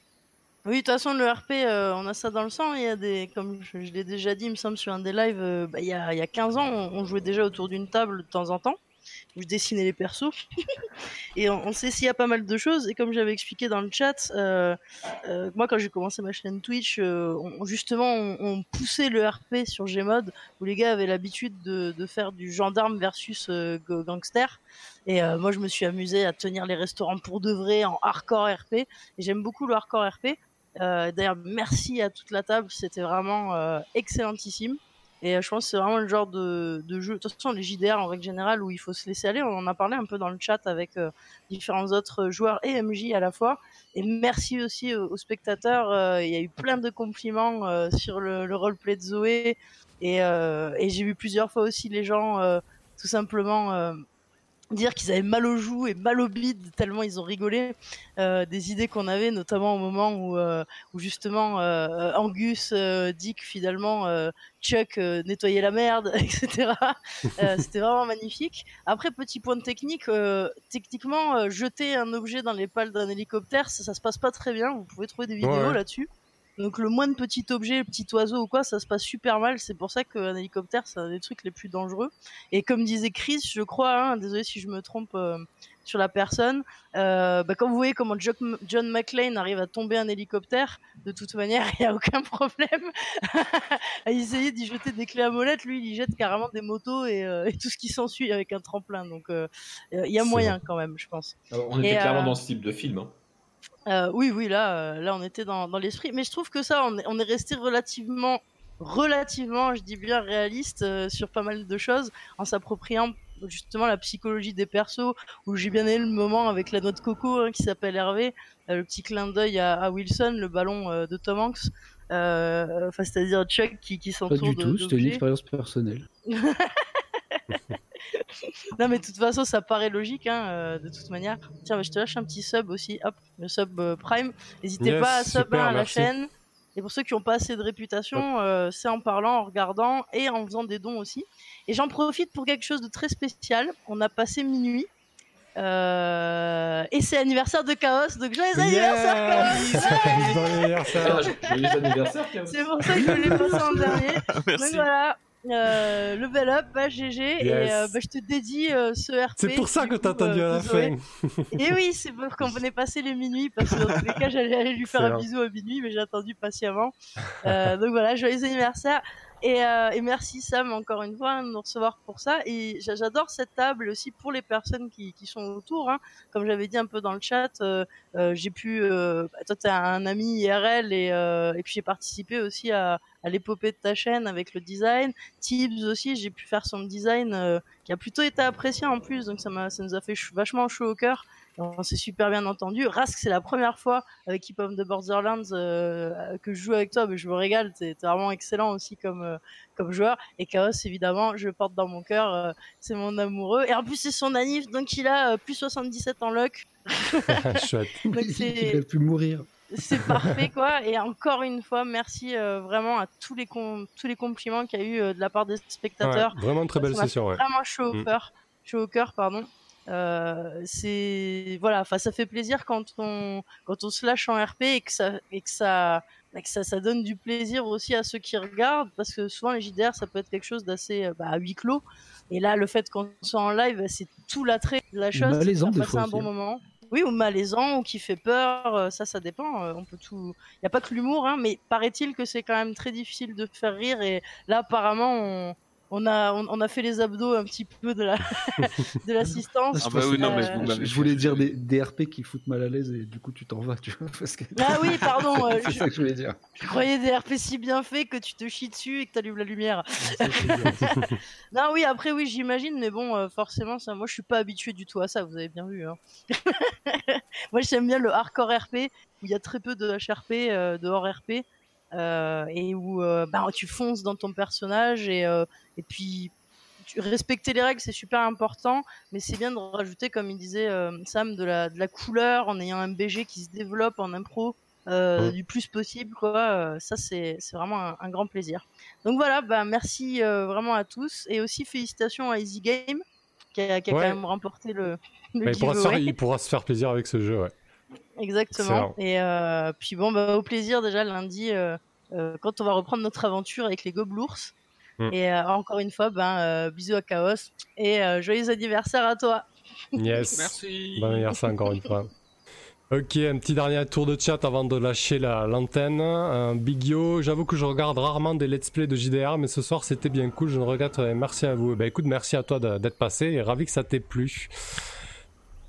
Oui, de toute façon, le RP, euh, on a ça dans le sang. Il y a des, comme je, l'ai déjà dit, il me semble, sur un des lives, euh, bah, il, y a, il y a 15 ans, on, jouait déjà autour d'une table de temps en temps. où Je dessinais les persos. et on, on sait s'il y a pas mal de choses. Et comme j'avais expliqué dans le chat, euh, moi, quand j'ai commencé ma chaîne Twitch, justement, on, poussait le RP sur Gmod, où les gars avaient l'habitude de, de faire du gendarme versus gangster. Et moi, je me suis amusé à tenir les restaurants pour de vrai en hardcore RP. Et j'aime beaucoup le hardcore RP. Euh, D'ailleurs, merci à toute la table, c'était vraiment euh, excellentissime. Et euh, je pense que c'est vraiment le genre de, de jeu, de toute façon les JDR en règle générale, où il faut se laisser aller. On en a parlé un peu dans le chat avec euh, différents autres joueurs et MJ à la fois. Et merci aussi aux, aux spectateurs. euh, Il y a eu plein de compliments euh, sur le, le roleplay de Zoé. Et, euh, et j'ai vu plusieurs fois aussi les gens euh, tout simplement dire qu'ils avaient mal aux joues et mal au bide tellement ils ont rigolé euh, des idées qu'on avait notamment au moment où, euh, où justement euh, Angus euh, dit que finalement euh, Chuck euh, nettoyait la merde etc Euh, c'était vraiment magnifique. Après petit point de technique euh, techniquement euh, jeter un objet dans les pales d'un hélicoptère ça, ça se passe pas très bien. Vous pouvez trouver des vidéos Ouais, ouais. là-dessus donc le moins de petit objet, petit oiseau ou quoi, ça se passe super mal. C'est pour ça qu'un hélicoptère, c'est un des trucs les plus dangereux. Et comme disait Chris, je crois, hein, désolé si je me trompe euh, sur la personne, euh, bah, quand vous voyez comment Jo- John McClane arrive à tomber un hélicoptère, de toute manière, il n'y a aucun problème à essayer d'y jeter des clés à molette. Lui, il y jette carrément des motos et, euh, et tout ce qui s'ensuit avec un tremplin. Donc euh, il y a moyen quand même, je pense. Alors, on était Et, clairement euh, dans ce type de film. hein. Euh, oui, oui, là, euh, là, on était dans, dans l'esprit. Mais je trouve que ça, on est, on est resté relativement, relativement, je dis bien réaliste euh, sur pas mal de choses, en s'appropriant justement la psychologie des persos. Où j'ai bien aimé le moment avec la noix de coco hein, qui s'appelle Hervé, euh, le petit clin d'œil à, à Wilson, le ballon de Tom Hanks. Enfin, c'est-à-dire Chuck qui, qui Pas s'entoure du de tout, c'était une expérience personnelle. non, mais de toute façon, ça paraît logique, hein, euh, de toute manière. Tiens, bah, je te lâche un petit sub aussi. Hop, le sub euh, Prime. N'hésitez Yes, pas à sub super, à la merci. chaîne. Et pour ceux qui n'ont pas assez de réputation, euh, c'est en parlant, en regardant et en faisant des dons aussi. Et j'en profite pour quelque chose de très spécial. On a passé minuit. Euh, et c'est l'anniversaire de Chaos, donc joyeux anniversaire Chaos Bon anniversaire. Ah, Joyeux anniversaire, Chaos. C'est pour ça que je l'ai passé en dernier. Donc Merci. voilà, euh, level up, bah, GG, et euh, bah, je te dédie euh, ce RP. C'est pour ça que t'as attendu à la fin. Et oui, c'est pour qu'on venait passer les minuit, parce que dans tous les cas, j'allais aller lui faire un bisou à minuit, mais j'ai attendu patiemment. Euh, donc voilà, joyeux anniversaire. Et, euh, et merci Sam encore une fois de nous recevoir pour ça. Et j'a- j'adore cette table aussi pour les personnes qui, qui sont autour. Hein. Comme j'avais dit un peu dans le chat, euh, euh, j'ai pu. Euh, bah, toi, t'es un ami IRL et, euh, et puis j'ai participé aussi à, à l'épopée de ta chaîne avec le design. Tibbs aussi, j'ai pu faire son design qui a plutôt été apprécié en plus, donc ça, ça nous a fait ch- vachement chaud au cœur. On s'est super bien entendu. Rask, c'est la première fois avec Keep of the Borderlands euh, que je joue avec toi, mais je me régale. T'es, vraiment excellent aussi comme euh, comme joueur. Et Chaos, évidemment, je le porte dans mon cœur. euh, c'est mon amoureux. Et en plus, c'est son anniv, donc il a euh, plus 77 en luck. Chouette. Donc Il c'est a pu mourir. c'est parfait quoi et encore une fois merci euh, vraiment à tous les com- tous les compliments qu'il y a eu euh, de la part des spectateurs Ouais, vraiment une très belle session, ouais. vraiment chaud au Mm. cœur chaud au cœur pardon Euh, c'est voilà enfin ça fait plaisir quand on quand on se lâche en RP et que ça et que ça que ça, ça donne du plaisir aussi à ceux qui regardent parce que souvent les JDR ça peut être quelque chose d'assez euh, bah, à huis clos et là le fait qu'on soit en live c'est tout l'attrait de la chose malaisant, des passer fois un aussi, bon hein. moment oui, ou malaisant, ou qui fait peur, euh, ça, ça dépend. On peut tout. Il n'y a pas que l'humour, hein, mais paraît-il que c'est quand même très difficile de faire rire. Et là, apparemment, on, on a, on, on a fait les abdos un petit peu de la, de l'assistance. Ah bah oui, non, mais Euh, vous Je, voulais dire des, des RP qui foutent mal à l'aise et du coup tu t'en vas, tu vois. Parce que... Ah oui, pardon. euh, c'est je, ça que je voulais dire. je croyais des RP si bien faits que tu te chies dessus et que tu allumes la lumière. Non, oui, après, oui, j'imagine, mais bon, euh, forcément, ça, moi, je suis pas habitué du tout à ça, vous avez bien vu. Hein. moi, j'aime bien le hardcore RP, où il y a très peu de HRP, euh, de hors RP, euh, et où euh, bah, tu fonces dans ton personnage, et, euh, et puis respecter les règles, c'est super important, mais c'est bien de rajouter, comme il disait euh, Sam, de la, de la couleur en ayant un BG qui se développe en impro. euh, du plus possible quoi euh, ça c'est c'est vraiment un, un grand plaisir donc voilà, bah merci euh, vraiment à tous et aussi félicitations à Easy Game qui a, qui a Ouais. quand même remporté le, le Bah, il, pourra se faire, giveaway. il pourra se faire plaisir avec ce jeu, ouais. Exactement. Et euh, puis bon, bah, au plaisir déjà lundi euh, euh, quand on va reprendre notre aventure avec les Goblours. Mm. Et euh, encore une fois, ben euh, bisous à Chaos et euh, joyeux anniversaire à toi. Yes. Merci. Bon anniversaire encore une fois. Ok, un petit dernier tour de chat avant de lâcher la- l'antenne. Un Big Yo, j'avoue que je regarde rarement des let's play de JDR, mais ce soir c'était bien cool, je ne regrette rien. Merci à vous. Bah écoute, merci à toi d'être passé et ravi que ça t'ait plu.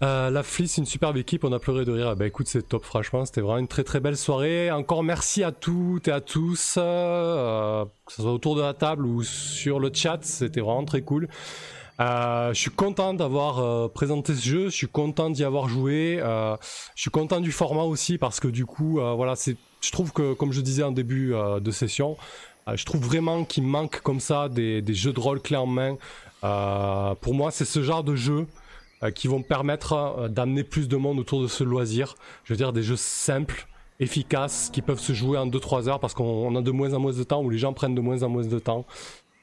Euh, la Fliss, une superbe équipe, on a pleuré de rire. Bah écoute, c'est top, franchement, c'était vraiment une très très belle soirée. Encore merci à toutes et à tous, euh, que ce soit autour de la table ou sur le chat, c'était vraiment très cool. Euh, je suis content d'avoir euh, présenté ce jeu, je suis content d'y avoir joué, euh, je suis content du format aussi parce que du coup, voilà, c'est, je trouve que comme je disais en début de session, je trouve vraiment qu'il manque comme ça des, des jeux de rôle clés en main. Pour moi, c'est ce genre de jeu qui vont permettre euh, d'amener plus de monde autour de ce loisir. Je veux dire des jeux simples, efficaces, qui peuvent se jouer en 2-3 heures parce qu'on on a de moins en moins de temps ou les gens prennent de moins en moins de temps.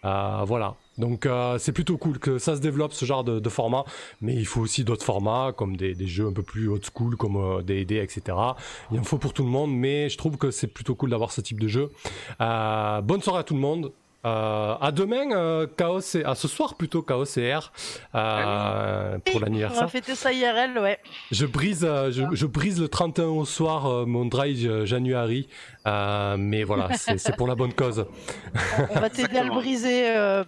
Euh, voilà. Donc euh, c'est plutôt cool que ça se développe ce genre de, format, mais il faut aussi d'autres formats comme des, jeux un peu plus old school comme euh, D&D, etc. Il en faut pour tout le monde, mais je trouve que c'est plutôt cool d'avoir ce type de jeu. Euh, bonne soirée à tout le monde. Euh, à demain, euh, Chaos et à ce soir plutôt Chaos et R euh, pour On va l'anniversaire. fêter ça IRL, ouais. Je brise, euh, je, je brise le 31 au soir euh, mon drive euh, January, euh, mais voilà, c'est pour la bonne cause. On va t'aider à le briser euh,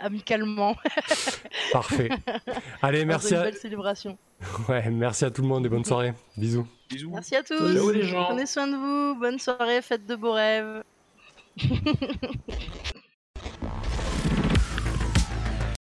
amicalement. Parfait. Allez, merci une à, belle célébration. ouais, merci à tout le monde et bonne soirée. Bisous. Bisous. Merci à tous. Ciao les gens. Prenez soin de vous. Bonne soirée. Faites de beaux rêves.